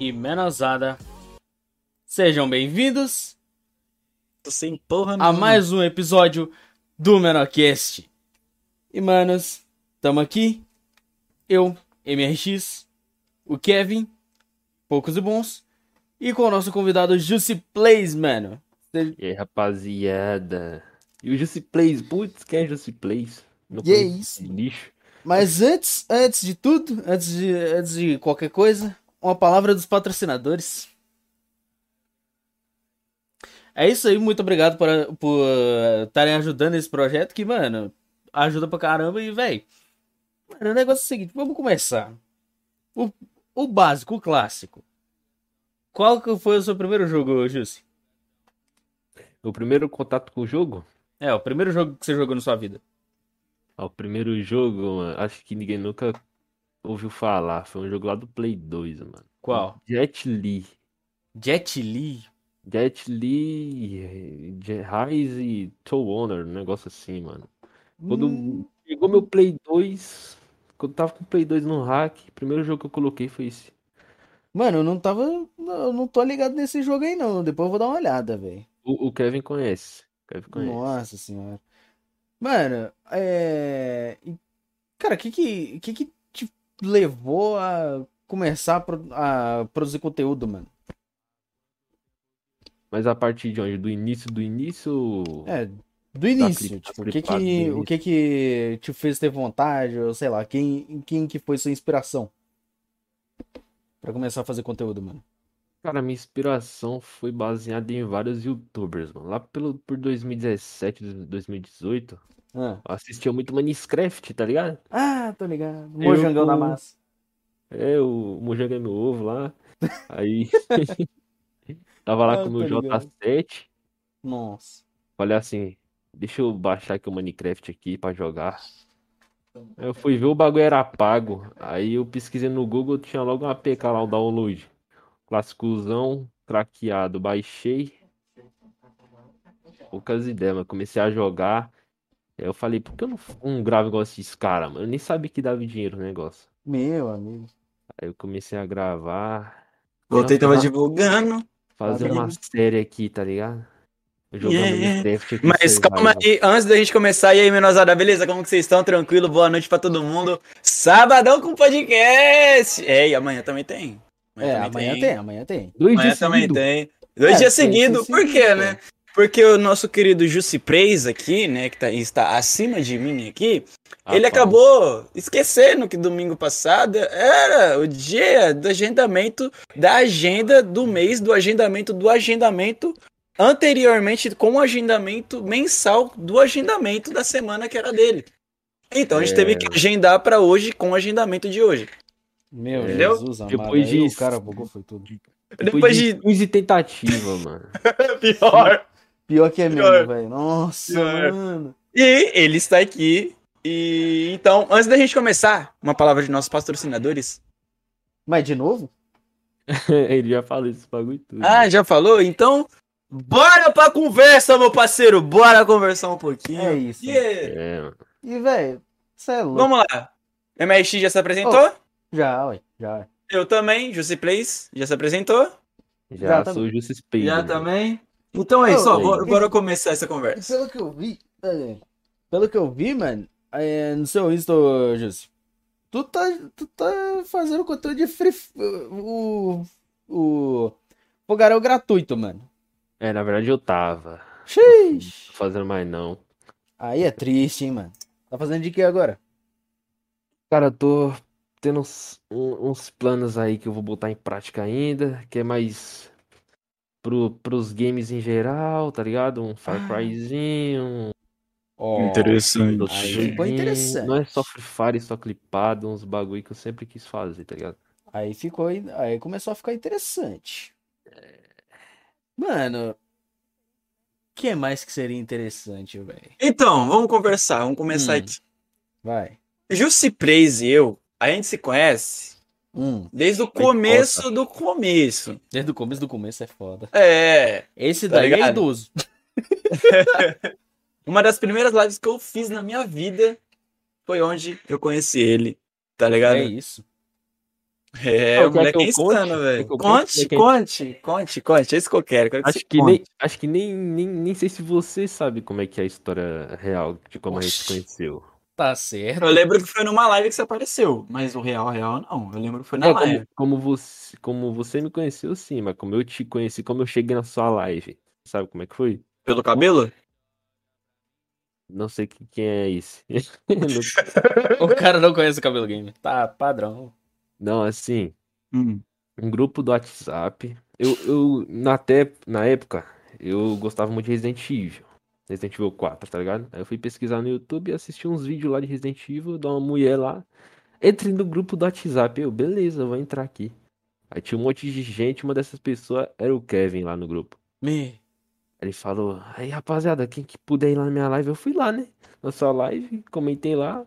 e menosada. Sejam bem-vindos sem porra a nenhuma. mais um episódio do Menorcast. E manos, tamo aqui. Eu, MRX, o Kevin, poucos e bons, e com o nosso convidado Juicy Plays, mano. E aí, rapaziada? E o Juicy Plays? Putz, quem é Juicy Plays? Não E é isso. Lixo. Mas antes, antes de tudo, antes de, antes de qualquer coisa, uma palavra dos patrocinadores. É isso aí, muito obrigado por estarem ajudando esse projeto que, mano, ajuda pra caramba e, velho. O negócio é o seguinte, vamos começar. O, o básico, o clássico. Qual que foi o seu primeiro jogo, Jussi? O primeiro contato com o jogo? É, o primeiro jogo que você jogou na sua vida. Ah, o primeiro jogo, mano, acho que ninguém nunca ouviu falar. Foi um jogo lá do Play 2, mano. Qual? Jet Li. Jet Li. Jet Li, Rise Toe Honor, um negócio assim, mano. Quando Hum. chegou meu Play 2, quando tava com o Play 2 no hack, o primeiro jogo que eu coloquei foi esse. Mano, eu não tava. Eu não tô ligado nesse jogo aí, não. Depois eu vou dar uma olhada, velho. O, o Kevin conhece. Kevin conhece. Nossa senhora. Mano, é. e, Cara, o que que, que que levou a começar a, pro- a produzir conteúdo, mano? Mas a partir de onde? Do início do início? É, do início, tá tipo, o que que, o início. que que te fez ter vontade, ou sei lá, quem, quem que foi sua inspiração pra começar a fazer conteúdo, mano? Cara, minha inspiração foi baseada em vários youtubers, mano. Lá pelo, por 2017, 2018, Ah, eu assistia muito Minecraft, tá ligado? ah tô ligado. Mojangão Eu- massa. É, o Mojang é meu ovo lá. Aí, tava lá Ah, com o meu tô ligado. J7. Nossa. Falei assim, deixa eu baixar aqui o Minecraft aqui pra jogar. Aí eu fui ver o bagulho era pago. Aí eu pesquisei no Google, tinha logo um APK lá, o download. Clássicozão, craqueado, baixei. Poucas ideias, mas comecei a jogar. Eu falei, por que eu não, não gravo igual esses caras, mano? Eu nem sabia que dava dinheiro o negócio. Meu amigo. Aí eu comecei a gravar, Voltei, tava divulgando. fazer Tá uma bem. série aqui, tá ligado? Jogando Yeah. Minecraft aqui, Mas calma aí, antes da gente começar, e aí, menosada, beleza? Como que vocês estão? Tranquilo? Boa noite pra todo mundo. Sabadão com podcast! É, e amanhã também tem. É, amanhã tem, amanhã tem. Dois Amanhã dias também seguidos. tem. Dois É, dias tem seguidos. Por quê, seguido, né? Porque o nosso querido Jussi Preis aqui, né, que tá, está acima de mim aqui, ele Rapaz. acabou esquecendo que domingo passado era o dia do agendamento da agenda do mês, do agendamento do agendamento, anteriormente com o agendamento mensal do agendamento da semana que era dele. Então a gente É. teve que agendar para hoje com o agendamento de hoje. Meu Entendeu? Jesus amado. Depois aí disso- o cara bugou foi tudo. Depois de 15 tentativas, mano. pior. Pior que é mesmo, velho. Nossa, Pior. mano. E ele está aqui. E então, antes da gente começar, uma palavra de nossos patrocinadores. Mas de novo? Ele já falou esse bagulho e tudo. Ah, já falou? Então, bora pra conversa, meu parceiro. Bora conversar um pouquinho. É isso. Yeah. É. E, velho, você é louco. Vamos lá. MRX já se apresentou? Já, ué, já. Eu também. Juicy Plays já se apresentou? Já, Já sou o Justice Payne. já mano. também. Então é isso, ó, bora, bora começar essa conversa. Pelo que eu vi, é, pelo que eu vi, mano, é, no seu Insta, Júcio, tu tá, tu tá fazendo conteúdo de free, o, o, fogaréu gratuito, mano. É, na verdade eu tava. Xiii. Tô fazendo mais não. Aí é triste, hein, mano. Tá fazendo de que agora? Cara, eu tô tendo uns, uns planos aí que eu vou botar em prática ainda, que é mais pro, pros games em geral, tá ligado? Um Far Ah. Cryzinho, Ó, Interessante. ficou interessante. Não é só Free Fire, só clipado, uns bagulho que eu sempre quis fazer, tá ligado? Aí ficou, aí começou a ficar interessante. Mano, o que mais que seria interessante, velho? Então, vamos conversar. Vamos começar Hum. aqui. Vai. Juicy Praise e eu, a gente se conhece Hum, desde o começo do começo. desde o começo do começo é foda. É. Esse Tá daí é ligado? idoso. Uma das primeiras lives que eu fiz na minha vida foi onde eu conheci ele. Tá ligado? É isso. É, Não, o quer moleque que é insano, velho. Conte, conte? Conte, conte. É isso que eu quero. quero que Acho que, conte. nem, acho que nem, nem, nem sei se você sabe como é que é a história real de como a gente se Oxi. conheceu. Tá certo. Eu lembro que foi numa live que você apareceu, mas o real, real, não. Eu lembro que foi na É, live. como, como, você, como você me conheceu, sim, mas como eu te conheci, como eu cheguei na sua live. Sabe como é que foi? Pelo cabelo? Não sei que- quem é esse. O cara não conhece o cabelo game. Tá padrão. Não, assim, Hum. um grupo do WhatsApp. Eu, eu na, te, na época, eu gostava muito de Resident Evil. Resident Evil 4, tá ligado? Aí eu fui pesquisar no YouTube e assisti uns vídeos lá de Resident Evil, de uma mulher lá. Entrei no grupo do WhatsApp. Eu, beleza, vou entrar aqui. Aí tinha um monte de gente, uma dessas pessoas era o Kevin lá no grupo. Me. Ele falou, aí rapaziada, quem que puder ir lá na minha live, eu fui lá, né? Na sua live, comentei lá.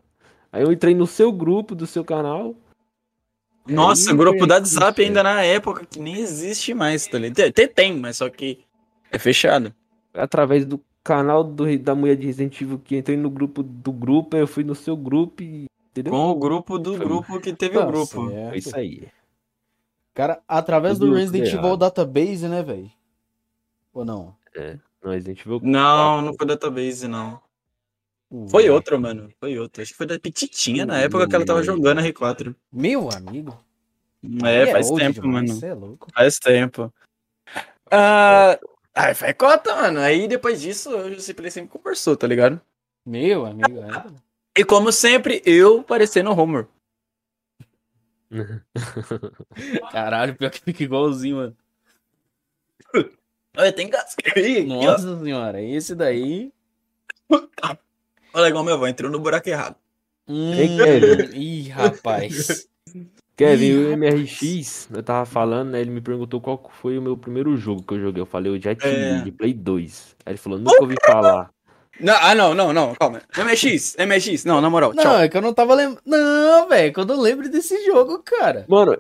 Aí eu entrei no seu grupo, do seu canal. Nossa, Aí grupo isso, WhatsApp ainda na época que nem existe mais, tá ligado? Até tem, mas só que é fechado. Através do canal do, da mulher de Resident Evil que entrei no grupo do grupo, eu fui no seu grupo e. Entendeu? Com o grupo do grupo que teve Tá o grupo. certo. Foi isso aí. Cara, através do Tudo Resident errado. Evil Database, né, velho? Ou não? Não, Resident Evil Não, não foi database, não. Foi outra, mano. Foi outra. Acho que foi da Petitinha na época que ela tava jogando a R4. Meu amigo. É, Aí faz old tempo, demais, mano. Cê é louco. Faz tempo. Ah, ah, foi cota, mano. Aí depois disso, eu sempre sempre conversou, tá ligado? Meu amigo. é. E como sempre, eu parecendo o Homer. Caralho, pior que fica igualzinho, mano. Olha, tem aí. ó. Nossa senhora, esse daí. Olha, igual meu avô, entrou no buraco errado. Hum. Ih, rapaz. Kevin, Ih, o. MRX, eu tava falando, né? Ele me perguntou qual foi o meu primeiro jogo que eu joguei. Eu falei o Jet É. Li, de Play 2. Aí ele falou, nunca ouvi falar. Não, ah, não, não, não, calma. MX, MX, não, na moral, Não, tchau. é que eu não tava lembrando. Não, velho, que eu não lembro desse jogo, cara. Mano,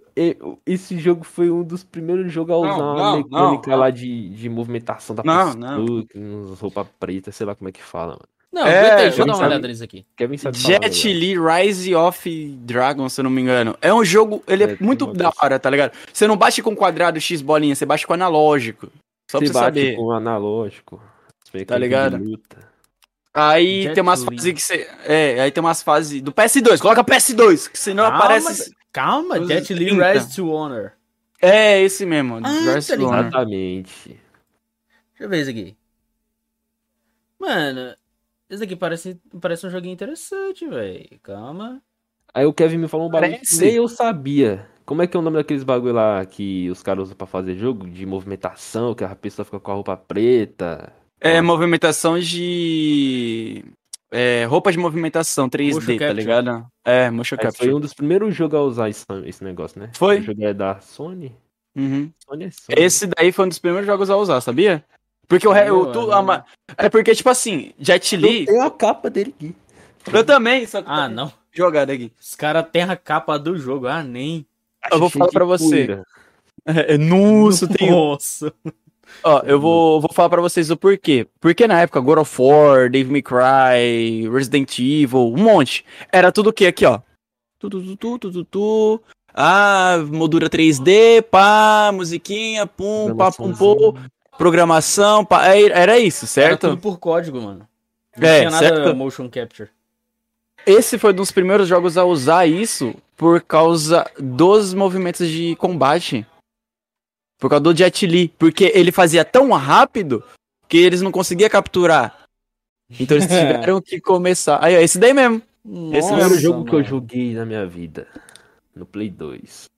esse jogo foi um dos primeiros jogos a Não, usar uma não, mecânica não. lá de, de movimentação da Não, pessoa, nos roupa preta, sei lá como é que fala, mano. Não, É, aguenta aí, deixa eu dar uma olhada nisso aqui. Kevin sabe falar, Jet. Li Rise of Dragon, se eu não me engano. É um jogo, ele é, É, muito da hora, tá ligado? Você não bate com quadrado X bolinha, você bate com analógico. Só pra Você você bate saber. com analógico. Tá ligado? luta. Aí Jet tem umas fases que você. É, aí tem umas fases do PS2. Coloca PS2, que senão Calma, aparece. calma, Os Jet Li 30. Rise to Honor. É esse mesmo. Ah, Rise tá to. Honor. Exatamente. Deixa eu ver isso aqui. Mano, isso aqui parece, parece um joguinho interessante, velho. Calma. Aí o Kevin me falou um bagulho que nem eu sabia. Como é que é o nome daqueles bagulho lá que os caras usam pra fazer jogo? De movimentação, que a pessoa fica com a roupa preta. É movimentação de. É, roupa de movimentação 3D, Motion tá capture. ligado? É, motion Aí capture. foi um dos primeiros jogos a usar esse, esse negócio, né? Foi. O jogo é da Sony. Uhum. Sony é Sony. Esse daí foi um dos primeiros jogos a usar, sabia? Porque o, Meu tu- a É porque, tipo assim, Jet Li. Eu tenho a capa dele aqui. Eu também, só que Ah, tá não. jogado aqui. Os caras têm a capa do jogo. Ah, nem. Eu vou falar pra você. É, nossa, tem. Nossa. Ó, eu vou, vou falar pra vocês o porquê. Porque na época, God of War, Dave May Cry, Resident Evil, um monte. Era tudo o quê? Aqui, ó. Tu, tu, tu, tu, tu, tu, tu. Ah, moldura 3D, pá, musiquinha, pum, pá, pum, pum. Programação, pá. É, Era isso, Era certo? tudo por código, mano. Não É, tinha nada certo. motion capture. Esse foi um dos primeiros jogos a usar isso por causa dos movimentos de combate. Por causa do Jet Li. Porque ele fazia tão rápido que eles não conseguiam capturar. Então eles tiveram que começar. Aí, ó, esse daí mesmo. Esse Nossa, primeiro jogo que eu mano. joguei na minha vida. No Play 2.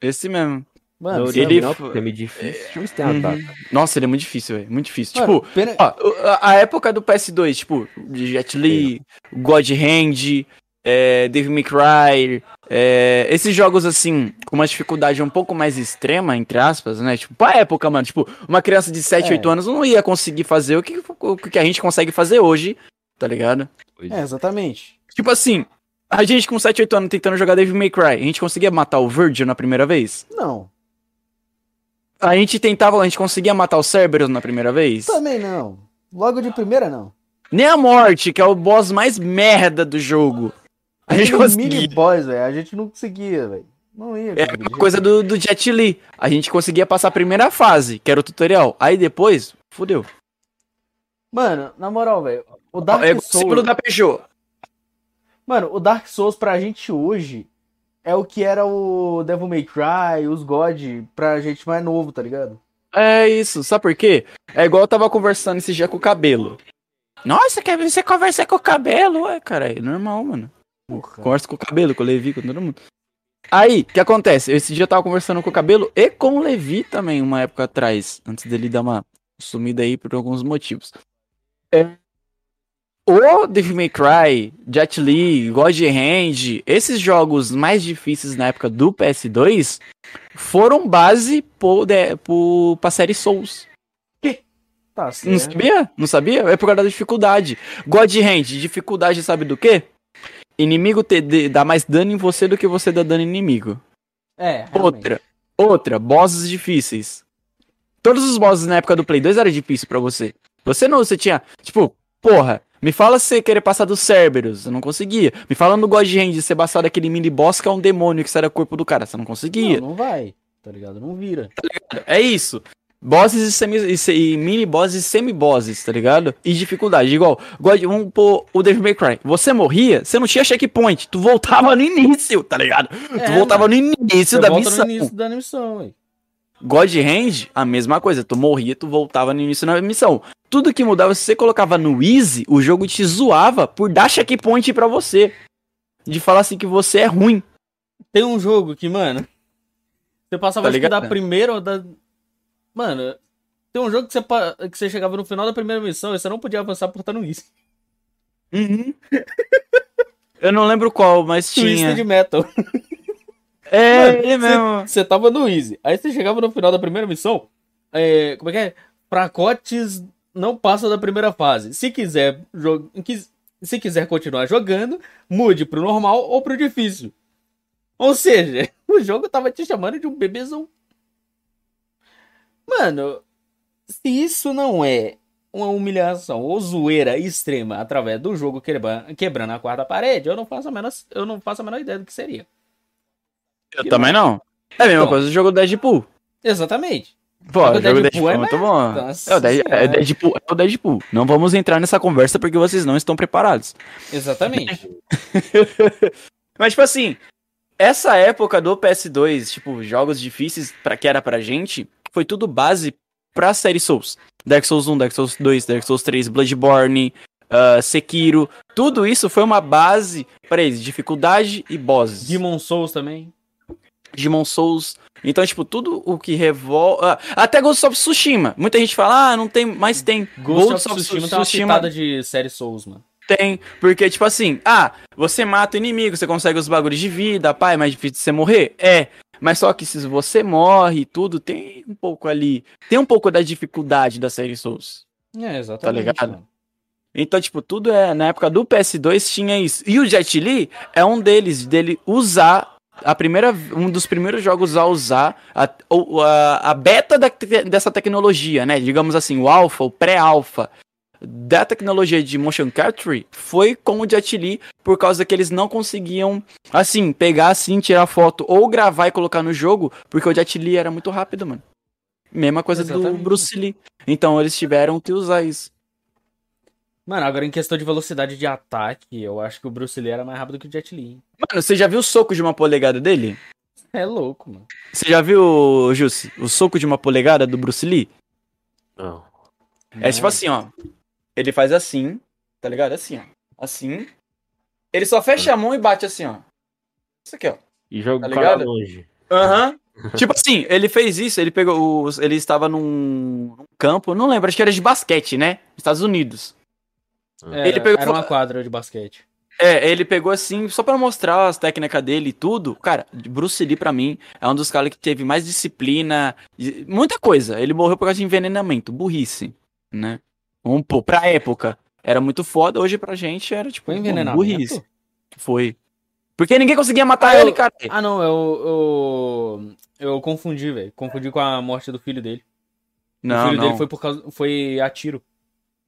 Esse mesmo. Mano, no ele é meio difícil. Deixa eu ver se tem a Uhum. Nossa, ele é muito difícil, velho. Muito difícil. Mano, tipo, pena- ó, a, a época do PS2, tipo, de Jet Li, God Hand, é, Dave May Cry, é, esses jogos assim, com uma dificuldade um pouco mais extrema, entre aspas, né? Tipo, pra época, mano, tipo, uma criança de 7, É. 8 anos não ia conseguir fazer o que, o que a gente consegue fazer hoje, tá ligado? É, exatamente. Tipo assim, a gente com 7, 8 anos tentando jogar Dave May Cry, a gente conseguia matar o Virgil na primeira vez? Não, A gente tentava, a gente conseguia matar o Cerberus na primeira vez? também não. Logo de primeira, não. Nem a morte, que é o boss mais merda do jogo. A gente conseguia. mini boss, velho, a gente não conseguia, velho. Não ia. É coisa do, do Jet Li. A gente conseguia passar a primeira fase, que era o tutorial. Aí depois, fudeu. Mano, na moral, velho. O Dark É igual o Souls. símbolo da Peugeot. Mano, o Dark Souls pra gente hoje é o que era o Devil May Cry, os God pra gente mais novo, tá ligado? É isso, sabe por quê? É igual eu tava conversando esse dia com o cabelo. Nossa, quer você conversar com o cabelo? Ué, cara, é normal, mano. Porra. Conversa com o cabelo, com o Levi, com todo mundo. Aí, o que acontece? Esse dia eu tava conversando com o cabelo e com o Levi também, uma época atrás, antes dele dar uma sumida aí por alguns motivos. É, o Devil May Cry, Jet Li, God Hand, esses jogos mais difíceis na época do PS2 foram base de, pra série Souls. Tá Não sabia? Não sabia? É por causa da dificuldade. God Hand, dificuldade sabe do quê? Inimigo te, de- dá mais dano em você do que você dá dano em inimigo. É, realmente. Outra, outra, bosses difíceis. Todos os bosses na época do Play 2 era difícil pra você. Você não, você tinha, tipo, porra, me fala se você querer passar dos Cerberus, eu não conseguia. Me fala no God Hand de você passar daquele mini boss que é um demônio que sai do corpo do cara, você não conseguia. Não, não vai, tá ligado? Não vira. É isso. Bosses e, semi, e, e mini bosses e semi-bosses, tá ligado? E dificuldade. Igual, God, vamos pôr o Devil May Cry. Você morria, você não tinha checkpoint. Tu voltava no início, tá ligado? tu É, voltava mano. no início Você da volta missão. no início da missão, velho. God Hand, a mesma coisa. Tu morria, tu voltava no início da missão. Tudo que mudava, se você colocava no Easy, o jogo te zoava por dar checkpoint pra você. De falar assim que você é ruim. Tem um jogo que, mano. Você passava Tá da primeira ou da. Mano, tem um jogo que você, que você chegava no final da primeira missão e você não podia avançar por estar no Easy. Uhum. Eu não lembro qual, mas tinha. Twisted Metal. É, Mano, ele mesmo. Você tava no Easy. Aí você chegava no final da primeira missão. É, como é que é? Fracotes não passa da primeira fase. Se quiser, jo- se quiser continuar jogando, mude pro normal ou pro difícil. Ou seja, o jogo tava te chamando de um bebezão. Mano, se isso não é uma humilhação ou zoeira extrema através do jogo quebra- quebrando a quarta parede, eu não faço a menor, eu não faço a menor ideia do que seria. Eu também não. É a mesma Então. coisa do jogo Deadpool. Exatamente. Pô, o jogo Deadpool, Deadpool é é muito bom. É o, Dead- é Deadpool, é o Deadpool. Não vamos entrar nessa conversa porque vocês não estão preparados. Exatamente. Mas, tipo assim, essa época do PS2, tipo, jogos difíceis para que era pra gente, foi tudo base pra série Souls. Dark Souls 1, Dark Souls 2, Dark Souls 3, Bloodborne, ah, Sekiro. Tudo isso foi uma base para eles, dificuldade e bosses. Demon Souls também. Demon Souls. Então, tipo, tudo o que revolta. até Ghost of Tsushima. Muita gente fala, ah, não tem, mas tem. Ghost, of Tsushima tem uma pitada de série Souls, mano. Tem, porque, tipo assim, ah, você mata o inimigo, você consegue os bagulhos de vida, pai, é mais difícil de você morrer? É. Mas só que se você morre e tudo, tem um pouco ali. Tem um pouco da dificuldade da série Souls. É, exatamente. Tá ligado? mano. Então, tipo, tudo é. Na época do PS2 tinha isso. E o Jet Li é um deles, dele usar. A primeira, um dos primeiros jogos a usar a, a, a beta da dessa tecnologia, né? Digamos assim, o alpha, o pré-alpha da tecnologia de motion capture foi com o Jet Li por causa que eles não conseguiam, assim, pegar assim, tirar foto ou gravar e colocar no jogo, porque o Jet Li era muito rápido, mano. Mesma coisa do Exatamente. Bruce Lee. Então eles tiveram que usar isso. Mano, agora em questão de velocidade de ataque, eu acho que o Bruce Lee era mais rápido que o Jet Li. Mano, você já viu o soco de uma polegada dele? É louco, mano. Você já viu, Jussi, o soco de uma polegada do Bruce Lee? Não. É tipo assim, ó. Ele faz assim, tá ligado? Assim, ó. Assim. Ele só fecha a mão e bate assim, ó. Isso aqui, ó. E joga Tá o cara ligado? longe. Aham. tipo assim, ele fez isso, ele pegou os. Ele estava num, num campo, não lembro, acho que era de basquete, né? Estados Unidos. Era, Ele pegou- era uma quadra de basquete. É, ele pegou assim, só pra mostrar as técnicas dele e tudo. Cara, Bruce Lee, pra mim, é um dos caras que teve mais disciplina, muita coisa. Ele morreu por causa de envenenamento, burrice, né? Um, pô, pra época, era muito foda, hoje pra gente era tipo, Foi envenenamento? burrice. Foi. Porque ninguém conseguia matar Ah, ele, eu- cara. Ah, não, eu. Eu, eu confundi, velho. Confundi com a morte do filho dele. o Não, filho não. dele foi por causa. Foi a tiro.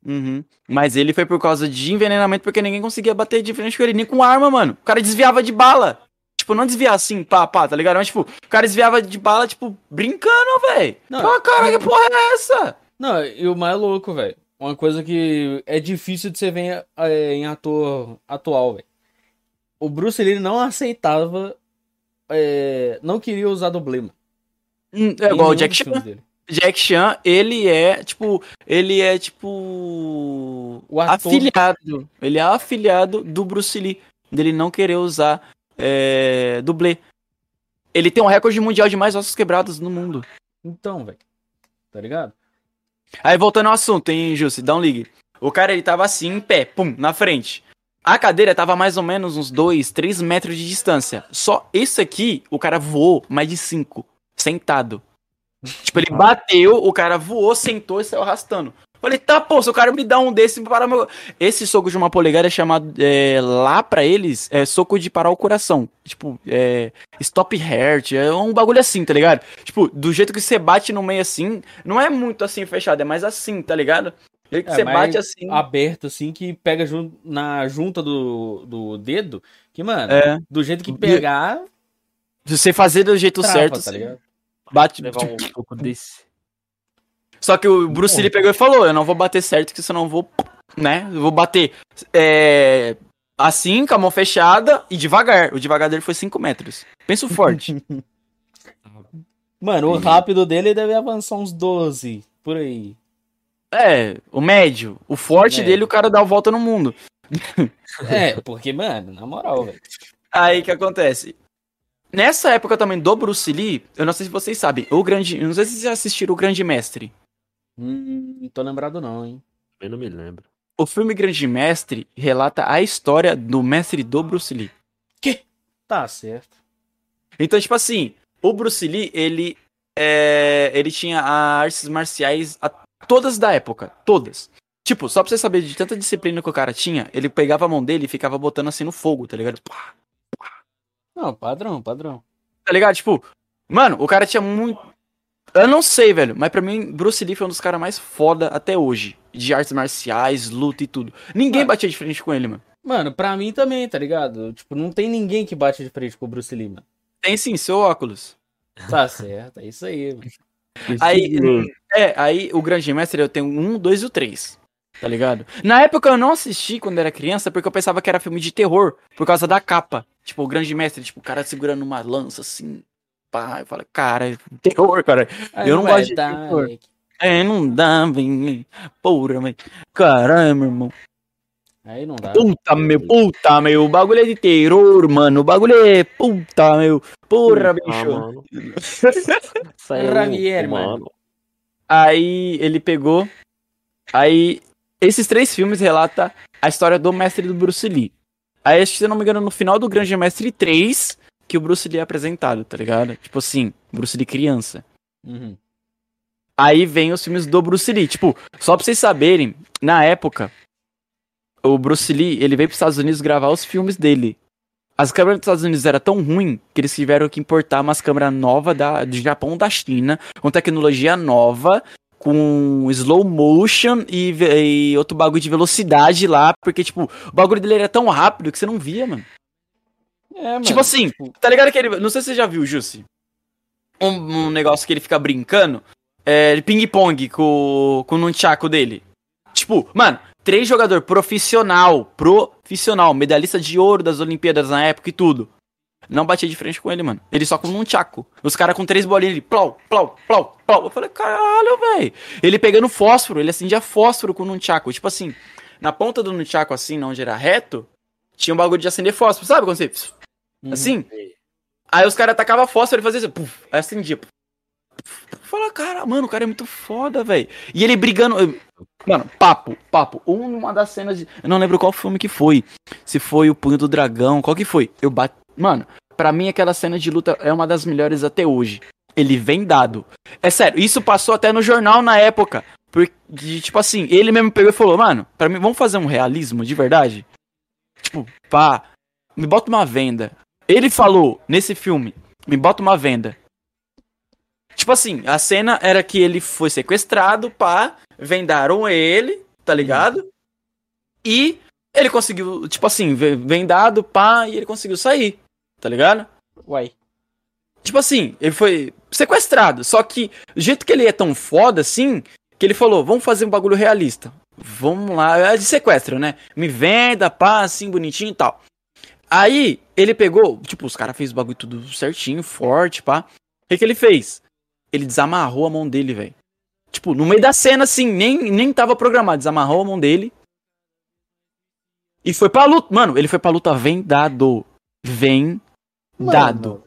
Uhum. Mas ele foi por causa de envenenamento, porque ninguém conseguia bater de frente com ele, nem com arma, mano. O cara desviava de bala. Tipo, não desviar assim, pá, pá, tá ligado? Mas, tipo, o cara desviava de bala, tipo, brincando, velho. Ah, cara, que porra é essa? Não, e o mais louco, velho. Uma coisa que é difícil de você ver é, em ator atual, velho. O Bruce Lee não aceitava. é, não queria usar dublê, mano. Hum, É igual o Jack Chan. dele. Jack Chan, ele é, tipo, ele é, tipo, afiliado. Ele é afiliado do Bruce Lee, dele não querer usar é, dublê. Ele tem um recorde mundial de mais ossos quebrados no mundo. Então, velho. Tá ligado? Aí, voltando ao assunto, hein, Jussi, dá um ligue. O cara, ele tava assim, em pé, pum, na frente. A cadeira tava mais ou menos uns 2, 3 metros de distância. Só esse aqui, o cara voou mais de 5, sentado. Tipo, ele bateu, o cara voou, sentou e saiu arrastando. Falei, tá, pô, se o cara me dá um desse para meu. Esse soco de uma polegada é chamado é, lá pra eles, é soco de parar o coração. Tipo, é. Stop heart, é um bagulho assim, tá ligado? Tipo, do jeito que você bate no meio assim, não é muito assim fechado, é mais assim, tá ligado? Do jeito que É, você bate assim. Aberto, assim, que pega na junta do, do dedo. Que, mano, É. do jeito que pegar, Se você fazer do jeito trava, certo, tá ligado? Bate. Levar um soco desse. Só que o Bruce Lee pegou e falou: Eu não vou bater certo, que senão eu vou. Né? Eu vou bater é, assim, com a mão fechada e devagar. O devagar dele foi 5 metros. Penso forte. Mano, o rápido dele deve avançar uns 12, por aí. é, o médio. O forte Médio. dele, o cara dá a volta no mundo. É, porque, mano, na moral, velho. Aí o que acontece? Nessa época também do Bruce Lee, eu não sei se vocês sabem, o grande. eu Não sei se vocês já assistiram o Grande Mestre. Hum, não tô lembrado não, hein. Eu não me lembro. O filme Grande Mestre relata a história do mestre do Bruce Lee. Tá certo. Então, tipo assim, o Bruce Lee, ele. É, ele tinha artes marciais a- todas da época. Todas. Tipo, só pra você saber de tanta disciplina que o cara tinha, ele pegava a mão dele e ficava botando assim no fogo, tá ligado? Pá, Não, padrão, padrão. Tá ligado? Tipo, mano, o cara tinha muito. Eu não sei, velho, mas pra mim, Bruce Lee foi um dos caras mais foda até hoje. De artes marciais, luta e tudo. Ninguém Mano. batia de frente com ele, mano. Mano, pra mim também, tá ligado? Tipo, não tem ninguém que bate de frente com o Bruce Lee, mano. Tem sim, seu óculos. Tá certo, é isso aí, mano. Aí, é, aí o Grande Mestre eu tenho um, dois e o três. Tá ligado? Na época eu não assisti quando era criança porque eu pensava que era filme de terror por causa da capa. Tipo, o Grande Mestre, tipo, o cara segurando uma lança assim. Pá, eu falo, cara, é terror, cara. Aí Eu não vai gosto de dar, terror. É, não dá, vem. Porra. Caralho, meu irmão. Aí não dá. Puta, meu, puta, meu. O bagulho é de terror, mano. O bagulho é. Puta, meu. Porra, Ah, bicho. mano. Isso aí é mano. Aí ele pegou. Aí. Esses três filmes relatam a história do mestre do Bruce Lee. Aí, acho que, se eu não me engano, no final do Grande Mestre 3, que o Bruce Lee é apresentado, tá ligado? Tipo assim, Bruce Lee criança. Uhum. Aí vem os filmes do Bruce Lee. Tipo, só pra vocês saberem, na época, o Bruce Lee, ele veio pros Estados Unidos gravar os filmes dele. As câmeras dos Estados Unidos eram tão ruim que eles tiveram que importar umas câmeras novas da, do Japão da China, com tecnologia nova, com slow motion e, e outro bagulho de velocidade lá, porque, tipo, o bagulho dele era tão rápido que você não via, mano. É, mano. Tipo assim, tá ligado que ele. Não sei se você já viu, Jussi. Um, um negócio que ele fica brincando. É, ping-pong com, com o nunchaku dele. Tipo, mano, três jogador profissional. Profissional. Medalhista de ouro das Olimpíadas na época e tudo. Não batia de frente com ele, mano. Ele só com um nunchaku. Os caras com três bolinhas, ele plau, plau, plau, plau. Eu falei, caralho, velho. Ele pegando fósforo, ele acendia fósforo com o nunchaku. Tipo assim, na ponta do nunchaku, assim, onde era reto, tinha um bagulho de acender fósforo. Sabe quando você... Uhum. Assim? Aí os caras tacavam fósforo, ele fazia assim, puf, aí acendia. puf, puf. Fala, cara, mano, o cara é muito foda, velho. E ele brigando. Mano, papo, papo. Uma das cenas de. Eu não lembro qual filme que foi. Se foi o Punho do Dragão, qual que foi? Eu bati. Mano, pra mim aquela cena de luta é uma das melhores até hoje. Ele vem dado. É sério, isso passou até no jornal na época. Porque, tipo assim, ele mesmo pegou e falou, mano, pra mim, vamos fazer um realismo de verdade? Tipo, pá, me bota uma venda. Ele falou nesse filme, me bota uma venda. Tipo assim, a cena era que ele foi sequestrado, pá, vendaram ele, tá ligado? E ele conseguiu, tipo assim, ve- vendado, pá, e ele conseguiu sair, tá ligado? Uai. Tipo assim, ele foi sequestrado. Só que do jeito que ele é tão foda assim, que ele falou: vamos fazer um bagulho realista. Vamos lá, é de sequestro, né? Me venda, pá, assim, bonitinho e tal. Aí ele pegou, tipo, os caras fez o bagulho tudo certinho, forte, pá. O que, que ele fez? Ele desamarrou a mão dele, velho. Tipo, no meio da cena, assim, nem, nem tava programado. Desamarrou a mão dele. E foi pra luta. Mano, ele foi pra luta vendado. Vendado. Mano,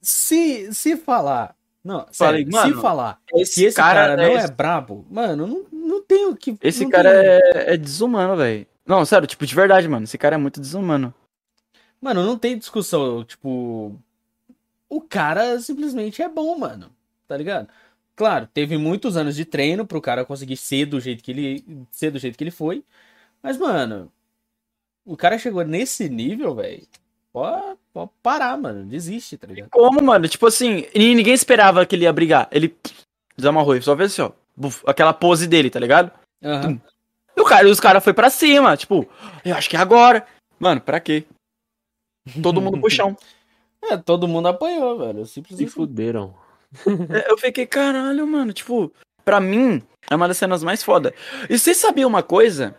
se, se falar. Não, Falei, sério, mano, se falar Esse, que esse cara, não é esse, brabo, mano, não, não tem o que. esse cara tem- é, é desumano, velho. Não, sério, tipo, de verdade, mano. Esse cara é muito desumano. Mano, não tem discussão. Tipo. O cara simplesmente é bom, mano. Tá ligado? Claro, teve muitos anos de treino pro cara conseguir ser do jeito que ele. ser do jeito que ele foi. Mas, mano. O cara chegou nesse nível, velho. Pode, pode parar, mano. Desiste, tá ligado? Como, mano? Tipo assim, e ninguém esperava que ele ia brigar. Ele desamarrou e só fez assim, ó. buf, aquela pose dele, tá ligado? Aham. E o cara, os caras foi pra cima, tipo, eu acho que é agora. Mano, pra quê? Todo mundo pro chão. É, todo mundo apanhou, velho. Se Simplesmente. fuderam. É, Eu fiquei, caralho, mano, tipo, pra mim, é uma das cenas mais foda. E vocês sabiam uma coisa?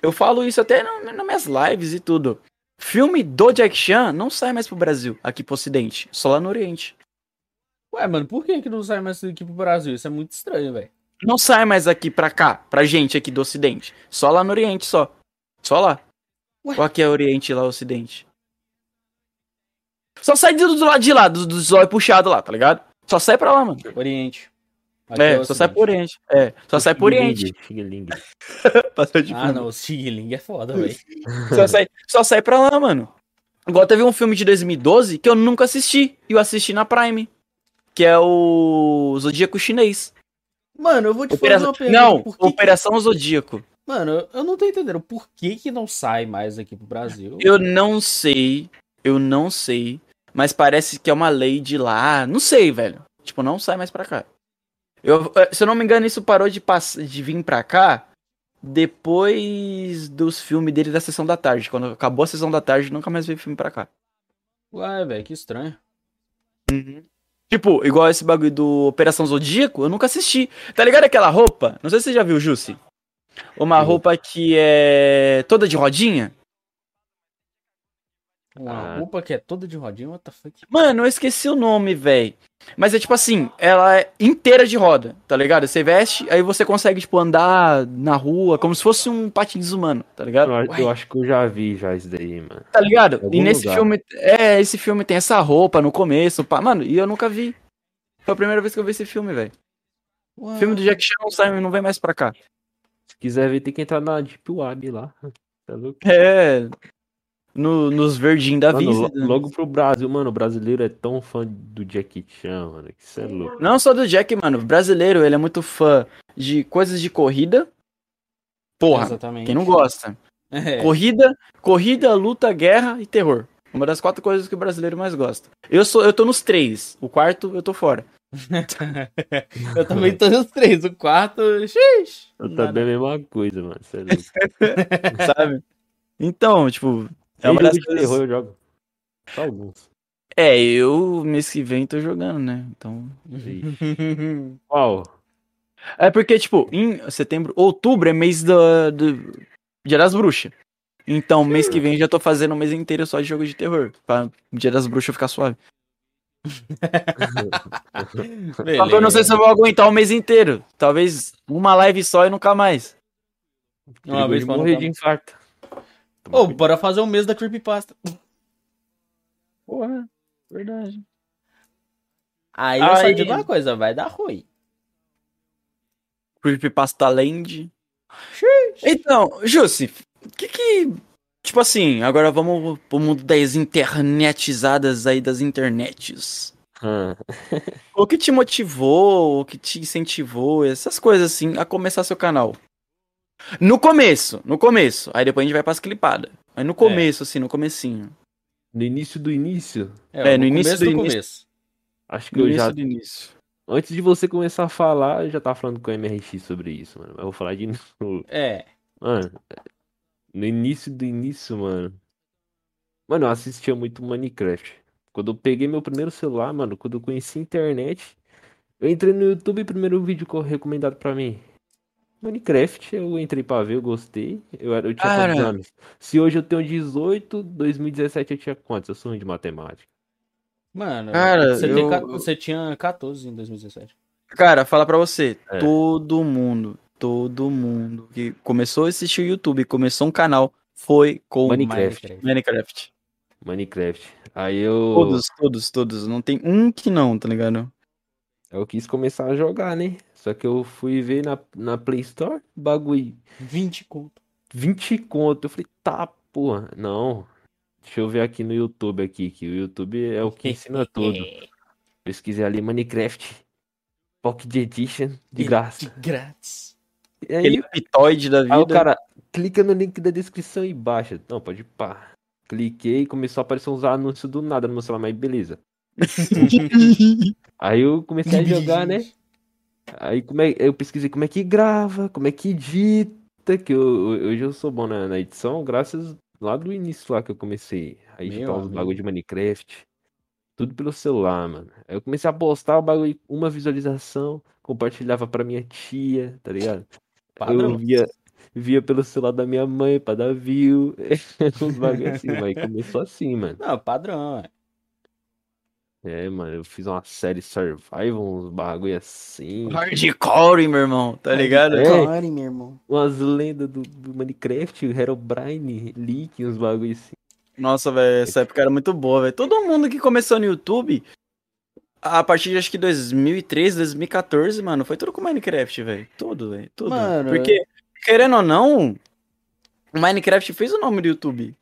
Eu falo isso até no- nas minhas lives e tudo. Filme do Jack Chan não sai mais pro Brasil, aqui pro Ocidente, só lá no Oriente. Ué, mano, por que, que não sai mais aqui pro Brasil? Isso é muito estranho, velho. Não sai mais aqui pra cá, pra gente aqui do Ocidente. Só lá no Oriente, só. Só lá. Ué? Qual que é Oriente e lá Ocidente? Só sai do, do lado de lá, do, do zóio puxado lá, tá ligado? Só sai pra lá, mano. Oriente. Aqui É, o só sai pro Oriente. É, só sai pro Oriente. Passou de Ah, filme. não, o Xigling é foda, velho. Só sai, só sai pra lá, mano. Igual teve um filme de 2012 que eu nunca assisti. E eu assisti na Prime. Que é o Zodíaco Chinês. Mano, eu vou te fazer uma pergunta. Não, por que que- Operação Zodíaco. Mano, eu- eu não tô entendendo por que que não sai mais aqui pro Brasil. Eu não sei. Eu não sei. Mas parece que é uma lei de lá. Não sei, velho. Tipo, não sai mais pra cá. Eu, eh, se eu não me engano, isso parou de, de vir pra cá depois dos filmes dele da sessão da tarde. Quando acabou a sessão da tarde, nunca mais veio filme pra cá. Ué, velho, que estranho. Tipo, igual esse bagulho do Operação Zodíaco, eu nunca assisti. Tá ligado aquela roupa? Não sei se você já viu, Jussi. Uma roupa que é toda de rodinha. Uma Ah. roupa que é toda de rodinha, what the fuck? Mano, eu esqueci o nome, velho. Mas é tipo assim, ela é inteira de roda, tá ligado? Você veste, aí você consegue, tipo, andar na rua como se fosse um patins humano, tá ligado? Eu, eu acho que eu já vi já isso daí, mano. Tá ligado? E nesse lugar. filme, é, esse filme tem essa roupa no começo, pá. Mano, e eu nunca vi. Foi a primeira vez que eu vi esse filme, velho. Filme do Jack Chan não sai, não vem mais pra cá. Se quiser ver, tem que entrar na Deep Web lá. Tá louco? É. No, nos verdinhos da Mano, vida. lo- logo pro Brasil, mano, o brasileiro é tão fã do Jackie Chan, mano, que isso é louco. Não só do Jack, mano. O brasileiro, ele é muito fã de coisas de corrida. Porra, Exatamente. quem não gosta? É. Corrida, corrida, luta, guerra e terror. Uma das quatro coisas que o brasileiro mais gosta. Eu sou, eu tô nos três. O quarto, eu tô fora. eu também tô nos três. O quarto, xixi. Eu nada. também é a mesma coisa, mano, isso é louco. Sabe? Então, tipo, é uma jogo das de coisas... terror eu jogo. Só alguns. É, eu mês que vem tô jogando, né? Então. Qual? É porque, tipo, em setembro, outubro é mês do, do Dia das Bruxas. Então, mês que vem já tô fazendo o mês inteiro só de jogo de terror. Pra o Dia das Bruxas ficar suave. Só que eu não sei se eu vou aguentar o mês inteiro. Talvez uma live só e nunca mais. Uma vez morrer de infarto. Ô, bora fazer um mês da Creepypasta. Porra, verdade. Aí eu só Aí- digo uma coisa, vai dar ruim. Creepypasta Land. Então, Jussi, o que que. Tipo assim, agora vamos pro mundo das internetizadas aí, das internets. Ah, O que te motivou, o que te incentivou, essas coisas assim, a começar seu canal? No começo, no começo. Aí depois a gente vai pras clipadas. Aí no começo, assim, no comecinho. no início do início, É, no início começo do do início. começo. acho que No eu início já. do início. Antes de você começar a falar, eu já tava falando com o MRX sobre isso, mano. Mas eu vou falar de novo. É. Mano, no início do início, mano. Mano, eu assistia muito Minecraft, Quando eu peguei meu primeiro celular, mano, quando eu conheci a internet, eu entrei no YouTube, primeiro vídeo que eu recomendado pra mim. Minecraft, eu entrei pra ver, eu gostei. Eu, era, eu tinha Cara. quantos anos? Se hoje eu tenho 18, 2017 eu tinha quantos? Eu sou ruim de matemática. Mano, Cara, você, eu- ca- você tinha 14 em 2017. Cara, fala pra você, É. todo mundo, todo mundo que começou a assistir o YouTube, começou um canal, foi com Minecraft. Minecraft. Minecraft. Aí eu, Todos, todos, todos. Não tem um que não, tá ligado? Eu quis começar a jogar, né? Só que eu fui ver na, na Play Store, bagulho 20 conto. 20 conto. Eu falei, tá, porra, não. Deixa eu ver aqui no YouTube aqui, que o YouTube é o que ensina tudo. Pesquisei ali Minecraft Pocket Edition de graça. De grátis. E aí, Aquele pitoide da vida. aí o cara clica no link da descrição e baixa. Não, pode pá. Cliquei e começou a aparecer uns anúncios do nada no meu celular, mas beleza. Aí eu comecei a jogar, né? Aí como é, eu pesquisei como é que grava, como é que edita, que eu, hoje eu sou bom na, na edição, graças lá do início lá que eu comecei a editar amigo. bagulho de Minecraft. Tudo pelo celular, mano. Aí eu comecei a postar o bagulho, uma visualização, compartilhava pra minha tia, tá ligado? Padrão. Eu via, via pelo celular da minha mãe pra dar view. Uns bagulho assim, mas começou assim, mano. Não, padrão, é. É, mano, eu fiz uma série Survival, uns bagulho assim. Hardcore, meu irmão, tá ligado? É. Claro, meu irmão. Umas lendas do, do Minecraft, Herobrine, Leak, uns bagulho assim. Nossa, velho, essa época era muito boa, velho. Todo mundo que começou no YouTube, a partir de acho que 2013, 2014, mano, foi tudo com Minecraft, velho. Tudo, velho. Tudo. Mano, Porque, querendo ou não, o Minecraft fez o nome do YouTube.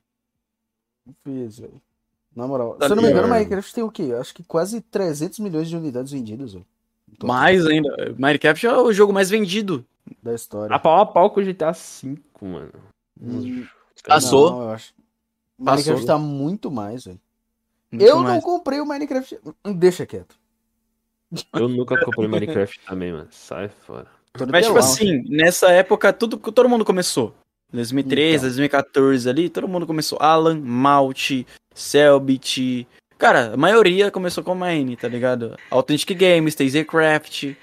Fiz, velho. Na moral. Tá Se eu não me engano, o ligado? Minecraft tem o quê? Acho que quase 300 milhões de unidades vendidas, total Mais ainda. Minecraft é o jogo mais vendido. Da história. A pau a pau com o GTA V, mano. Hum, Passou? Não, eu acho. Passou. Minecraft tá muito mais, velho. Eu não mais. comprei o Minecraft. Deixa quieto. Eu nunca comprei Minecraft também, mano. Sai fora. Mas, tipo assim, nessa época, tudo, todo mundo começou. 2013, Então. 2014 ali, todo mundo começou. Alan, Malt, Selbit. Cara, a maioria começou com Mine, tá ligado? Authentic Games, TazerCraft,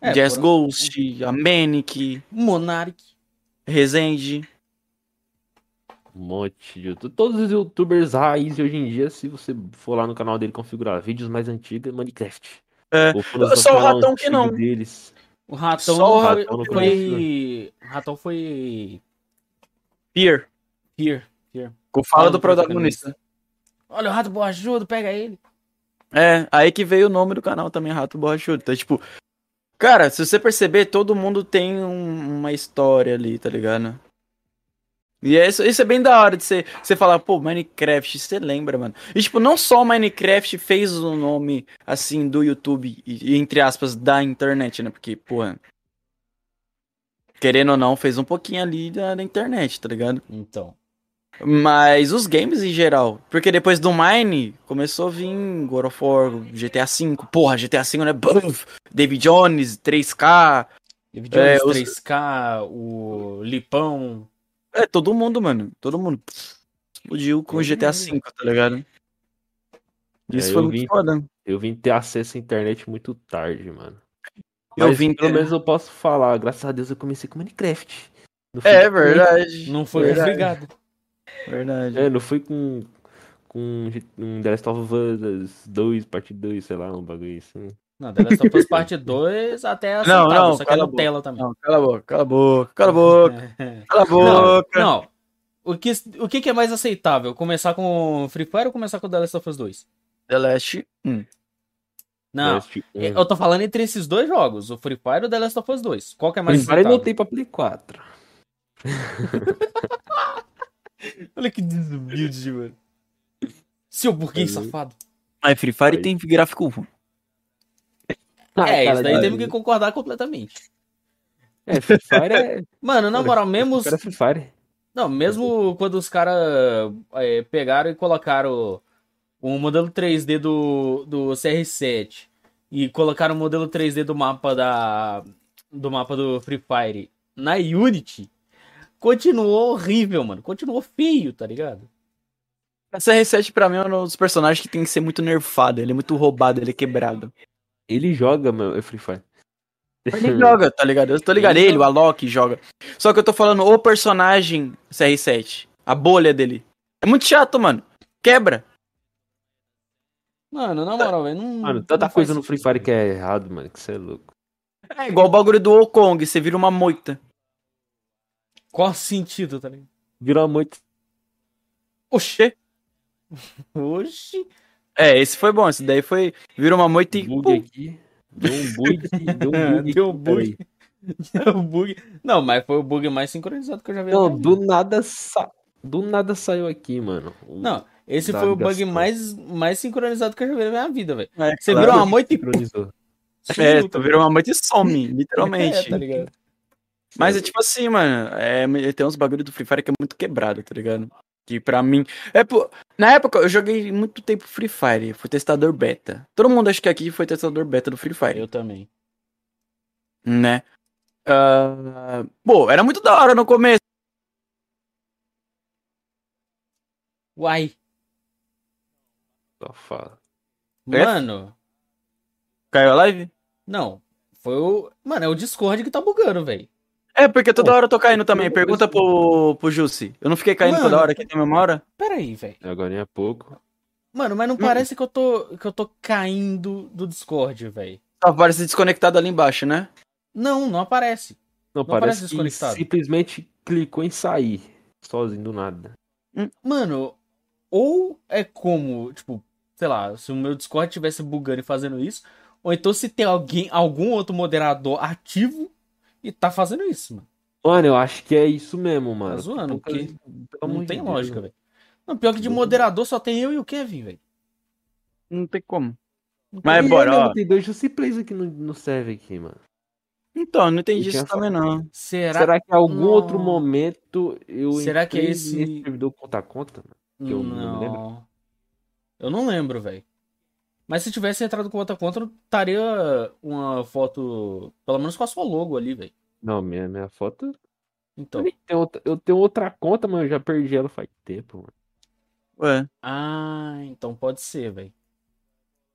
É, Jazz foram- Ghost, a Manic, Monarch. Resende. Um monte de YouTube. Todos os youtubers raiz de hoje em dia, se você for lá no canal dele configurar vídeos mais antigos, Minecraft. É, só o Ratão que não. Deles. O Ratão Só o foi- Ratão foi. O Ratão foi. Fear. Here. Com fala Fala do do protagonista. Olha o rato borrachudo, pega ele. É, aí que veio o nome do canal também, Rato Borrachudo. Então, tipo, cara, se você perceber, todo mundo tem um- uma história ali, tá ligado? E é isso, isso é bem da hora de você, você falar, pô, Minecraft, você lembra, mano. E, tipo, não só o Minecraft fez o nome, assim, do YouTube, e, entre aspas, da internet, né? Porque, pô, querendo ou não, fez um pouquinho ali da, da internet, tá ligado? Então. Mas os games em geral. Porque depois do Mine, começou a vir God of War, GTA V. Porra, GTA V, né? Buf, David Jones, 3K. David É, Jones, os- 3K, o Lipão. É, todo mundo, mano. Todo mundo. Explodiu com o GTA. V, tá ligado? Isso É, foi eu muito vi- foda. Eu vim ter acesso à internet muito tarde, mano. Eu Mas vim pelo menos eu posso falar, graças a Deus eu comecei com Minecraft. É verdade. Não foi Verdade. obrigado. Verdade. É, não fui com com um The Last of Us 2, parte 2, sei lá, um bagulho assim. Não, The Last of Us Parte 2 até é Não, aceitável, não, só que é a Nutella também. Não, cala a boca, cala a boca, cala a boca, cala a Não, boca. não. O que, o que que é mais aceitável? Começar com Free Fire ou começar com The Last of Us 2? The Last 1. Não, Last um. eu tô falando entre esses dois jogos, o Free Fire ou The Last of Us 2. Qual que é mais Free Fire aceitável? não tem pra Play 4. Olha que desumilde, mano. Seu burguês safado. Mas Free Fire Aí. tem gráfico ruim. É, cara, isso daí temos que concordar completamente. É, Free Fire é. Mano, na moral, mesmo. os- é Free Fire. Não, mesmo quando os caras pegaram e colocaram o modelo 3D do, do CR7 e colocaram o modelo 3D do mapa da do mapa do Free Fire na Unity, continuou horrível, mano. Continuou feio, tá ligado? Essa R7 pra mim é um dos personagens que tem que ser muito nerfado. Ele é muito roubado, ele é quebrado. Ele joga, mano, Free Fire. Ele joga, tá ligado? Eu tô ligado. Ele, o Alok joga. Só que eu tô falando o personagem CR7. A bolha dele. É muito chato, mano. Quebra. Mano, na moral, velho. Não, Mano, tanta não coisa no. Free Fire que é errado, mano, que você é louco. É igual o bagulho do Okong. Você vira uma moita. Qual sentido, tá ligado? Virou muito. Oxê. Oxi. É, esse foi bom. Esse daí foi. Vira uma moita e. bug aqui. Deu um bug, deu um bug. Deu um bug. Deu um bug. Não, mas foi o bug mais sincronizado que eu já vi. na Não, minha do vida. nada sa... do nada saiu aqui, mano. O- Não, esse da foi o bug mais, mais sincronizado que eu já vi na minha vida, velho. É, Você claro. virou uma moita e sincronizou. É, tu virou uma moita e some, literalmente. É, tá ligado? Mas é tipo assim, mano, é, tem uns bagulho do Free Fire que é muito quebrado, tá ligado? Que pra mim. É, pô, na época eu joguei muito tempo Free Fire, fui testador beta. Todo mundo acho que aqui foi testador beta do Free Fire, Eu também. né? Ah, pô, era muito da hora no começo. Uai. Só fala. É? Mano, Caiu a live? não. Foi o. Mano, é o Discord que tá bugando, velho. É, porque toda Pô, hora eu tô caindo também. Pergunta pro, pro Jussi. Eu não fiquei caindo Mano. toda hora aqui tem uma hora? Pera aí, velho. Agora é pouco. Mano, mas não parece que eu tô que eu tô caindo do Discord, velho. Só aparece desconectado ali embaixo, né? Não, não aparece. Não, parece parece que desconectado. simplesmente clicou em sair. Sozinho do nada. Mano, ou é como, tipo, sei lá, se o meu Discord tivesse bugando e fazendo isso, ou então se tem alguém, algum outro moderador ativo e tá fazendo isso, mano. Mano, eu acho que é isso mesmo, mano. Tá zoando, Poucas- porque não tem lógica, velho. Não, pior que de moderador só tem eu e o Kevin, velho. Não tem como. Não Mas E bora, ó. Tem dois Plays aqui no, no server aqui, mano. Então, não entendi isso também não. Será, Será que em algum Não. outro momento eu Será que é esse- servidor conta a conta? mano? que eu não não. Eu não lembro, velho. Mas se tivesse entrado com outra conta, estaria uma foto, pelo menos com a sua logo ali, velho. Não, minha, minha foto. Eu, Então. nem tenho outra, eu tenho outra conta, mas eu já perdi ela faz tempo, mano. Ué. Ah, então pode ser, velho.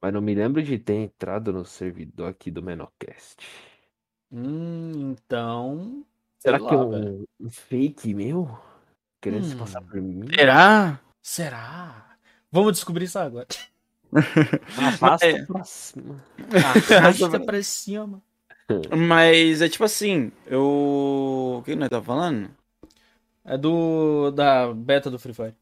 Mas não me lembro de ter entrado no servidor aqui do Menocast. Hum, então. Será sei que é lá, um, um fake meu? Querendo se Hum. passar por mim? Será? Será? Vamos descobrir isso agora. Arrasta É. pra cima. Arrasta pra cima. Mas é tipo assim, eu. O que nós tá falando? É do. Da beta do Free Fire.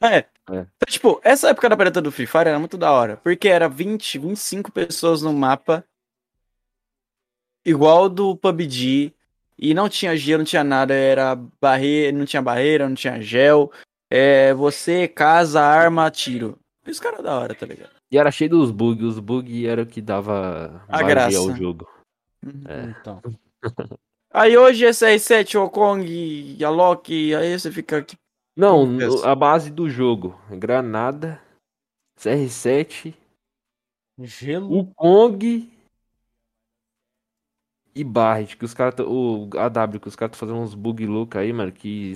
É. É. Então, tipo, essa época da beta do Free Fire era muito da hora. Porque era 20, 25 pessoas no mapa. Igual do PUBG. E não tinha gelo, não tinha nada. Era barreira, não tinha barreira, não tinha gel. É, você, casa, arma, tiro. Isso cara da hora, tá ligado? E era cheio dos bugs. Os bugs era o que dava A graça. ao jogo. É. Então. Aí hoje esse R7, o Kong, a Loki, aí você fica aqui. Não, é a base do jogo. Granada, CR7, Gelo. o Kong e Barret, que os caras. O AW, que os caras estão fazendo uns bug loucos aí, mano, que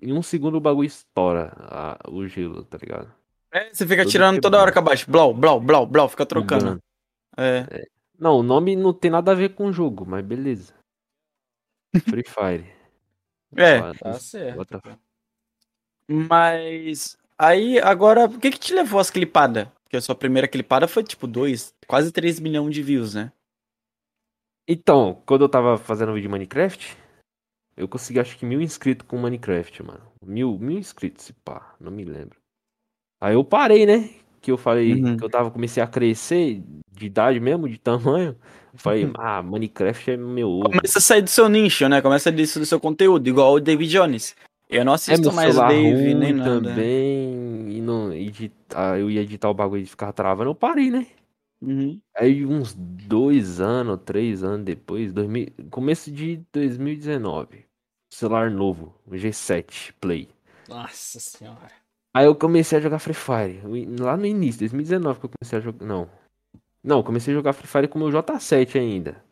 em um segundo o bagulho estoura a- o gelo, tá ligado? É, você fica Tudo tirando toda hora com a baixo. Blau, blau, blau, blau, fica trocando. Bugando. É. Não, o nome não tem nada a ver com o jogo, mas beleza. Free Fire. É. Tá certo. Mas. Aí, agora, o que que te levou às clipadas? Porque a sua primeira clipada foi tipo 2, quase 3 milhões de views, né? Então, quando eu tava fazendo vídeo de Minecraft, eu consegui acho que mil inscritos com Minecraft, mano. Mil, mil inscritos, se pá, não me lembro. Aí eu parei, né? Que eu falei Uhum. que eu tava, comecei a crescer de idade mesmo, de tamanho. Falei, Uhum. ah, Minecraft é meu ovo. Começa a sair do seu nicho, né? Começa a sair do seu conteúdo, igual o David Jones. Eu não É assisto meu mais Dave, ruim nem nada. também. E não editar, eu ia editar o bagulho e ficava travando, eu parei, né? Uhum. Aí uns dois anos, três anos depois, 2000, começo de 2019, celular novo, o G7 Play. Nossa senhora. Aí eu comecei a jogar Free Fire, lá no início, 2019 que eu comecei a jogar, não. Não, comecei a jogar Free Fire com o meu J7 ainda.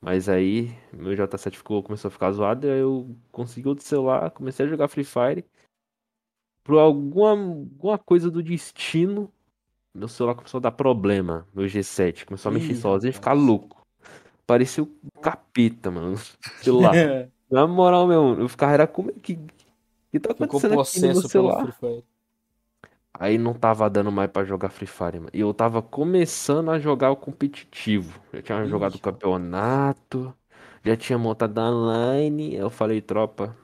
Mas aí, meu J7 ficou, começou a ficar zoado, aí eu consegui outro celular, comecei a jogar Free Fire. por alguma, alguma coisa do destino, meu celular começou a dar problema. Meu G7 começou a mexer Ih, sozinho e ficar louco. Parecia o capeta, mano. no Celular. Na moral, meu, eu ficava, era como é que. O que tá acontecendo aqui no meu celular? Aí não tava dando mais pra jogar Free Fire, mano. E eu tava começando a jogar o competitivo. Já tinha Ih, jogado o campeonato, já tinha montado a line. Eu falei, tropa,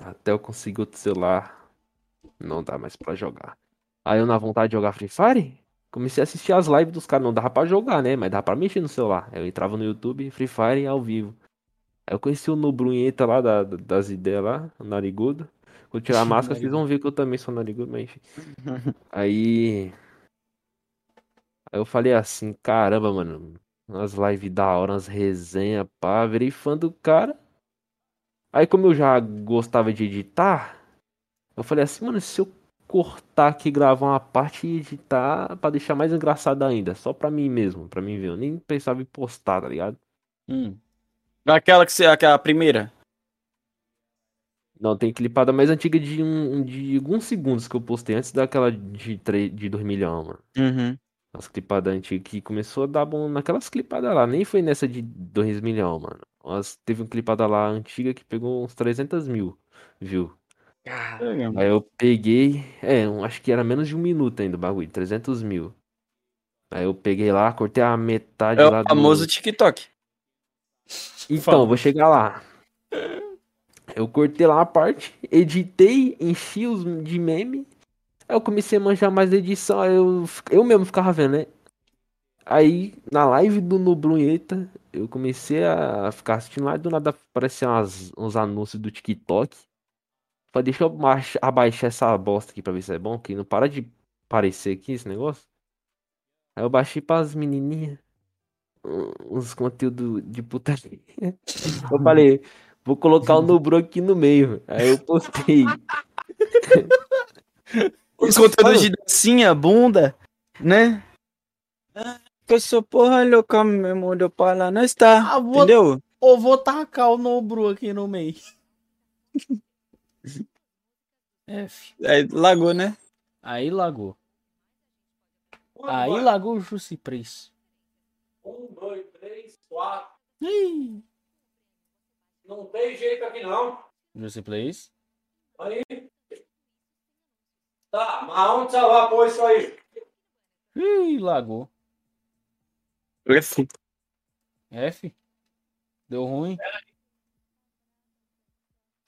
até eu conseguir outro celular, não dá mais pra jogar. Aí eu, na vontade de jogar Free Fire, comecei a assistir as lives dos caras. Não dava pra jogar, né? Mas dava pra mexer no celular. Eu entrava no YouTube, Free Fire ao vivo. Aí eu conheci o Nobrunheta lá da- das ideias lá, o narigudo. Vou tirar a máscara, vocês vão ver que eu também sou narigudo, mas enfim. Aí. Aí eu falei assim, caramba, mano. Umas lives da hora, umas resenhas, pá. Virei fã do cara. Aí, como eu já gostava de editar, eu falei assim, mano, se eu cortar aqui, gravar uma parte e editar pra deixar mais engraçado ainda, só pra mim mesmo, pra mim ver. Eu nem pensava em postar, tá ligado? Hum. Aquela que você. Aquela primeira. Não, tem clipada mais antiga de, um, de alguns segundos que eu postei antes daquela de, 3, de 2 milhões, mano. Uhum. As clipadas antigas que começou a dar bom naquelas clipadas lá. Nem foi nessa de 2 milhões, mano. Mas teve uma clipada lá antiga que pegou uns 300 mil, viu? Aí eu peguei, é, um- acho que era menos de um minuto ainda o bagulho, 300 mil. Aí eu peguei lá, cortei a metade É lá o do. famoso TikTok. Então, vou chegar lá. Eu cortei lá a parte, editei, enchi os de meme. Aí eu comecei a manjar mais da edição, aí eu, eu mesmo ficava vendo, né? Aí, na live do Nobrunheta, eu comecei a ficar assistindo lá do nada apareciam umas- uns anúncios do TikTok. Falei, deixa eu baixa- abaixar essa bosta aqui pra ver se é bom, que não para de aparecer aqui esse negócio. Aí eu baixei pras menininhas uns conteúdos de putaria. Eu falei, vou colocar o Nobru aqui no meio. Aí eu postei. Os conteúdos de dancinha, bunda, né? Que eu sou porra louca mesmo, deu pra lá, não está. Ah, vou- Entendeu? Ou vou tacar o Nobru aqui no meio. F. Aí lagou, né? Aí lagou. Aí lagou o Jussi. Um, dois, três, quatro. Ih, Não tem jeito aqui não. Jussi Place. Aí. Tá, mas aonde você vai pôr isso aí? Ih, lagou. F. F. Deu ruim.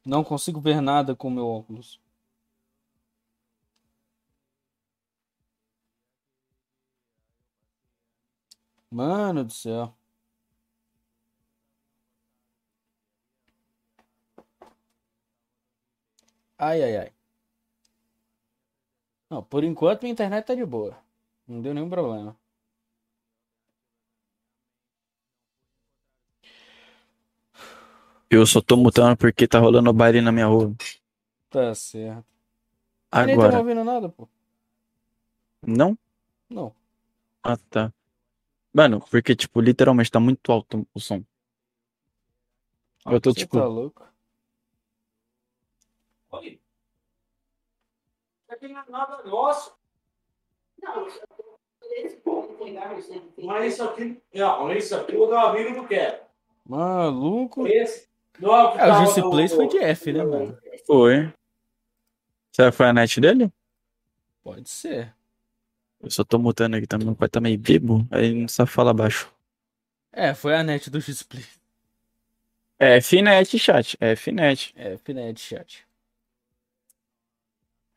Não consigo ver nada com meu óculos. Mano do céu. Ai, ai, ai. Não, por enquanto minha internet tá de boa. Não deu nenhum problema. Eu só tô mutando porque tá rolando baile na minha rua. Tá certo. Eu nem Agora. ouvindo nada, pô. Não? Não. Ah, tá. Mano, porque, tipo, literalmente tá muito alto o som. Eu tô, tipo- tá louco? Olha. Isso aqui não é nada nosso. Mas isso aqui. Não, isso aqui o meu amigo não quer. Maluco. Esse. Não é o É, no- Place foi de F, né, mano? Foi. Será que foi a net dele? Pode ser. Eu só tô mutando aqui também. Meu pai tá meio bebo, aí não sabe falar baixo. É, foi a net do X-Play. É Fnet, chat. É Fnet. É, Finet chat.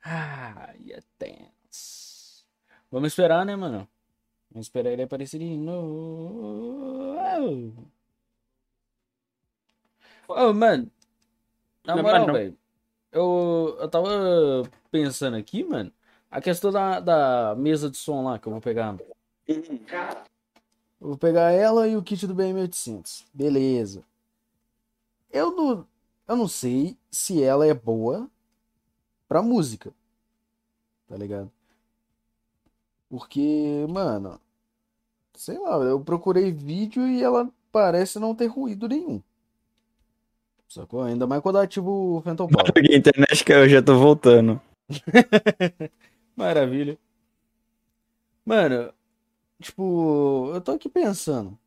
Ah, é tenso. Vamos esperar, né, mano? Vamos esperar ele aparecer de novo. Ô, mano. Na Não, moral, velho. Eu, eu tava pensando aqui, mano. A questão da, da mesa de som lá que eu vou pegar. Eu vou pegar ela e o kit do BM800. Beleza. Eu não, eu não sei se ela é boa pra música. Tá ligado? Porque, mano, sei lá, eu procurei vídeo e ela parece não ter ruído nenhum. Sacou? Ainda mais quando eu ativo o Phantom Power. Porque a internet caiu, eu já tô voltando. Maravilha. Mano, tipo, eu tô aqui pensando.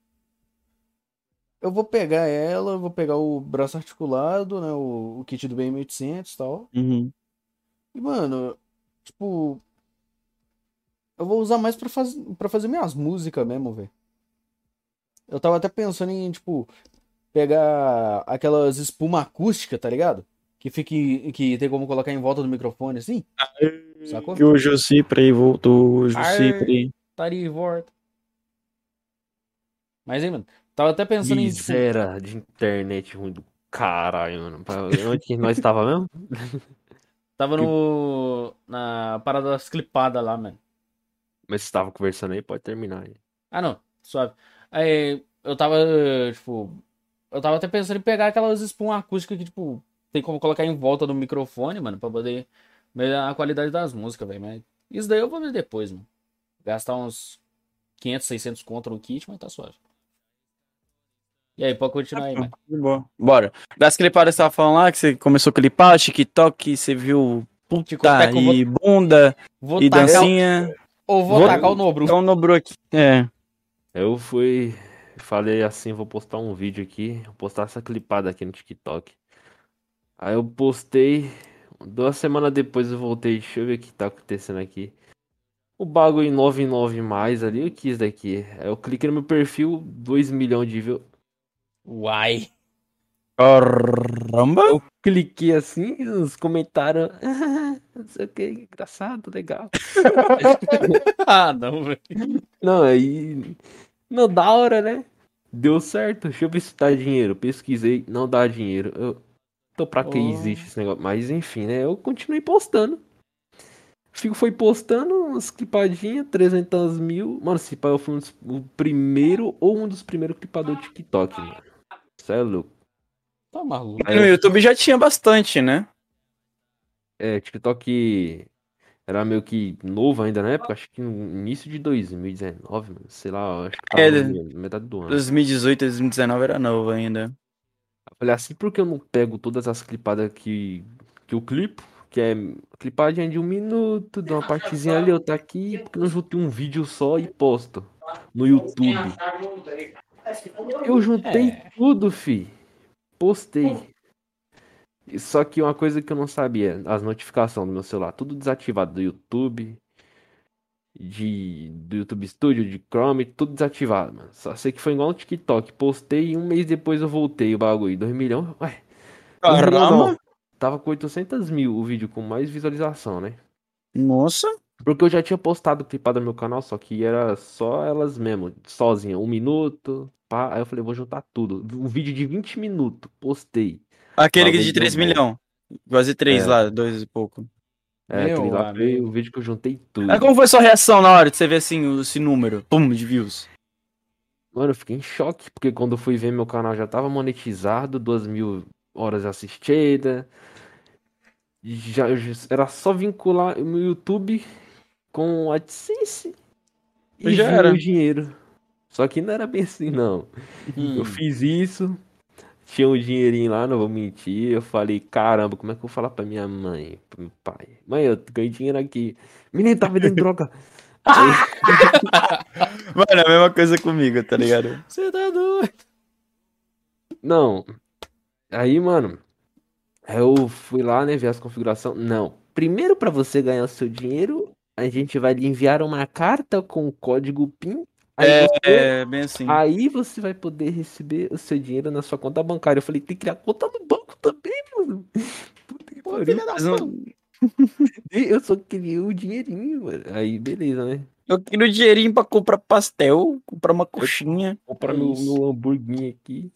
Eu vou pegar ela, vou pegar o braço articulado, né? O, o kit do BM800 e tal. Uhum. E, mano, tipo. Eu vou usar mais pra, faz... pra fazer minhas músicas mesmo, velho. Eu tava até pensando em, tipo, pegar aquelas espuma acústica, tá ligado? Que fique. Que tem como colocar em volta do microfone assim. Sacou? E o Jucipre voltou, o Jucipre. Tá de volta. Mas aí, mano, tava até pensando em. Tipo, de internet ruim do caralho, mano. Pra- Onde que nós tava mesmo? tava no. Na parada das clipadas lá, mano. Mas você tava conversando aí, pode terminar aí. Ah, não, suave. Aí eu tava, tipo. Eu tava até pensando em pegar aquelas espuma acústicas que, tipo, tem como colocar em volta do microfone, mano, pra poder melhorar a qualidade das músicas, velho. Mas isso daí eu vou ver depois, mano. Gastar uns 500, 600 contra o kit, mas tá suave. E aí, pode continuar aí, mano. De boa. Bora. Das clipadas que você tava falando lá, que você começou a clipar, TikTok, você viu puta eu vou- e bunda Vou e dancinha. ou vou Vou- tacar o Nobru. Então nobrou aqui. É. Eu fui. Falei assim, vou postar um vídeo aqui. Vou postar essa clipada aqui no TikTok. Aí eu postei. Duas semanas depois eu voltei. Deixa eu ver o que tá acontecendo aqui. O bagulho em 99 mais ali, eu quis daqui. Aí eu cliquei no meu perfil, 2 milhões de views. Uai. Caramba! Eu cliquei assim, os comentários. não sei o que, engraçado, legal. ah, não, velho. Não, aí. Não, da hora, né? Deu certo. Deixa eu ver se dá dinheiro. Pesquisei, não dá dinheiro. Eu. Então, pra que Oh. existe esse negócio? Mas enfim, né? Eu continuei postando. Fico foi postando umas clipadinhas, 300 mil. Mano, se pá, eu fui um dos- o primeiro ou um dos primeiros clipadores do TikTok, mano. Isso é louco. Tá maluco. Aí No eu- YouTube já tinha bastante, né? É, TikTok era meio que novo ainda na época, acho que no início de 2019, mano. Sei lá, acho que tava É, metade do ano. 2018, 2019 era novo ainda. Eu falei assim, por que eu não pego todas as clipadas que, que eu clipo? Que é clipadinha de um minuto, de uma partezinha ali, outra aqui, porque eu não juntei um vídeo só e posto no YouTube. Eu juntei É. tudo, fi. Postei. E Só que uma coisa que eu não sabia, as notificações do meu celular, tudo desativado do YouTube, de, do YouTube Studio, de Chrome, tudo desativado, mano. Só sei que foi igual no TikTok. Postei e um mês depois eu voltei o bagulho. 2 milhões. Ué, dois milhões Caramba! Tava com 800 mil o vídeo com mais visualização, né? Nossa! Porque eu já tinha postado clipado no meu canal, só que era só elas mesmo, sozinha, um minuto. Pá. Aí eu falei, vou juntar tudo. Um vídeo de 20 minutos, postei. Aquele de 3 deu bom. milhões. Quase 3 É. lá, 2 e pouco. É, Meu aquele lá foi amigo. o vídeo que eu juntei tudo. Mas como foi sua reação na hora de você ver assim esse número? Pum, de views. Mano, eu fiquei em choque, porque quando eu fui ver meu canal já tava monetizado, 2 mil horas assistidas. Já, já- era só vincular o meu YouTube com o AdSense e Já era. o dinheiro. Só que não era bem assim, não. Hum. Eu fiz isso, tinha um dinheirinho lá, não vou mentir. Eu falei, caramba, como é que eu vou falar pra minha mãe, pro meu pai? Mãe, eu ganhei dinheiro aqui. Menino, tá vendendo droga. Mano, é a mesma coisa comigo, tá ligado? Você tá doido. Não. Aí, mano, eu fui lá, né, ver as configurações. Não. Primeiro, pra você ganhar o seu dinheiro, a gente vai lhe enviar uma carta com o código PIN. Aí, É, você, é bem assim. aí você vai poder receber o seu dinheiro na sua conta bancária. Eu falei, tem que criar conta no banco também, mano. Puta que Pô, pariu. Eu só queria o dinheirinho, mano. Aí, beleza, né? Eu queria o dinheirinho pra comprar pastel, comprar uma coxinha. Comprar meu, meu hamburguinho aqui.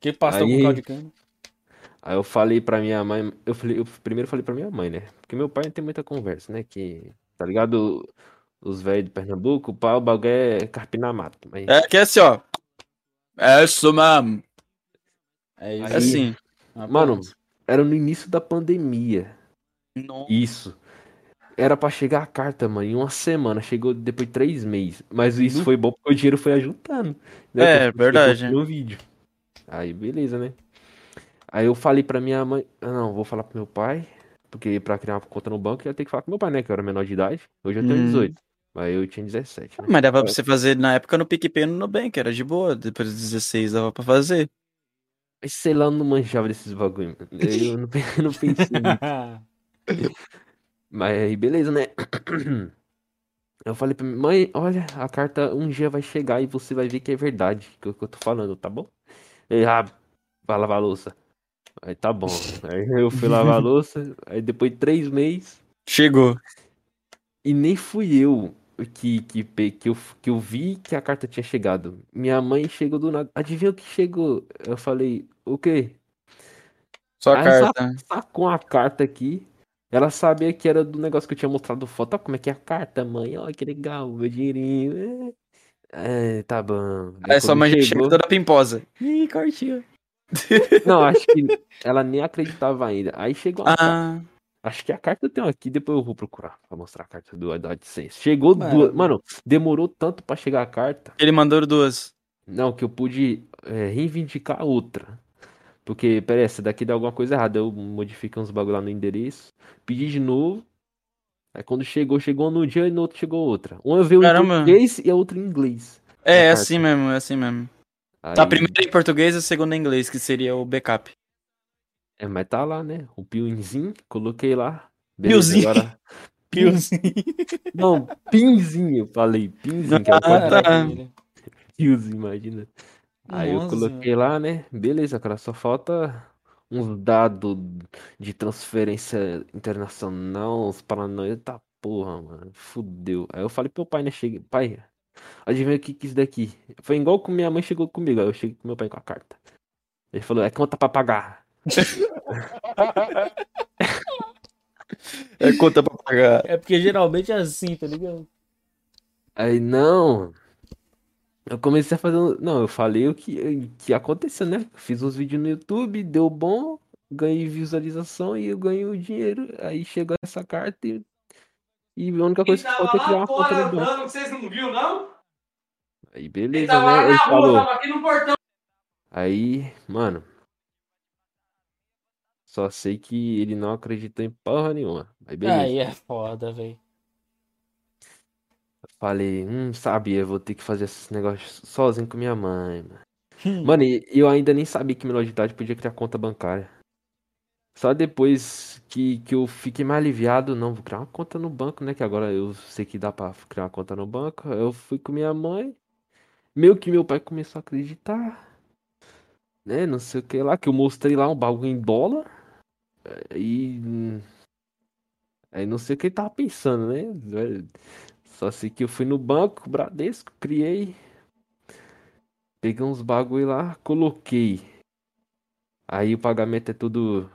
Que pastel Aí- com caldo de cana. Aí eu falei pra minha mãe, eu falei, eu primeiro falei pra minha mãe, né? Porque meu pai não tem muita conversa, né? Que, tá ligado? Os velhos de Pernambuco, pá, o bagulho é carpinar mato. Mas É que é assim, ó. É isso mesmo. É isso. É assim. Mano, era no início da pandemia. Isso. Era pra chegar a carta, mano, em uma semana. Chegou depois de três meses. Mas isso Uhum. foi bom porque o dinheiro foi ajuntando. né? É, eu- verdade. No vídeo. Aí, beleza, né? Aí eu falei pra minha mãe, ah, não, vou falar pro meu pai, Porque pra criar uma conta no banco, eu ia ter que falar com meu pai, né? Que eu era menor de idade. Hoje eu tenho Hum. 18. Mas eu tinha 17, né? Mas dava pra você fazer na época no PicPay e no Nubank, era de boa. Depois dos 16 dava pra fazer. Mas sei lá, eu não manjava desses bagulho. Eu não, pe- não pensei. Mas aí, beleza, né? Eu falei pra minha mãe, olha, a carta um dia vai chegar e você vai ver que é verdade que eu, que eu tô falando, tá bom? Aí, ah, vai lavar a louça. Aí tá bom. Aí eu fui lavar a louça, aí depois de três meses, Chegou. e nem fui eu que, que, que, eu, que eu vi que a carta tinha chegado. Minha mãe chegou do nada. Adivinha o que chegou? Eu falei, o quê? Só a carta. sacou a carta aqui. Ela sabia que era do negócio que eu tinha mostrado foto. Olha como é que é a carta, mãe. Olha que legal, meu dinheirinho. É, É, tá bom. Aí sua mãe chega chegou- toda pimposa. Ih, cartinha. Não, acho que ela nem acreditava ainda. Aí chegou a carta. Ah, Acho que a carta eu tenho aqui, depois eu vou procurar pra mostrar a carta do, do AdSense. Chegou Mano. duas. Mano, demorou tanto pra chegar a carta. ele mandou duas. Não, que eu pude é, reivindicar a outra. Porque, peraí, essa daqui dá alguma coisa errada. Eu modifiquei uns bagulho lá no endereço. Pedi de novo. Aí quando chegou, chegou um no dia e no outro chegou outra. Uma veio Caramba. em português e a outra em inglês. É, é assim mesmo, é assim mesmo. Aí, Tá, a primeira em português e a segunda em inglês, que seria o backup. É, mas tá lá, né? O pinzinho, coloquei lá. Piozinho. agora. Piozinho. Não, pinzinho, eu falei. Pinzinho, que é o Ah, tá. Piozinho, imagina. Aí eu Nossa, coloquei lá, né? Beleza, cara, só falta uns dados de transferência internacional, uns paranoia. Tá porra, mano. Fudeu. Aí eu falei pro meu pai, né? Cheguei, pai, adivinha o que que é isso daqui? Foi igual com minha mãe chegou comigo. Aí eu cheguei com meu pai com a carta. Ele falou, é conta pra pagar. É conta pra pagar. É porque geralmente é assim, tá ligado? Aí não. Eu comecei a fazer. um- Não, eu falei o que, que aconteceu, né? Fiz uns vídeos no YouTube, deu bom, ganhei visualização e eu ganhei o dinheiro. Aí chegou essa carta e, e a única coisa que falta é criar uma conta no banco. andando, que vocês não viram, não? Aí Ele beleza, tava lá né? Ele na rua, falou. tava aqui no portão. Aí, mano. Só sei que ele não acreditou em porra nenhuma. Aí beleza. Aí é foda, velho. Falei, hum, sabia, eu vou ter que fazer esses negócios sozinho com minha mãe, mano. Hum. Mano, e eu ainda nem sabia que Melodidade podia criar conta bancária. Só depois que, que eu fiquei mais aliviado, não, vou criar uma conta no banco, né? Que agora eu sei que dá pra criar uma conta no banco. Eu fui com minha mãe. Meio que meu pai começou a acreditar. Né? Não sei o que lá, que eu mostrei lá um bagulho em dólar. Aí. hum, Aí não sei o que ele tava pensando, né? Só sei que eu fui no banco, Bradesco, criei. Peguei uns bagulho lá, coloquei. Aí o pagamento é tudo.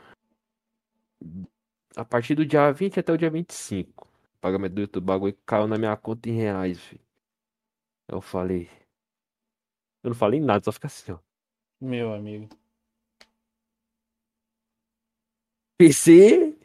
A partir do dia 20 até o dia 25. O pagamento do YouTube, o bagulho caiu na minha conta em reais, filho. Eu falei. Eu não falei nada, só fica assim, ó. Meu amigo. PC,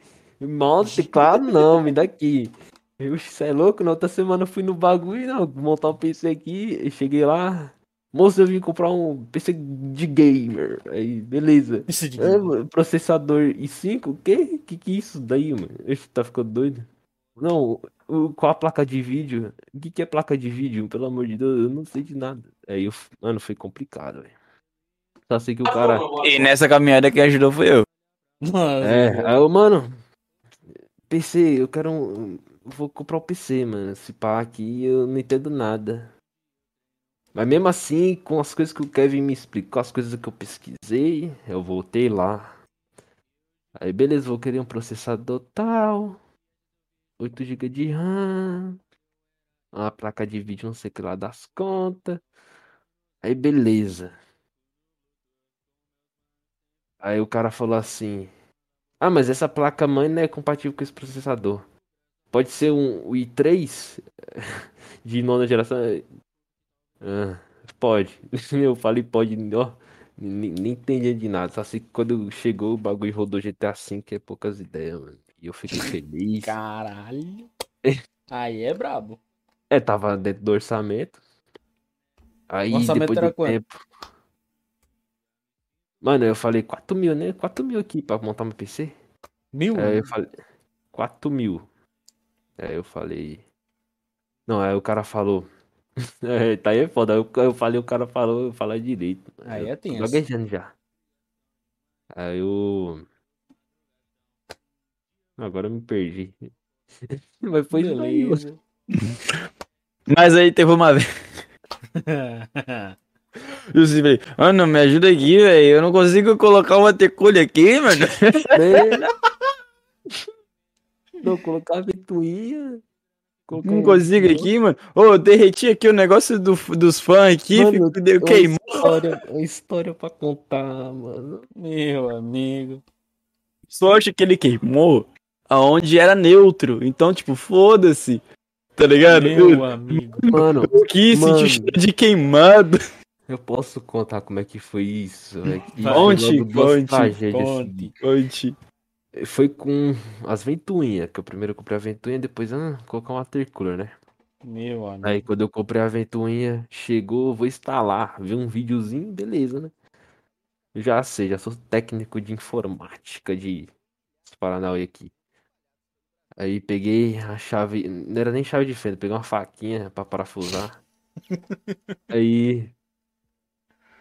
mouse, teclado, não, me dá aqui. Você é louco? Na outra semana eu fui no bagulho, não, montar um PC aqui, cheguei lá. Moço, eu vim comprar um PC de gamer. Aí, beleza. Isso de É, mano, processador i5? O quê? Que que é isso daí, mano? Esse tá ficando doido? Não, o, qual a placa de vídeo? O que que é placa de vídeo? Pelo amor de Deus, eu não sei de nada. Aí, eu, mano, foi complicado, velho. Só sei que o cara... E nessa caminhada quem ajudou foi eu. Nossa, É, aí eu, mano, PC, eu quero um. eu Vou comprar um PC, mano. Se pá aqui, eu não entendo nada. Mas mesmo assim, com as coisas que o Kevin me explicou, as coisas que eu pesquisei, eu voltei lá. Aí beleza, vou querer um processador tal. 8 GB de RAM. Uma placa de vídeo, não sei o que lá das contas. Aí beleza. Aí o cara falou assim. Ah, mas essa placa mãe não é compatível com esse processador. Pode ser um o i3 de nona geração. Ah, pode. Eu falei pode, ó. Nem, nem entendi de nada. Só sei que quando chegou o bagulho rodou GTA V, que é poucas ideias, mano. E eu fiquei feliz. Caralho. Aí é brabo. É, tava dentro do orçamento. Aí O orçamento depois era do quanto? tempo. Mano, eu falei 4 mil, né? 4 mil aqui pra montar meu PC. Mil? Aí eu falei, 4 mil. Aí eu falei. Não, aí o cara falou. É, tá aí é foda. Eu, eu falei, o cara falou, eu falei direito. Aí Eu é tô tenso. Gaguejando já. Aí eu. Agora eu me perdi. Mas foi isso aí. Beleza. Mas aí teve uma vez. Eu falei, mano, me ajuda aqui, velho. Eu não consigo colocar uma tecolha aqui, mano. Né? Não, colocar a ventoinha. Colocar Não um- consigo aqui, mano. Ô, eu derreti aqui o negócio do, dos fãs aqui, Mano, fico, deu, queimou. história, uma história pra contar, mano. Meu amigo. Sorte que ele queimou aonde era neutro. Então, tipo, foda-se. Tá ligado? Meu Eu amigo. Mano, sentir cheiro de queimado. eu posso contar como é que foi isso, que Conte, conte, assim. Conte. Conte. Foi com as ventoinhas, que eu primeiro comprei a ventoinha, depois ah, colocar um watercooler, né? Meu amigo. Aí quando eu comprei a ventoinha, chegou, vou instalar, vi um videozinho, beleza, né? Já sei, já sou técnico de informática de Paranauê aqui. Aí peguei a chave, não era nem chave de fenda, peguei uma faquinha pra parafusar. Aí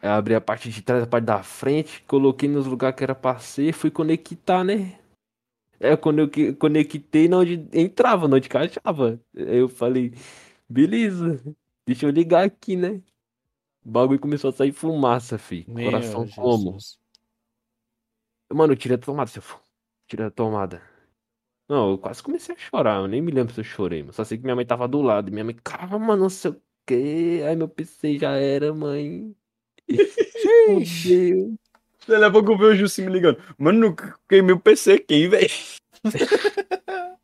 abri a parte de trás, a parte da frente, coloquei nos lugares que era pra ser, fui conectar, né? É, quando eu conectei, na onde entrava, na onde encaixava. Aí eu falei, beleza, deixa eu ligar aqui, né? O bagulho começou a sair fumaça, fi. Meu Coração como? Jesus. Mano, eu tirei a tomada, seu f- Tirei a tomada. Não, eu quase comecei a chorar. Eu nem me lembro se eu chorei, mano. Só sei que minha mãe tava do lado. Minha mãe, calma, não sei o quê. Aí meu PC já era, mãe. Meu Deus. Daqui a pouco eu o Jussi me ligando. Mano, queimei o PC aqui, velho.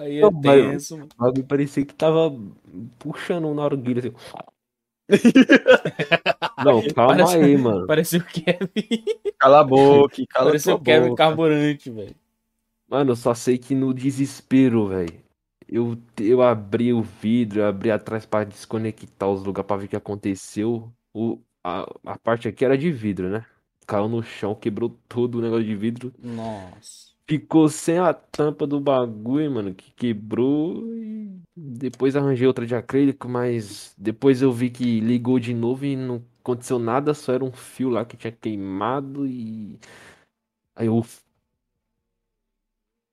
Aí é Não, mas- tenso, mano. Bagulho parecia que tava puxando um narguilha assim. Não, calma Parece- aí, mano. Parecia o Kevin. Cala a boca, cala Parecia a o Kevin boca. carburante, velho. Mano, eu só sei que no desespero, velho. Eu, eu abri o vidro, eu abri atrás pra desconectar os lugares pra ver o que aconteceu. O, a, a parte aqui era de vidro, né? Caiu no chão, quebrou todo o negócio de vidro. Nossa. Ficou sem a tampa do bagulho, mano, que quebrou. E depois arranjei outra de acrílico, mas depois eu vi que ligou de novo e não aconteceu nada, só era um fio lá que tinha queimado e. Aí eu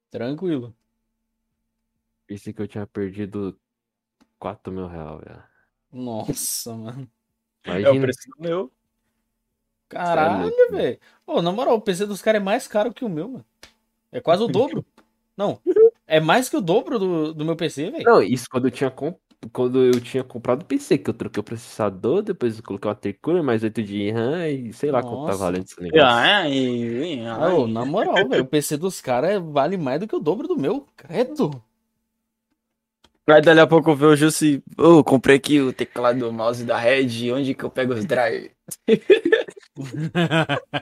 Tranquilo. pensei que eu tinha perdido 4 mil reais, velho. Nossa, mano. É o Imagina. preço do meu. Caralho, louco, velho. Ô, na moral, o PC dos caras é mais caro que o meu, mano. É quase o dobro. Não. É mais que o dobro do, do meu PC, velho. Não, isso quando eu tinha comp... quando eu tinha comprado o PC, que eu troquei o processador, depois eu coloquei uma tercura, mais 8 de RAM e sei lá quanto tá valendo esse negócio. Ai, ai, Ô, na moral, velho, o PC dos caras vale mais do que o dobro do meu. Credo. Aí dali a pouco eu vejo o Jussi. Ô, comprei aqui o teclado do mouse da Red. Onde que eu pego os drive?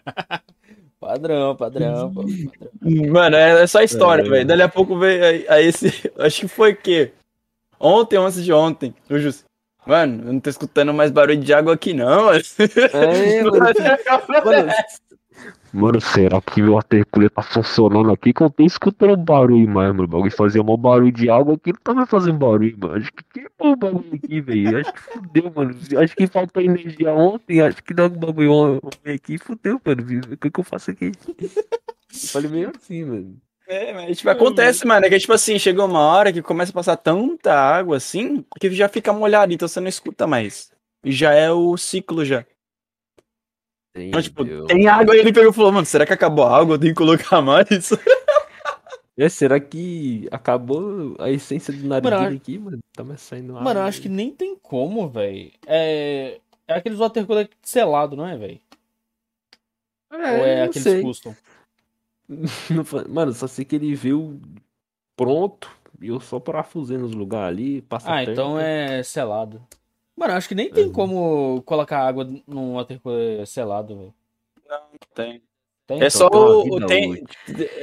padrão, padrão, pô, padrão. Mano, é, é só história, É. velho. Dali a pouco veio aí, aí esse. Acho que foi o quê? Ontem, antes de ontem. O Jussi. Mano, eu não tô escutando mais barulho de água aqui, não. mano." É, mano. Mano, mano, será que o watercooler tá funcionando aqui? Que eu tô escutando barulho mais, mano. O bagulho fazia um barulho de água aqui, não tava fazendo barulho, mano. Acho que queimou o bagulho aqui, velho. Acho que fudeu, mano. Acho que faltou energia ontem. Acho que dá um bagulho ontem aqui, fudeu, mano. O que, que eu faço aqui? Eu falei meio assim, mano. É, mas tipo, acontece, mano. É que tipo assim, chegou uma hora que começa a passar tanta água assim que já fica molhado, então você não escuta mais. Já é o ciclo já. Então, tipo, Entendeu? tem água e ele pegou e falou, mano, será que acabou a água? Eu tenho que colocar mais? É, será que acabou a essência do Mano, narguilha eu- aqui, mano? Tá mais saindo Mano, eu acho que nem tem como, velho. É. É aqueles watercooler selado, não é, velho? É, Ou é aqueles sei. custom? Mano, só sei que ele veio pronto e eu só parafusei nos lugares ali, passa Ah, então é selado. Mano, acho que nem tem Uhum. como colocar água num watercooler selado, velho. Tem. Tem? É só tem uma o, tem,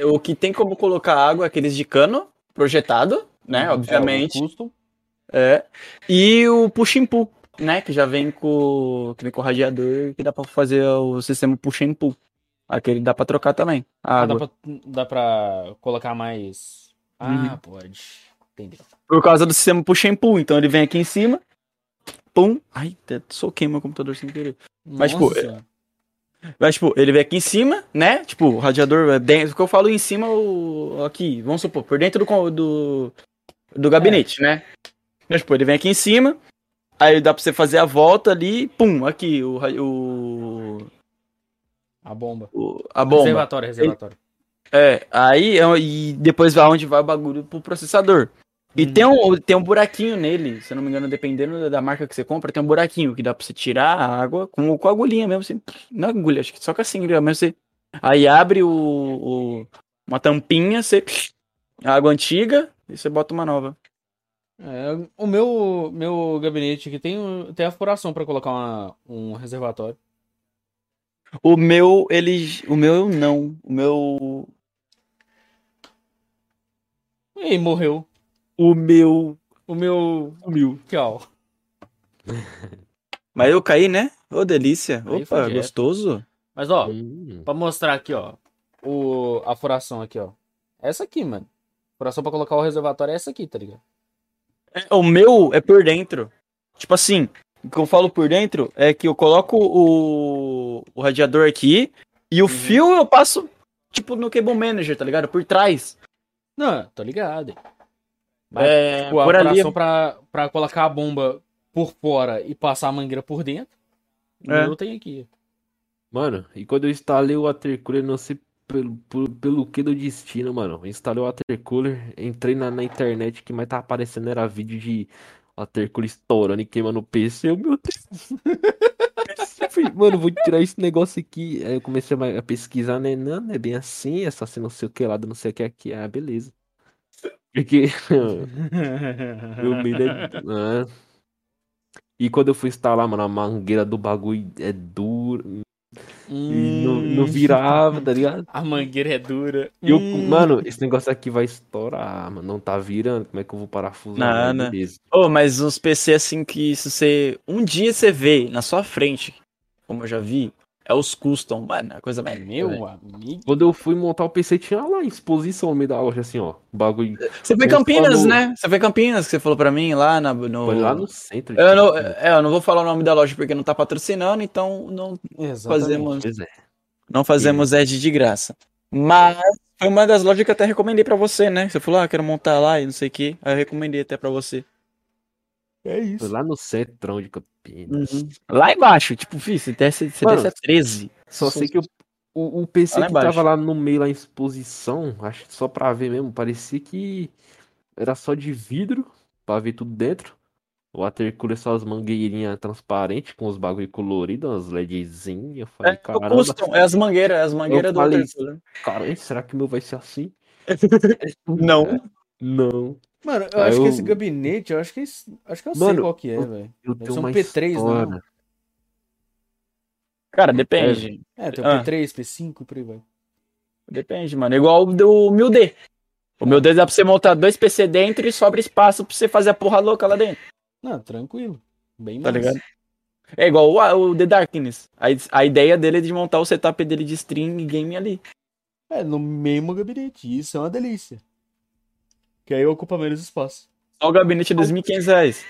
o que tem como colocar água, é aqueles de cano, projetado, né? É, o obviamente. custom. É. E o push and pull, né? Que já vem com, que vem com o radiador, que dá pra fazer o sistema push and pull. Aquele dá pra trocar também. A Ah, dá, água. pra, dá pra colocar mais. Ah, Uhum. pode. Entendeu. Por causa do sistema push and pull. Então ele vem aqui em cima. Pum. Ai, até soquei meu computador sem querer. Mas, Nossa tipo, Senhora. Mas, tipo, ele vem aqui em cima, né? Tipo, o radiador é dentro. O que eu falo em cima, o. Aqui, vamos supor, por dentro do, do, do gabinete, né? Mas, tipo, ele vem aqui em cima. Aí dá pra você fazer a volta ali. Pum, aqui, o. o, A bomba. o- a bomba. Reservatório, reservatório. É, aí é- e depois vai onde vai o bagulho pro processador. E Hum. tem, um, tem um buraquinho nele, se eu não me engano, dependendo da marca que você compra, tem um buraquinho que dá pra você tirar a água com, com a agulhinha mesmo, assim. Não é agulha, acho que só com assim, mesmo você. Aí abre o, o- uma tampinha, você. A água antiga e você bota uma nova. É, o meu, meu gabinete aqui tem, tem a furação pra colocar uma- um reservatório. O meu, ele. O meu não. O meu. E morreu. O meu. O meu. Sumiu. Tchau. Mas eu caí, né? Ô, delícia. Aí Opa, gostoso. Mas, ó, Hum. pra mostrar aqui, ó. O, a furação aqui, ó. Essa aqui, mano. Furação pra colocar o reservatório é essa aqui, tá ligado? É, O meu é por dentro. Tipo assim, o que eu falo por dentro é que eu coloco o, o radiador aqui e o Uhum. fio eu passo, tipo, no Cable Manager, tá ligado? Por trás. Não, tô ligado. Mas, é, Tipo, a por ali. pra, pra colocar a bomba por fora e passar a mangueira por dentro. É. meu tem aqui. Mano, e quando eu instalei o watercooler, não sei pelo, por- pelo que do destino, mano. Eu instalei o watercooler, entrei na, na internet, que mais tava aparecendo era vídeo de watercooler estourando e queimando o PC. Eu, meu Deus. Eu mano, vou tirar esse negócio aqui. Aí eu comecei a a pesquisar, né? Não, não é bem assim, é só assim, não sei o que lá, do não sei o que aqui. Ah, beleza. Porque meu medo é. Ah. E quando eu fui instalar, mano, a mangueira do bagulho é dura. E não, não Hum, virava, tá ligado? A mangueira é dura. E eu, Hum. mano, esse negócio aqui vai estourar, mano. Não tá virando. Como é que eu vou parafusar? Nada. Ô, mas uns PC assim que se você. Um dia você vê na sua frente, como eu já vi, é os custom, mano, a coisa mais. Meu amigo. Quando eu fui montar o PC, tinha lá exposição no meio da loja, assim, ó. Bagulho. Você foi Campinas, né? Você foi Campinas, que você falou pra mim, lá na, no. Foi lá no centro. Eu não, é, eu não vou falar o nome da loja porque não tá patrocinando, então não Exatamente. fazemos, é. não fazemos ad de graça. Mas foi uma das lojas que eu até recomendei pra você, né? Você falou, ah, quero montar lá e não sei o que. Aí eu recomendei até pra você. É Foi isso. lá no centrão de Campinas. Uhum. Lá embaixo, tipo, fi, você desce, você Mano, desce a 13. Só sei que eu- o, o PC Lá que embaixo. tava lá no meio, lá em exposição, acho que só pra ver mesmo, parecia que era só de vidro, pra ver tudo dentro. O watercooler só as mangueirinhas transparentes, com os bagulho coloridos, umas LEDzinhas. Eu falei, É, o caramba, custom, é as mangueiras, é as mangueiras do falei watercooler. caramba, será que o meu vai ser assim? Não. Não. Mano, eu Aí acho que eu- esse gabinete, eu acho que acho que eu sei Mano, qual que é, velho. Eu Deve ser um uma P3, não. história. Cara, depende. É, tem o Ah. P3, P5, por aí vai. Depende, mano. Igual o do 1000D. O 1000D dá pra você montar dois PC dentro e sobra espaço pra você fazer a porra louca lá dentro. Não, tranquilo. Bem Tá massa. ligado? É igual o, o The Darkness. A, a ideia dele é de montar o setup dele de stream e game ali. É, no mesmo gabinete. Isso é uma delícia. Que aí ocupa menos espaço. Só o gabinete dos 1.500 reais.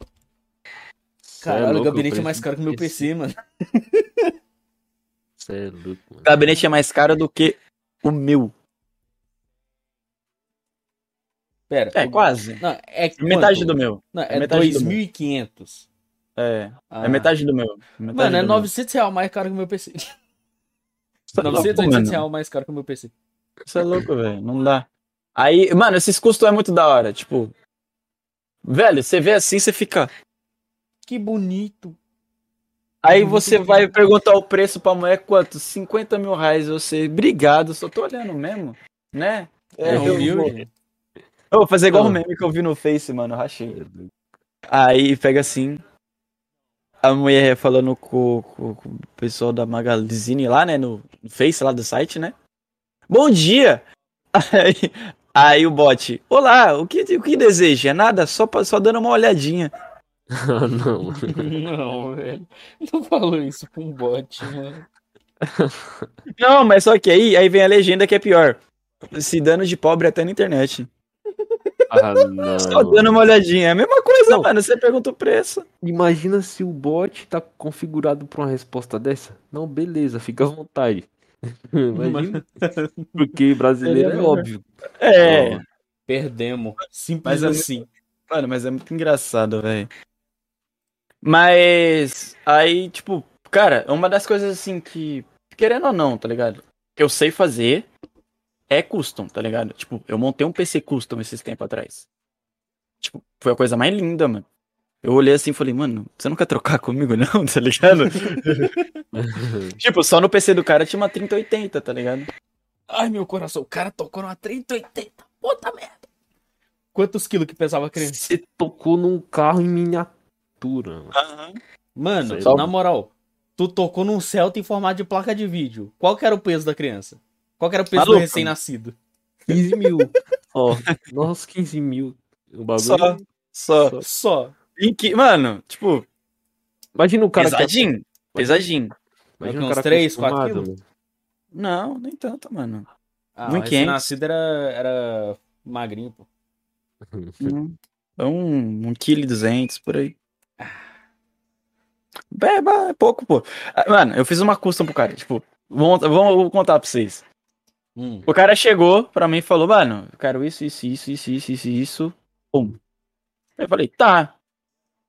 É Caralho, o louco, gabinete é mais caro que o meu PC, mano. Cê é louco, mano. O gabinete é mais caro do que o meu. Pera. É, o- quase. Não, é Metade quanto? do meu. Não, é é metade do meu. 2.500. É. Ah. É metade do meu. Metade Mano, é do meu. 900 reais mais caro que o meu PC. Tá 900, louco, 800 mano. reais mais caro que o meu PC. Isso é louco, velho. Não dá. Aí, mano, esses custos é muito da hora. Tipo. Velho, você vê assim, você fica. Que bonito. Aí Muito você bom. vai perguntar o preço pra mulher quanto? 50 mil reais. Você, obrigado, só tô olhando mesmo, né? É, eu, humilde. vou, eu vou fazer igual o meme que eu vi no Face, mano, rachei. Aí pega assim, a mulher falando com, com- com o pessoal da Magazine lá, né, no, no Face lá do site, né? Bom dia! Aí, aí o bot, olá, o que, o que deseja? Nada, só, pra- só dando uma olhadinha. não. Não, velho. Não falou isso com um bot, mano. Não, mas só que aí, aí vem a legenda que é pior. Se dano de pobre até na internet. Ah, não. Só dando uma olhadinha. É a mesma coisa, Não. mano. Você pergunta o preço. Imagina se o bot tá configurado pra uma resposta dessa. Não, beleza, fica à vontade. Imagina. Porque brasileiro é Seria óbvio. É. Perdemos. Simples Mas é assim. Mano, mas é muito engraçado, velho. Mas aí, tipo, cara, uma das coisas assim que, querendo ou não, tá ligado? Que eu sei fazer é custom, tá ligado? Tipo, eu montei um PC custom esses tempos atrás. Tipo, foi a coisa mais linda, mano. Eu olhei assim e falei, mano, você não quer trocar comigo, não, tá ligado? tipo, só no PC do cara tinha uma 3080, tá ligado? Ai, meu coração. O cara tocou numa 3080. Puta merda. Quantos quilos que pesava a criança? Você tocou num carro em miniatura. mano. Mano, Sei na moral. Tu tocou num Celta em formato de placa de vídeo. Qual que era o peso da criança? Qual que era o peso do Maluco. recém-nascido? 15 mil. Ó, nossa, 15 mil. O bagulho. Só, só. Só. Em que, mano, tipo, Imagina o cara que é pesadinho, pesadinho. Imagina Uns o cara três, quatro acostumado, quilos? mano. Não, nem tanto, mano. Ah, Um o e quinhentos. recém-nascido era, era magrinho, pô. É um, um quilo e duzentos, por aí. É, ba- é pouco, pô. Ah, Mano, eu fiz uma custom pro cara, tipo, vou, vou, vou contar pra vocês. Hum. O cara chegou pra mim e falou, mano, eu quero isso, isso, isso, isso, isso, isso, isso. Pum. Eu falei, tá,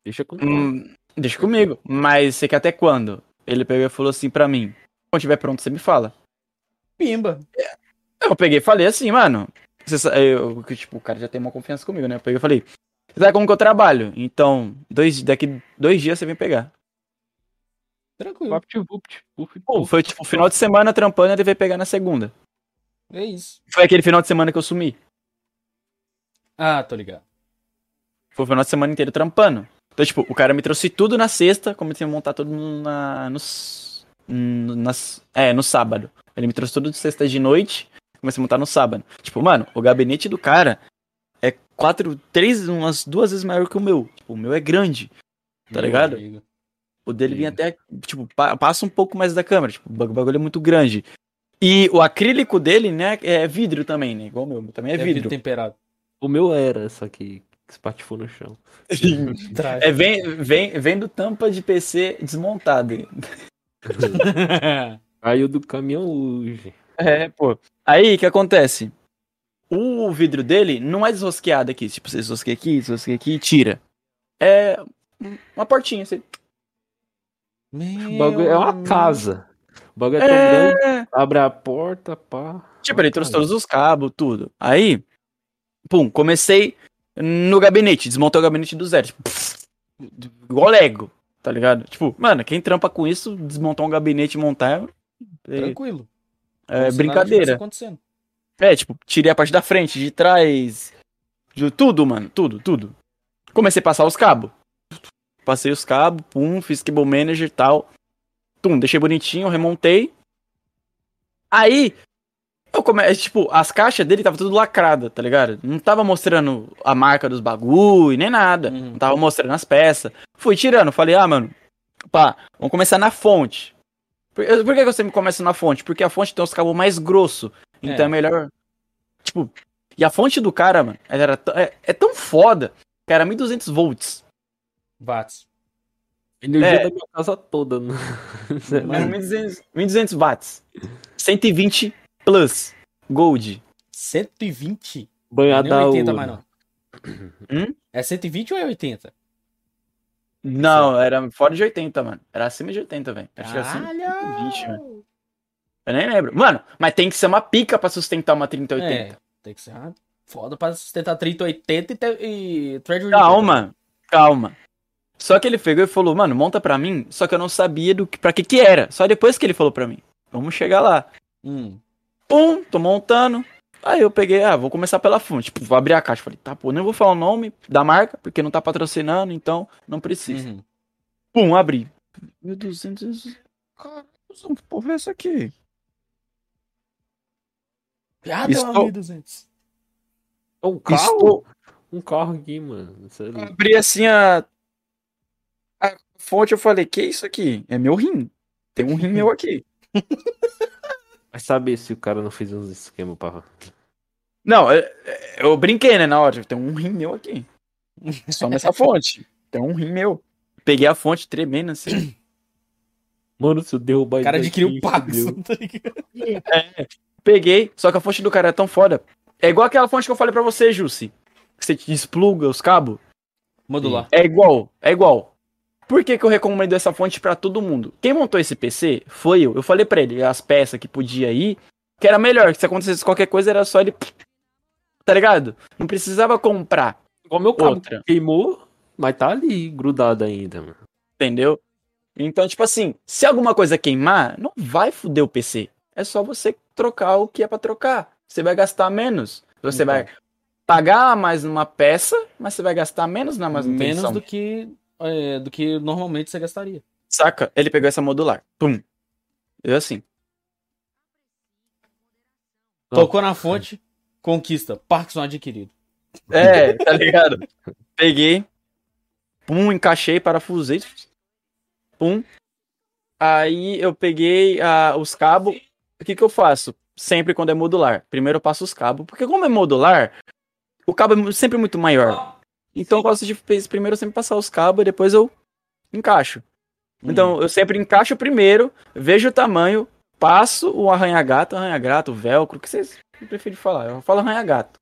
Deixa com hum, deixa comigo. Mas você quer até quando? Ele pegou e falou assim pra mim, quando tiver pronto, você me fala. Pimba. Eu peguei e falei assim, mano. Você, eu, que, tipo, o cara já tem uma confiança comigo, né? Eu peguei e falei, você sabe como que eu trabalho? Então, dois, daqui dois dias você vem pegar. Tranquilo. Vapt, vupt, vupt, Pô, vupt. foi tipo final de semana trampando e ele veio pegar na segunda. É isso. Foi aquele final de semana que eu sumi. Ah, tô ligado. Foi o final de semana inteiro trampando. Então, tipo, o cara me trouxe tudo na sexta, comecei a montar tudo na, no, s- no, nas, é, no sábado. Ele me trouxe tudo de sexta de noite, comecei a montar no sábado. Tipo, mano, o gabinete do cara é quatro, três, umas duas vezes maior que o meu. Tipo, o meu é grande. Tá Meu ligado? amigo. O dele vinha Sim. até, tipo, pa- passa um pouco mais da câmera. Tipo, o bag- bagulho é muito grande. E o acrílico dele, né, é vidro também, né? Igual o meu, também é É vidro. vidro temperado. O meu era, só que espatifou no chão. É, vem, vem, vem do tampa de PC desmontado. Caiu do caminhão hoje. É, pô. Aí, o que acontece? O vidro dele não é desrosqueado aqui. Tipo, você desrosqueia aqui, desrosqueia aqui e tira. É uma portinha, assim. O bagulho é uma casa. O bagulho é tão grande, É, abre a porta, pá. tipo, ele trouxe todos os cabos, tudo. Aí, pum, comecei no gabinete, desmontou o gabinete do zero. Tipo, pff, igual Lego, tá ligado? Tipo, mano, quem trampa com isso, desmontar um gabinete e montar é, Tranquilo. é tivesse brincadeira. É, tipo, tirei a parte da frente, de trás, de tudo, mano, tudo, tudo. Comecei a passar os cabos. Passei os cabos, pum, fiz cable manager e tal. Tum, deixei bonitinho, remontei. Aí, eu come... tipo, as caixas dele tava tudo lacrada, tá ligado? Não tava mostrando a marca dos bagulho, nem nada. Uhum. Não tava mostrando as peças. Fui tirando, falei, ah, mano, pá, vamos começar na fonte. Por, por que eu sempre começo na fonte? Porque a fonte tem os cabos mais grossos. Então é. É. melhor. Tipo, e a fonte do cara, mano, ela era t- é, é tão foda que era 1200 volts. Watts. Energia É. da minha casa toda. Era 1200, 1200 watts. 120 plus gold. 120? Banhar não é 80 urna. mais não. Hum? É 120 ou é 80? Não, era fora de 80, mano. Era acima de 80, velho. Acho que era acima de Caralho! 120, velho. Eu nem lembro. Mano, mas tem que ser uma pica pra sustentar uma 3080. É, tem que ser uma foda pra sustentar 3080 e, te- e Treasure Calma, calma. Só que ele pegou e falou, mano, monta pra mim. Só que eu não sabia do que, pra que que era. Só depois que ele falou pra mim. Vamos chegar lá. Hum. Pum, tô montando. Aí eu peguei, ah, vou começar pela fonte. Tipo, vou abrir a caixa. Falei, tá, pô, nem vou falar o nome da marca, porque não tá patrocinando, então não precisa. Uhum. Pum, abri. 1200. Caralho, porra, é essa aqui? Ah, uma Estou- 1200. É um carro? Estou- Um carro aqui, mano. Sério. Abri assim a. A fonte, eu falei, que isso aqui? É meu rim. Tem um rim meu aqui. Vai saber se o cara não fez uns esquemas pra. Não, é- é- eu brinquei, né, na hora. Tem um rim meu aqui. Só nessa fonte. Tem um rim meu. Peguei a fonte tremendo assim. Mano, se eu derrubar O cara isso adquiriu Paxson, tá ligado? Peguei, só que a fonte do cara é tão foda. É igual aquela fonte que eu falei pra você, Jussi. Que você despluga os cabos. Modular. É igual, é igual. Por que, que eu recomendo essa fonte pra todo mundo? Quem montou esse PC foi eu. Eu falei pra ele as peças que podia ir, que era melhor, que se acontecesse qualquer coisa era só ele. Tá ligado? Não precisava comprar, Igual meu cabo Outra. queimou, mas tá ali grudado ainda, mano. entendeu? Então, tipo assim, se alguma coisa queimar, não vai foder o PC. É só você trocar o que é pra trocar. Você vai gastar menos. Você Então. vai pagar mais numa peça, mas você vai gastar menos na manutenção. Menos do que, é, do que normalmente você gastaria. Saca? Ele pegou essa modular. Pum. Eu assim. Tocou na fonte, conquista. Parkinson adquirido. É, tá ligado? Peguei. Pum, encaixei, parafusei. Pum. Aí eu peguei ah, os cabos. O que que eu faço? Sempre quando é modular. Primeiro eu passo os cabos. Porque como é modular, o cabo é sempre muito maior. Então eu gosto de primeiro sempre passar os cabos e depois eu encaixo. Então eu sempre encaixo primeiro, vejo o tamanho, passo o arranha-gato, arranha-gato, velcro, o que vocês preferem falar? Eu falo arranha-gato.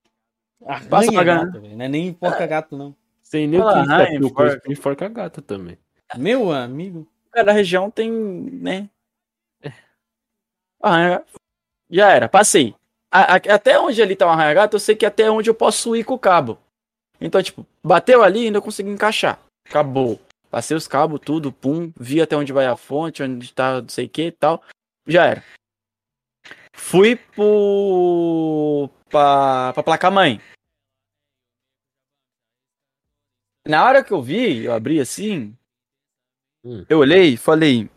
Arranha Passa pra gato, velho. Não é nem porca gato, não. Sem nem o Fala, que o enforca. curso enforca gata também. Meu amigo. Cada região tem, né? Arranha Já era, passei. A- a- até onde ali tá o arranha-gato, eu sei que até onde eu posso ir com o cabo. Então, tipo, bateu ali, ainda eu consegui encaixar. Acabou. Passei os cabos, tudo, pum. Vi até onde vai a fonte, onde tá não sei o que e tal. Já era. Fui pro. pra, pra placa-mãe. Na hora que eu vi, eu abri assim. Hum. Eu olhei e falei: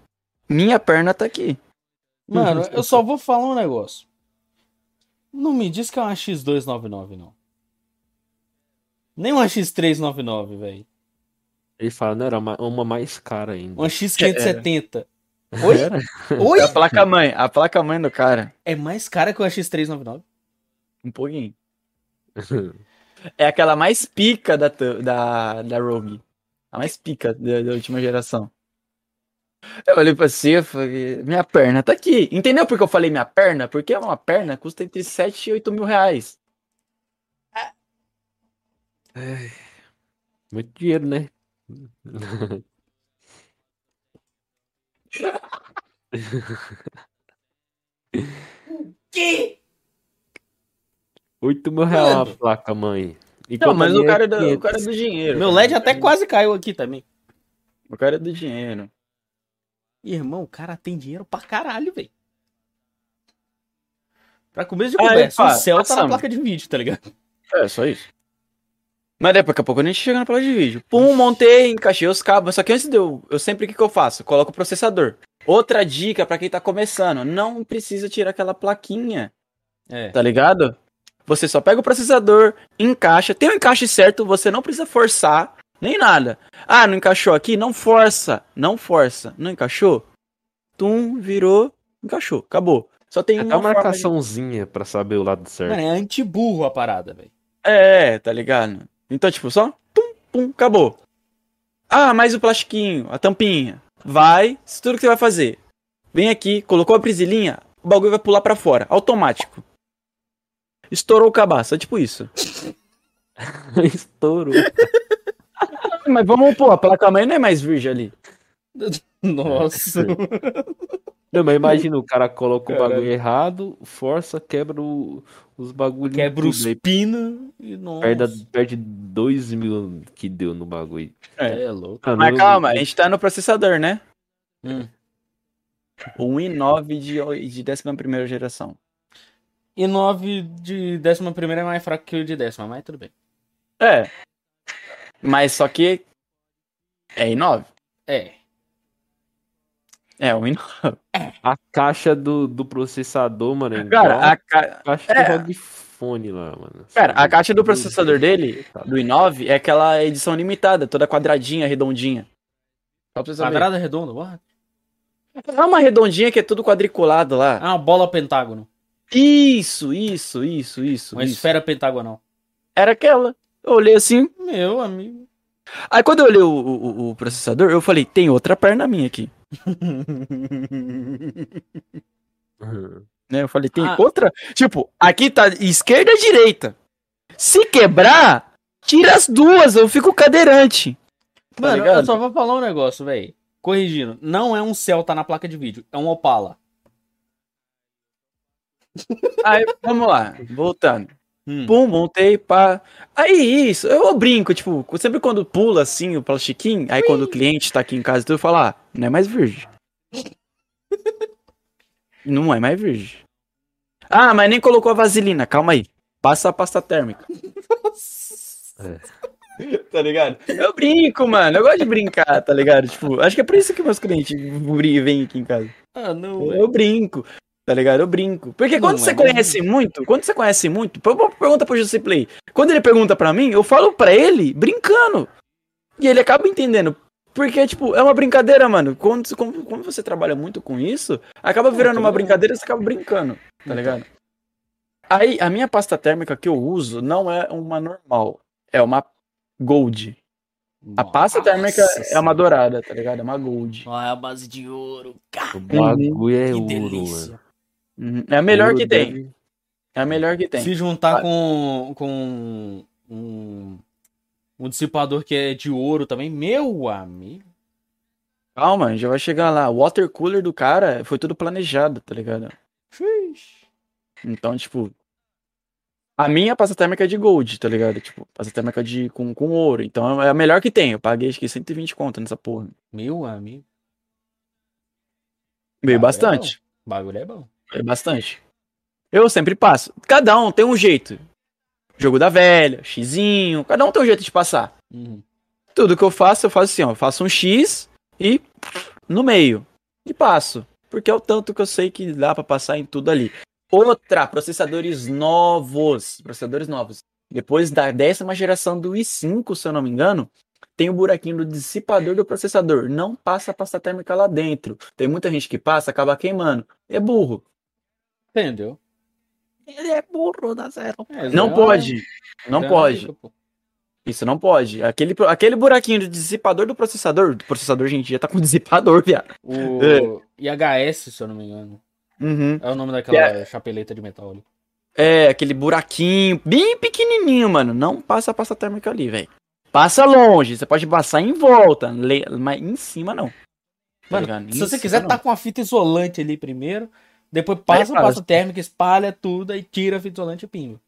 Minha perna tá aqui. Mano, eu só vou falar um negócio. Não me diz que é uma X299, não. Nem uma X399, velho. Ele fala, não, era uma, uma mais cara ainda. Uma X570. Oi? Era? Oi? É a placa-mãe, a placa-mãe do cara. É mais cara que uma X399? Um pouquinho. É aquela mais pica da, da, da Rogue. A mais pica da, da última geração. Eu olhei pra você e falei, minha perna tá aqui. Entendeu por que eu falei minha perna? Porque uma perna custa entre 7 e 8 mil reais. Muito dinheiro, né? Que? 8 mil reais uma placa, mãe. Não, Enquanto mas a o cara, é é do, o 500. cara é do dinheiro. Meu. LED até quase caiu aqui também. O cara é do dinheiro. Irmão, o cara tem dinheiro pra caralho, velho. Pra começo de Aí, conversa, pá, o céu tá na placa de vídeo, tá ligado? É, só isso. Mas daqui a pouco a gente chega na placa de vídeo. Pum, montei, encaixei os cabos. Só que antes de eu. Eu sempre o que, que eu faço? Coloco o processador. Outra dica pra quem tá começando: não precisa tirar aquela plaquinha, É. tá ligado? Você só pega o processador, encaixa. Tem o encaixe certo, você não precisa forçar nem nada. Ah, não encaixou aqui? Não força. Não força. Não encaixou? Tum, virou, encaixou. Acabou. Só tem Até uma forma de- marcaçãozinha pra saber o lado certo. Mano, é anti-burro a parada, velho. É, tá ligado? Então, tipo, só pum, pum, acabou. Ah, mais o plastiquinho, a tampinha. Vai, isso tudo que você vai fazer. Vem aqui, colocou a prisilinha, o bagulho vai pular pra fora, automático. Estourou o cabaço, é tipo isso. Estourou. Mas vamos, pô, a placa-mãe não é mais virgem ali. Nossa. Não, mas imagina, o cara coloca o bagulho errado, força, quebra o- os bagulhos. Quebra os pinos e nossa. Perde, perde 2 mil que deu no bagulho. É. É louco. Ah, Mas não- calma, a gente tá no processador, né? Hum. O i9 de, de 11 geração. E 9 de décima primeira é mais fraco que o de décima, mas tudo bem. É. Mas só que. É i9. É. É, o i9. A caixa do, do processador, mano. É Cara, a, ca- a caixa é. do ROG Phone lá, mano. Cara, a caixa do processador dele, do i9, é aquela edição limitada, toda quadradinha, redondinha. Só pra. Quadrada redonda, what? É uma redondinha que é tudo quadriculado lá. Ah, uma bola pentágono. Isso, isso, isso, isso. Uma isso. esfera pentagonal. Era aquela. Eu olhei assim. Meu amigo. Aí quando eu olhei o, o- o processador, eu falei, tem outra perna minha aqui. Né? Eu falei, tem Ah. outra? Tipo, aqui tá esquerda e direita. Se quebrar, tira as duas, eu fico cadeirante. Tá Mano, eu só vou falar um negócio, velho. Corrigindo, não é um Celta na placa de vídeo, é um Opala. Aí, vamos lá, voltando. Hum. Pum, montei, pá. Aí isso, eu brinco, tipo, sempre quando pula assim o plastiquinho, aí quando o cliente tá aqui em casa, eu falo, ah, não é mais virgem. não é mais virgem. Ah, mas nem colocou a vaselina, calma aí. Passa a pasta térmica. Tá ligado? Eu brinco, mano. Eu gosto de brincar, tá ligado? Tipo, acho que é por isso que meus clientes vêm aqui em casa. Ah, não, Eu, eu brinco, tá ligado? Eu brinco. Porque quando Não, você é conhece muito, quando você conhece muito, per- pergunta pro José Play. Quando ele pergunta pra mim, eu falo pra ele brincando. E ele acaba entendendo. Porque, tipo, é uma brincadeira, mano. Quando, quando, quando você trabalha muito com isso, acaba virando uma brincadeira e você acaba brincando, tá ligado? Aí, a minha pasta térmica que eu uso não é uma normal. É uma Gold. A pasta térmica é uma dourada, tá ligado? É uma Gold. Ah, é a base de ouro. Cara, O bagulho é que ouro, delícia. mano. Uhum. É a melhor Ouro que tem. deve- É a melhor que tem. Se juntar Ah. com, com um, um dissipador que é de ouro também, meu amigo. Calma, já vai chegar lá. O water cooler do cara foi tudo planejado, tá ligado? Então, tipo. A minha pasta térmica é de gold, tá ligado? Tipo, pasta térmica de, com, com ouro. Então é a melhor que tem. Eu paguei acho que 120 conto nessa porra. Meu amigo. Veio Ah, bastante. O bagulho é bom. Veio bastante. Eu sempre passo. Cada um tem um jeito. Jogo da velha, xizinho. Cada um tem um jeito de passar. Uhum. Tudo que eu faço, eu faço assim, ó. Eu faço um X e no meio. E passo. Porque é o tanto que eu sei que dá pra passar em tudo ali. Outra, processadores novos. Processadores novos. Depois da décima geração do i5, se eu não me engano, tem o buraquinho do dissipador do processador. Não passa a pasta térmica lá dentro. Tem muita gente que passa, acaba queimando. É burro. Entendeu? Ele é burro, dá zero. É, Não é pode. Não é pode. Isso não pode. Aquele, aquele buraquinho do dissipador do processador. Do processador, gente, já tá com dissipador, viado. O É. IHS, se eu não me engano. Uhum. É o nome daquela chapeleta de metal ali. É, aquele buraquinho bem pequenininho, mano. Não passa a pasta térmica ali, velho. Passa longe. Você pode passar em volta, mas em cima não. Tá Mano, ligado? se Em você quiser não. tá com uma fita isolante ali primeiro, depois passa a passa. pasta térmica, espalha tudo e tira a fita isolante e pinga.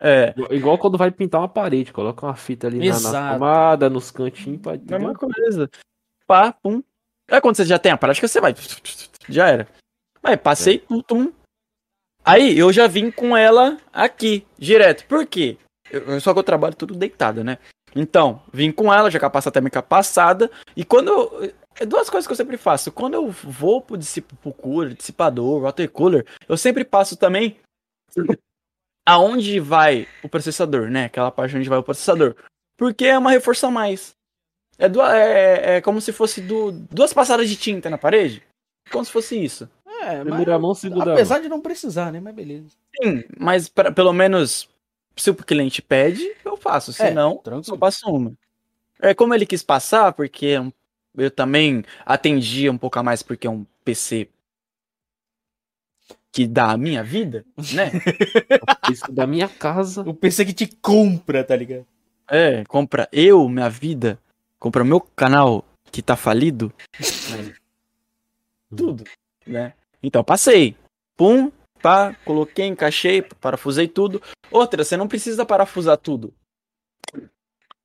É, Igual- quando vai pintar uma parede, coloca uma fita ali na, na tomada, nos cantinhos. Pra, mesma coisa. Pá, pum. É quando você já tem a prática, você vai. Já era. Aí, passei, tum, tum. Aí, eu já vim com ela aqui, direto. Por quê? Eu, só que eu trabalho tudo deitado, né? Então, vim com ela, já com a pasta térmica passada. E quando eu. É duas coisas que eu sempre faço. Quando eu vou pro, dissip, pro cooler, dissipador, water cooler, eu sempre passo também aonde vai o processador, né? Aquela parte onde vai o processador. Porque é uma reforça a mais. É, du- é, é como se fosse du- duas passadas de tinta na parede. Como se fosse isso. É, Primeira mão, segunda apesar de não precisar, né? Mas beleza. Sim, mas pra- pelo menos se o cliente pede, eu faço. Se É, não, tranquilo. só passo uma. É como ele quis passar, porque eu também atendia um pouco a mais porque é um PC que dá a minha vida, né? Isso da minha casa. O PC que te compra, tá ligado? É, compra eu, minha vida, compra meu canal que tá falido. Tudo, né? Então passei. Pum, pá, coloquei, encaixei, parafusei tudo. Outra, você não precisa parafusar tudo.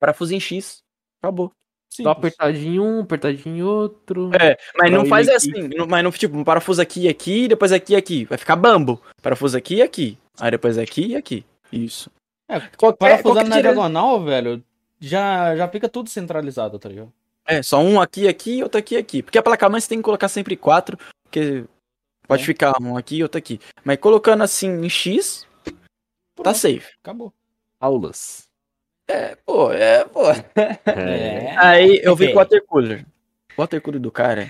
Parafusa em X. Acabou. Dá uma apertadinho em um, apertadinho em outro. É, mas não faz assim, não- mas não, tipo, um parafuso aqui e aqui, depois aqui e aqui. Vai ficar bambo. Parafuso aqui e aqui. Aí depois aqui e aqui. Isso. É, Qualquer, Parafusar qualquer na dire- diagonal, velho, já, já fica tudo centralizado, tá ligado? É, só um aqui, aqui e outro aqui, aqui. Porque a placa-mãe você tem que colocar sempre quatro, porque pode É. ficar um aqui e outro aqui. Mas colocando assim em X, tá Pronto, safe. Acabou. Aulas. É, pô, é, pô. É. Aí eu vi o water cooler. O water cooler do cara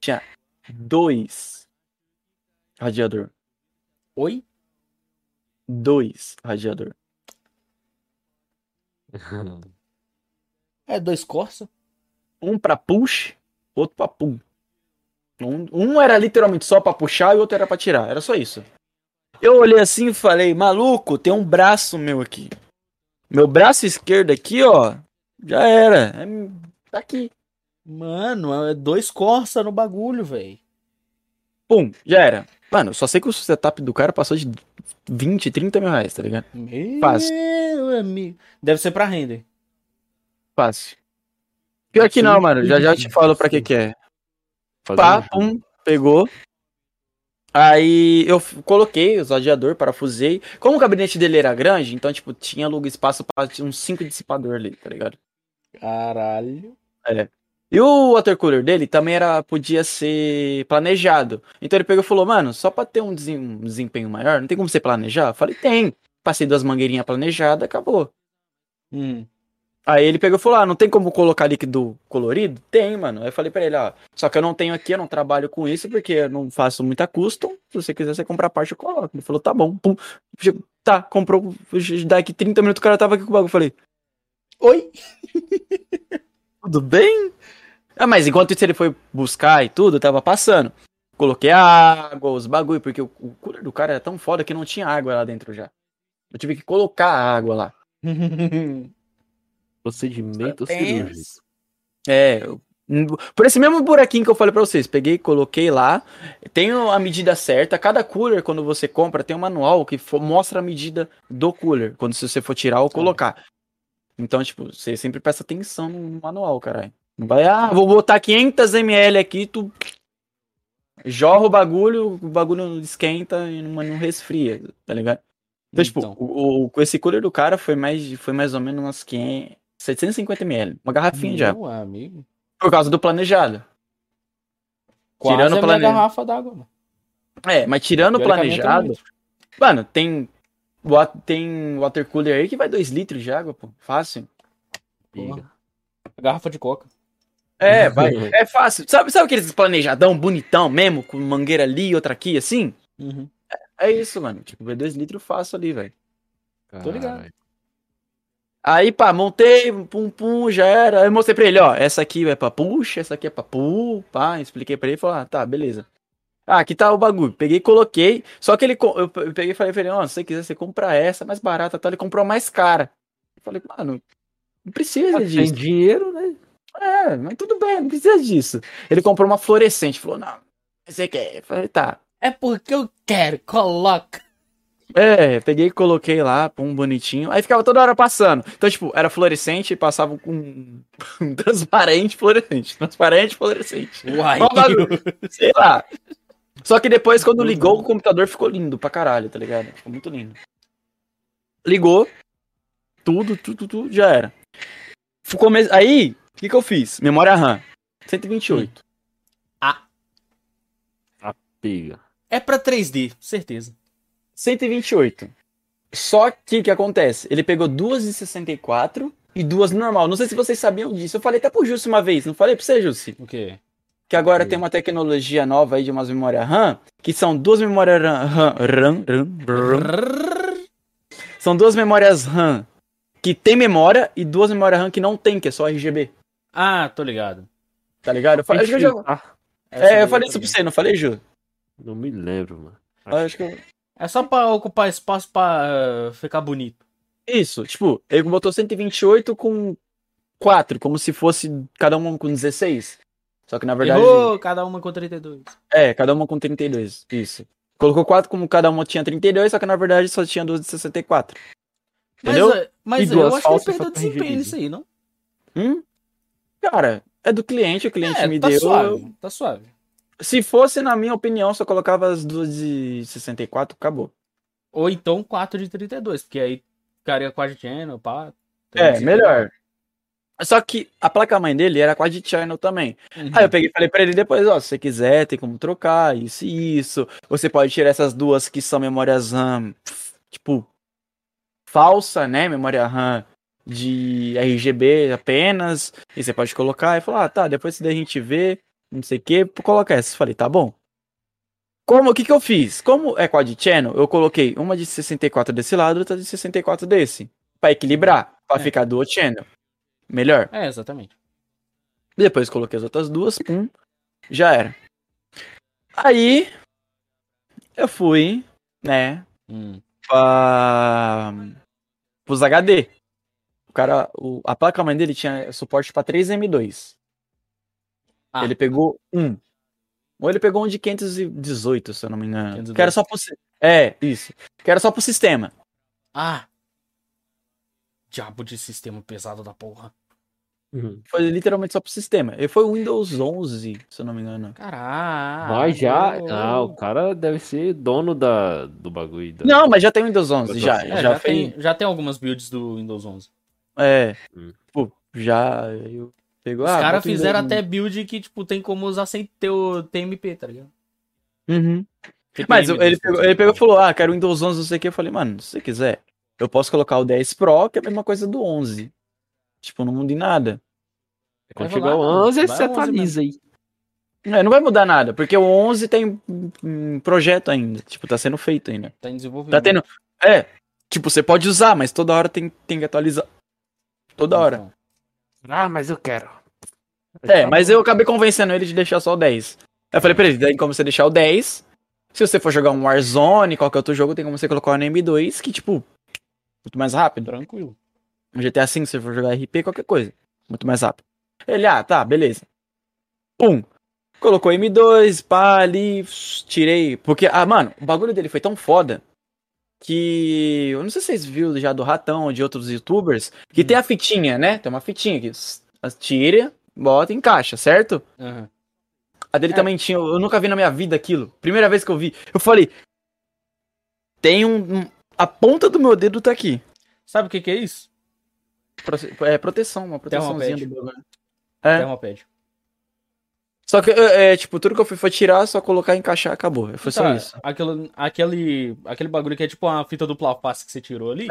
tinha dois radiador. Oi? Dois radiador. É dois Corsa? Um pra push, outro pra pull. Um, um era literalmente só pra puxar e o outro era pra tirar. Era só isso. Eu olhei assim e falei, maluco, tem um braço meu aqui. Meu braço esquerdo aqui, ó, já era. É, tá aqui. Mano, é dois Corsa no bagulho, velho. Pum, já era. Mano, só sei que o setup do cara passou de 20, 30 mil reais, tá ligado? Meu Fácil. amigo. Deve ser pra render. Fácil. Pior que não, mano. Já já eu te falo pra que que é. Pá, um pum, pegou. Aí eu coloquei os radiador, parafusei. Como o gabinete dele era grande, então, tipo, tinha lugar espaço pra uns 5 dissipador ali, tá ligado? Caralho. E o water cooler dele também era, podia ser planejado. Então ele pegou e falou, mano, só pra ter um um desempenho maior, não tem como você planejar? Eu falei, tem. Passei duas mangueirinhas planejadas, acabou. Hum. Aí ele pegou e falou: Ah, não tem como colocar líquido colorido? Tem, mano. Aí eu falei pra ele: Ó, só que eu não tenho aqui, eu não trabalho com isso porque eu não faço muita custom. Se você quiser você comprar parte, eu coloco. Ele falou: Tá bom, pum. Chegou- Tá, comprou. Daqui 30 minutos o cara tava aqui com o bagulho. Eu falei: Oi? Tudo bem? Ah, mas enquanto isso ele foi buscar e tudo, eu tava passando. Coloquei a água, os bagulho, porque o, o cooler do cara era tão foda que não tinha água lá dentro já. Eu tive que colocar a água lá. Procedimento cirúrgico. É, por esse mesmo buraquinho que eu falei pra vocês, peguei, coloquei lá, tem a medida certa. Cada cooler, quando você compra, tem um manual que mostra a medida do cooler, quando se você for tirar ou colocar. Então, tipo, você sempre presta atenção no manual, caralho. Não vai, ah, vou botar 500 ml aqui, tu jorra o bagulho, o bagulho esquenta e não, não resfria, tá ligado? Então, tipo, Então. o, o- esse cooler do cara foi mais, foi mais ou menos umas 500, 750 ml, uma garrafinha já. Meu amigo. Por causa do planejado. Quase Tirando a o plane- garrafa d'água, mano. É, mas tirando o é planejado. Mano, tem. Tem water cooler aí que vai 2 litros de água, pô. Fácil. Garrafa de coca. É, vai. É fácil. Sabe, sabe aqueles planejadão bonitão mesmo, com mangueira ali e outra aqui, assim? Uhum. É isso, mano. Tipo, vai 2 litros fácil ali, velho. Tô ligado. Aí, pá, montei, pum, pum, já era. Aí eu mostrei pra ele, ó, essa aqui é pra push, essa aqui é pra pull, pá, expliquei pra ele e falou, ah, tá, beleza. Ah, aqui tá o bagulho. Peguei e coloquei. Só que ele, eu peguei e falei pra ele, ó, se você quiser, você compra essa, mais barata, tá? Ele comprou a mais cara. Eu falei, mano, não precisa Ah, Tem disso. dinheiro, né? É, mas tudo bem, não precisa disso. Ele comprou uma fluorescente, falou, não, você quer? Eu falei, tá. É porque eu quero, coloca. É, peguei e coloquei lá, pum, bonitinho. Aí ficava toda hora passando. Então, tipo, era fluorescente e passava com um transparente, fluorescente. Transparente, fluorescente. Uai. Sei lá. Só que depois, quando ligou, o computador ficou lindo pra caralho, tá ligado? Ficou muito lindo. Ligou. Tudo, tudo, tudo, já era. Ficou mes... Aí, o que que eu fiz? Memória RAM. 128. Piga. É pra 3D, certeza. 128. Só que o que acontece? Ele pegou duas de 64 e duas normal. Não sei se vocês sabiam disso. Eu falei até pro Jussi uma vez, não falei pra você, Jussi? O quê? Que agora tem uma tecnologia nova aí de umas memórias RAM, que são duas memórias RAM, RAM, RAM, RAM, RAM. São duas memórias RAM que tem memória e duas memórias RAM que não tem, que é só RGB. Ah, tô ligado. Tá ligado? Eu falei, acho que eu já- Ah, É, eu falei isso pra você, não falei, Ju? não me lembro, mano. Acho que eu... É só pra ocupar espaço pra uh, ficar bonito. Isso, tipo, ele botou 128 com 4, como se fosse cada uma com 16. Só que na verdade. Errou, cada uma com 32. É, cada uma com 32. Isso. Colocou 4 como cada uma tinha 32, só que na verdade só tinha duas de 64. Mas, Entendeu? uh, mas E eu acho que ele perdeu desempenho nisso aí, não? Hum? Cara, é do cliente, o cliente É, me tá deu. suave, tá suave. Se fosse, na minha opinião, só colocava as duas de 64, acabou. Ou então 4 de 32, porque aí ficaria quad channel, pá. É, melhor. Só que a placa-mãe dele era quad channel também. Uhum. Aí eu peguei e falei pra ele depois, ó, se você quiser, tem como trocar, isso e isso. Você pode tirar essas duas que são memórias RAM, tipo, falsa, né? Memória RAM de RGB apenas. E você pode colocar e falar, ah, tá, depois se daí a gente vê. Não sei o que, coloca essa. Falei, tá bom. Como, o que que eu fiz? Como é quad channel, eu coloquei uma de 64 desse lado, outra de 64 desse. Pra equilibrar, pra É. ficar dual channel. Melhor. É, exatamente. Depois coloquei as outras duas, pum, já era. Aí, eu fui, né, Hum. pra... pros HD. O cara, o- a placa-mãe dele tinha suporte pra 3 M2. Ah. Ele pegou um. Ou ele pegou um de 518, se eu não me engano. 512. Que era só pro... É, isso. Que era só pro sistema. Ah! Diabo de sistema pesado da porra. Uhum. Foi literalmente só pro sistema. Ele foi o Windows 11, se eu não me engano. Caralho. Mas já. Ah, o cara deve ser dono da, do bagulho. Da... Não, mas já tem Windows 11, já. É, já, já, tem, já tem algumas builds do Windows 11. É. Hum. Pô, já. Eu pegou, Os ah, caras o fizeram até build que, tipo, tem como usar sem ter o TMP, tá ligado? 11. Uhum. TPM, Mas ele desculpa. pegou, ele pegou e falou: Ah, quero Windows 11, não sei o que. Eu falei, mano, se você quiser, eu posso colocar o 10 Pro, que é a mesma coisa do 11. Tipo, não muda em nada. Quando chegar o rolar, 11, vai você 11 atualiza aí. É, não vai mudar nada, porque o 11 tem um- um projeto ainda. Tipo, tá sendo feito ainda. Tá em desenvolvimento. Tá tendo. É. Tipo, você pode usar, mas toda hora tem, tem que atualizar. Toda hora. Ah, mas eu quero. É, mas eu acabei convencendo ele de deixar só o 10. Eu falei pra ele, tem como você deixar o 10. Se você for jogar um Warzone, qualquer outro jogo, tem como você colocar o M2, que, tipo, muito mais rápido. tranquilo. Um GTA V, se você for jogar RP, qualquer coisa. Muito mais rápido. Ele, ah, tá, beleza. Pum. Colocou M2, pá, ali, tirei. Porque, ah, mano, o bagulho dele foi tão foda que. Eu não sei se vocês viram já do Ratão ou de outros youtubers, que Hum. tem a fitinha, né? Tem uma fitinha que tira, bota e encaixa, certo? Aham. A dele É. também tinha, eu nunca vi na minha vida aquilo. Primeira vez que eu vi, eu falei. Tem um. um- a ponta do meu dedo tá aqui. Sabe o que que é isso? É proteção, uma proteçãozinha do bagulho. É. Thermopad. Só que, é, é, tipo, tudo que eu fui foi tirar, só colocar e encaixar, acabou. Foi só Tá, isso. Aquele, aquele, aquele bagulho que é tipo uma fita dupla face que você tirou ali.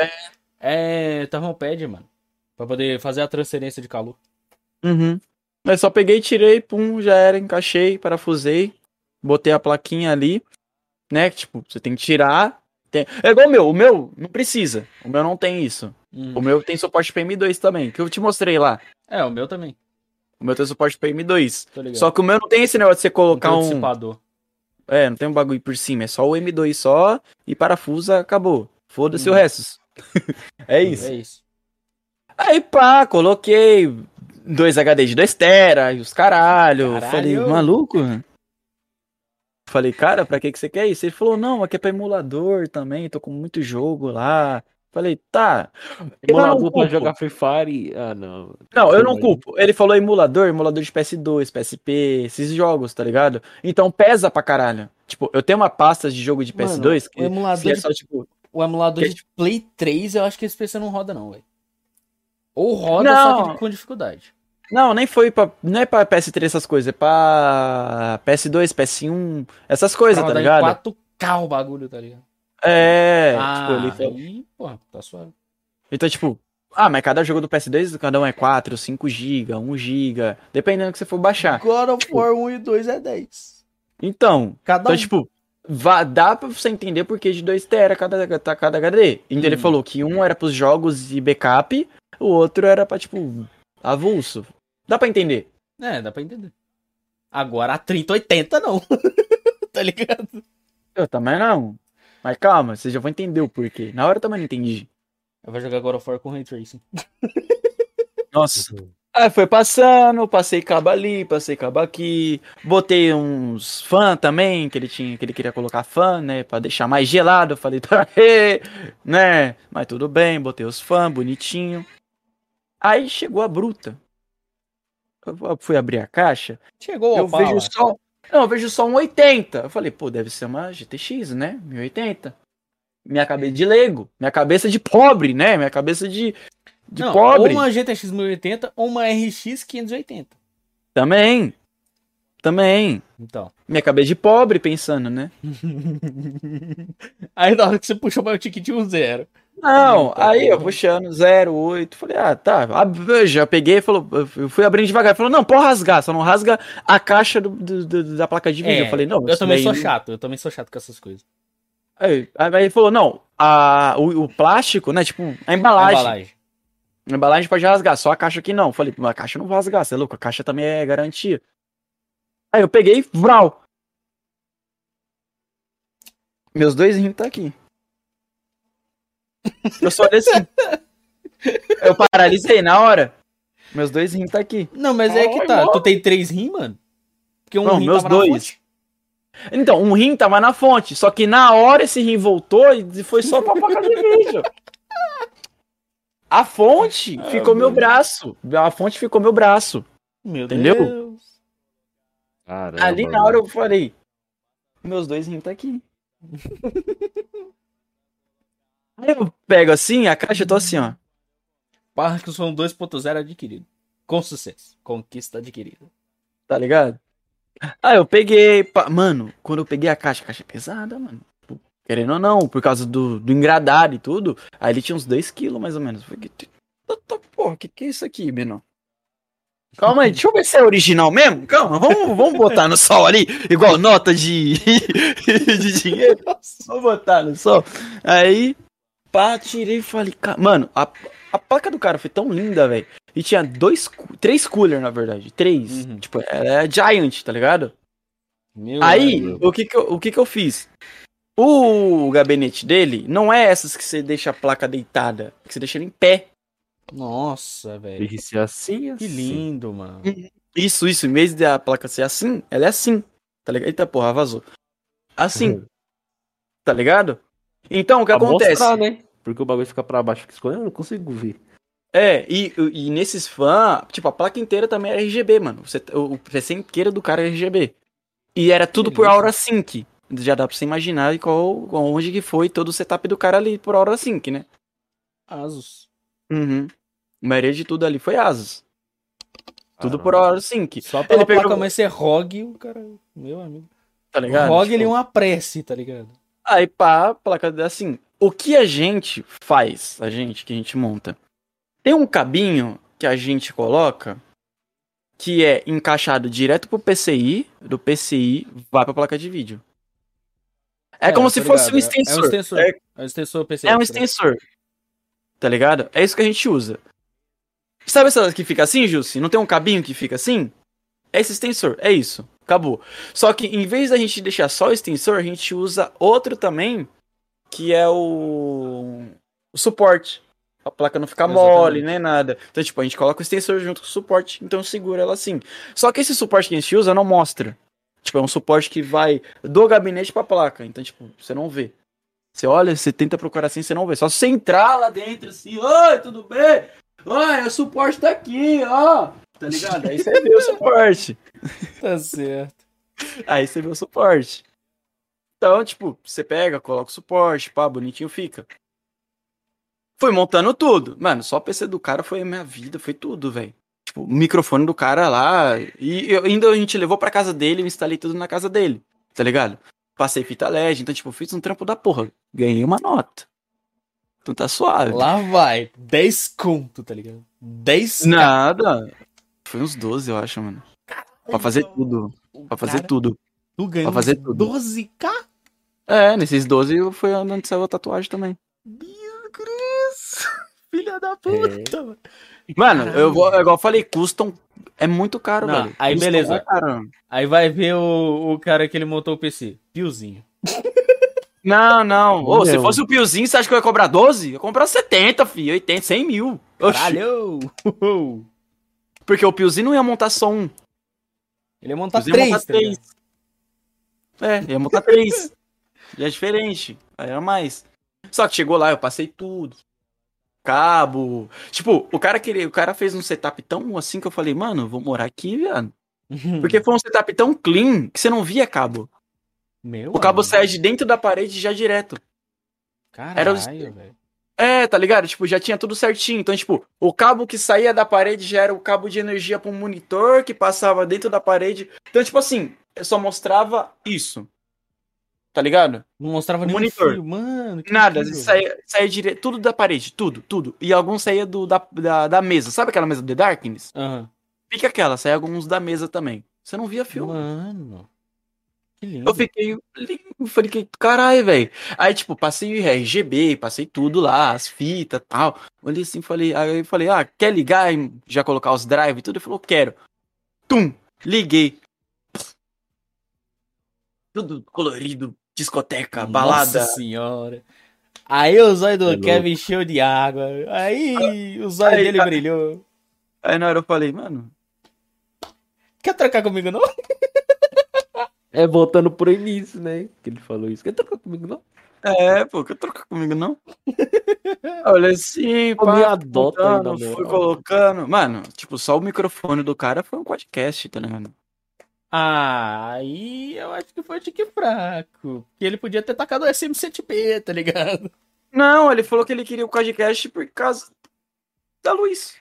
É, thermopad, mano. Pra poder fazer a transferência de calor. Uhum. Mas só peguei, tirei, pum, já era, encaixei, parafusei, botei a plaquinha ali, né? que, Tipo, você tem que tirar. tem- É igual o meu, o meu não precisa. O meu não tem isso. Hum. O meu tem suporte pra M2 também, que eu te mostrei lá. É, o meu também. O meu tem suporte pra M2. Tô ligado. Só que o meu não tem esse negócio de você colocar um. dissipador. É, não tem um bagulho por cima, é só o M2 só e parafusa, acabou. Foda-se Hum. o resto. é isso. É isso. Aí pá, coloquei dois HD de 2 tera e os caralho. Caralho. Falei, maluco? Falei, cara, pra que que você quer isso? Ele falou, não, aqui é pra emulador também, tô com muito jogo lá. Falei, tá. Emulador pra jogar Free Fire. Ah, não. Não, eu não culpo. Ele falou emulador, emulador de PS2, PSP, esses jogos, tá ligado? Então pesa pra caralho. Tipo, eu tenho uma pasta de jogo de Mano, PS2 que o emulador é de- só, tipo, O emulador Que- de Play 3, eu acho que esse PC não roda, não, velho. Ou roda, Não. só que com dificuldade. Não, nem foi pra. Não é pra PS3 essas coisas, é pra PS2, PS1, essas coisas, Pra tá ligado? em 4K o bagulho, tá ligado? É, ah, tipo, ele aí, porra, tá suave. Então, tipo, ah, mas cada jogo do PS2, cada um é 4, 5 GB, 1 GB, dependendo do que você for baixar. God of War 1 e 2 é 10. Então, Cada então um. tipo, vá- dá pra você entender por que de 2 tera cada, tá cada HD. Então ele Hum. falou que um era pros jogos de backup, o outro era pra, tipo, avulso. Dá pra entender. É, dá pra entender. Agora a 3080 não. tá ligado? Eu também não. Mas calma, vocês já vão entender o porquê. Na hora eu também não entendi. Eu vou jogar God of War com Ray Tracing. Nossa. Aí foi passando, passei cabo ali, passei cabo aqui, botei uns fã também, que ele tinha, que ele queria colocar fã, né, Pra deixar mais gelado, eu falei, tá, né, mas tudo bem, botei os fã, bonitinho. Aí chegou a bruta. Eu fui abrir a caixa, Chegou, eu Opala. vejo só, não, eu vejo só um 80. Eu falei, pô, deve ser uma GTX, né, 1080. Minha cabeça de leigo, minha cabeça de pobre, né, minha cabeça de, de Não, pobre. Ou uma GTX 1080 ou uma RX 580. Também. Também. Então. Minha cabeça de pobre pensando, né? Aí na hora que você puxou meu ticket um zero. Não, Eita, aí eu puxando 08, falei, ah, tá. Já peguei, falou, eu fui abrindo devagar. Falou, não, pode rasgar, só não rasga a caixa do, do- do- da placa de vídeo. É, eu falei, não, Eu também daí sou não- chato, eu também sou chato com essas coisas. Aí, aí ele falou, não, a, o, o plástico, né, tipo, a A embalagem. embalagem. A embalagem pode rasgar, só a caixa aqui não. Eu Falei, a caixa não vou rasgar, você é louco, a caixa também é garantia. Aí eu peguei, vral. Meus dois rins tá aqui. Eu só olhei assim. Eu paralisei na hora. Meus dois rins tá aqui. Não, mas é que tá. Tu tem três rim, mano? Porque um Não, rim meus tava na dois. fonte. Então, um rim tava na fonte, só que na hora esse rim voltou e foi só pra placa de vídeo. A fonte Ah, ficou meu braço. A fonte ficou meu braço. Meu Entendeu? Deus. Caramba, Ali na hora eu falei, meus dois rins tá aqui. Aí eu pego assim, a caixa eu tô assim, ó. Parkinson 2.0 adquirido. Com sucesso. Conquista adquirida. Tá ligado? Aí eu peguei. pa- Mano, quando eu peguei a caixa, a caixa é pesada, mano. Querendo ou não, por causa do, do engradado e tudo. Aí ele tinha uns 2kg mais ou menos. Eu falei, "Que- Eita porra, que que é isso aqui, menor? Calma aí, deixa eu ver se é original mesmo. Calma, vamos, vamos botar no sol ali, igual nota de, de dinheiro. Vamos botar no sol. Aí, pá, tirei e falei, "Ca- mano, a, a placa do cara foi tão linda, velho. E tinha dois, três cooler, na verdade. Três. Uhum. Tipo, ela é giant, tá ligado? Meu Aí, o que que, eu, o que que eu fiz? O gabinete dele não é essas que você deixa a placa deitada, que você deixa ele em pé. Nossa, velho. Tem que ser assim, assim. Que lindo, mano. Isso, isso, em vez da placa ser assim, ela é assim, tá ligado? Eita porra, vazou. Assim, tá ligado? Então, o que Pra acontece? mostrar, né? Porque o bagulho fica pra baixo, escolhendo, eu não consigo ver. É, e, e nesses fãs, tipo, a placa inteira também era RGB, mano. Você, o, o PC inteiro do cara é RGB. E era tudo por. Aura Sync. Já dá pra você imaginar e qual, onde que foi todo o setup do cara ali por Aura Sync, né? Asus. Uhum. A maioria de tudo ali foi Asus. Tudo por Caramba. Aura Sync, Só pela pegou- placa mais ser ROG, o cara. Meu amigo. tá O ligado? ROG Tipo, ele é uma prece, tá ligado? Aí pá, a placa assim. O que a gente faz, a gente que a gente monta? Tem um cabinho que a gente coloca que é encaixado direto pro PCI, do PCI vai pra placa de vídeo. É, como eu se tô fosse um ligado. É- extensor. É um extensor. É, É um extensor PC. é um tá extensor. Tá ligado? É isso que a gente usa. Sabe essa que fica assim, Jussi? Não tem um cabinho que fica assim? É esse extensor, é isso. Acabou. Só que em vez da gente deixar só o extensor, a gente usa outro também, que é o, o suporte. A placa não ficar mole, nem nada. Então, tipo, a gente coloca o extensor junto com o suporte, então segura ela assim. Só que esse suporte que a gente usa não mostra. Tipo, é um suporte que vai do gabinete pra placa. Então, tipo, você não vê. Você olha, você tenta procurar assim, você não vê. Só você entrar lá dentro assim, oi, tudo bem? Oi, o suporte tá aqui, ó. Tá ligado? Aí você vê o suporte. Tá certo. Aí você vê o suporte. Então, tipo, você pega, coloca o suporte, pá, bonitinho fica. Fui montando tudo. Mano, só o PC do cara foi a minha vida, foi tudo, velho. Tipo, o microfone do cara lá. E eu- ainda a gente levou pra casa dele, eu instalei tudo na casa dele. Tá ligado? Passei fita LED, então, tipo, fiz um trampo da porra. Ganhei uma nota. Então tá suave. Lá vai. 10 conto, tá ligado? 10 Nada. Foi uns 12, eu acho, mano. Pra fazer tudo. Pra fazer Cara, tudo. Tu ganhou pra fazer tudo. 12k? É, nesses 12 foi onde saiu a tatuagem também. Meu Cruz! Filha da puta, mano. Mano, eu vou, igual eu falei, custom é muito caro, Não, velho. aí Custom beleza. é caro. Aí vai ver o, o cara que ele montou o PC. Piozinho. Não, não. Ô, se Meu. fosse o Piozinho, você acha que eu ia cobrar 12? Eu ia comprar 70, filho. 80, 100 mil. Oxi. Caralho! Uhul. Porque o Piozinho não ia montar só um. Ele ia montar Piozinho ia 3, montar tá ligado? É, ia montar três. Já é diferente. Aí era mais. Só que chegou lá, eu passei tudo. Cabo. Tipo, o cara queria, o cara fez um setup tão assim que eu falei, mano, vou morar aqui, viado. Porque foi um setup tão clean que você não via cabo. Meu O cabo saia de dentro da parede já direto. Caralho, era os- velho. É, tá ligado? Tipo, já tinha tudo certinho. Então, tipo, o cabo que saía da parede já era o cabo de energia para um monitor que passava dentro da parede. Então, tipo assim, eu só mostrava isso. tá ligado? Não mostrava O nenhum monitor. fio, mano. Nada, saía, saía direto, tudo da parede, tudo, tudo. E alguns saía do, da, da, da mesa. Sabe aquela mesa do The Darkness? Aham. Fica aquela, saía alguns da mesa também. Você não via filme. Mano. Que lindo. Eu fiquei, eu falei, que caralho, velho. Aí, tipo, passei o RGB, passei tudo lá, as fitas tal. Olhei assim, falei, aí eu falei, ah, quer ligar e já colocar os drive e tudo? Ele falou, quero. Tum, liguei. Tudo colorido, discoteca, balada. Nossa senhora. Aí o zóio do É Kevin encheu de água. Aí o zóio Aí, dele brilhou. Aí na hora eu falei, mano, Quer trocar comigo, não? É voltando pro início, né? Que ele falou isso. Quer trocar comigo, não? é, pô, quer trocar comigo não? Olha assim, Pô, me pá, adota colocando, fui colocando. Mano, tipo, só o microfone do cara foi um podcast, tá ligado? Ah, aí eu acho que foi tique fraco. Que ele podia ter tacado o SM7P, tá ligado? Não, ele falou que ele queria o podcast por causa da Luiz.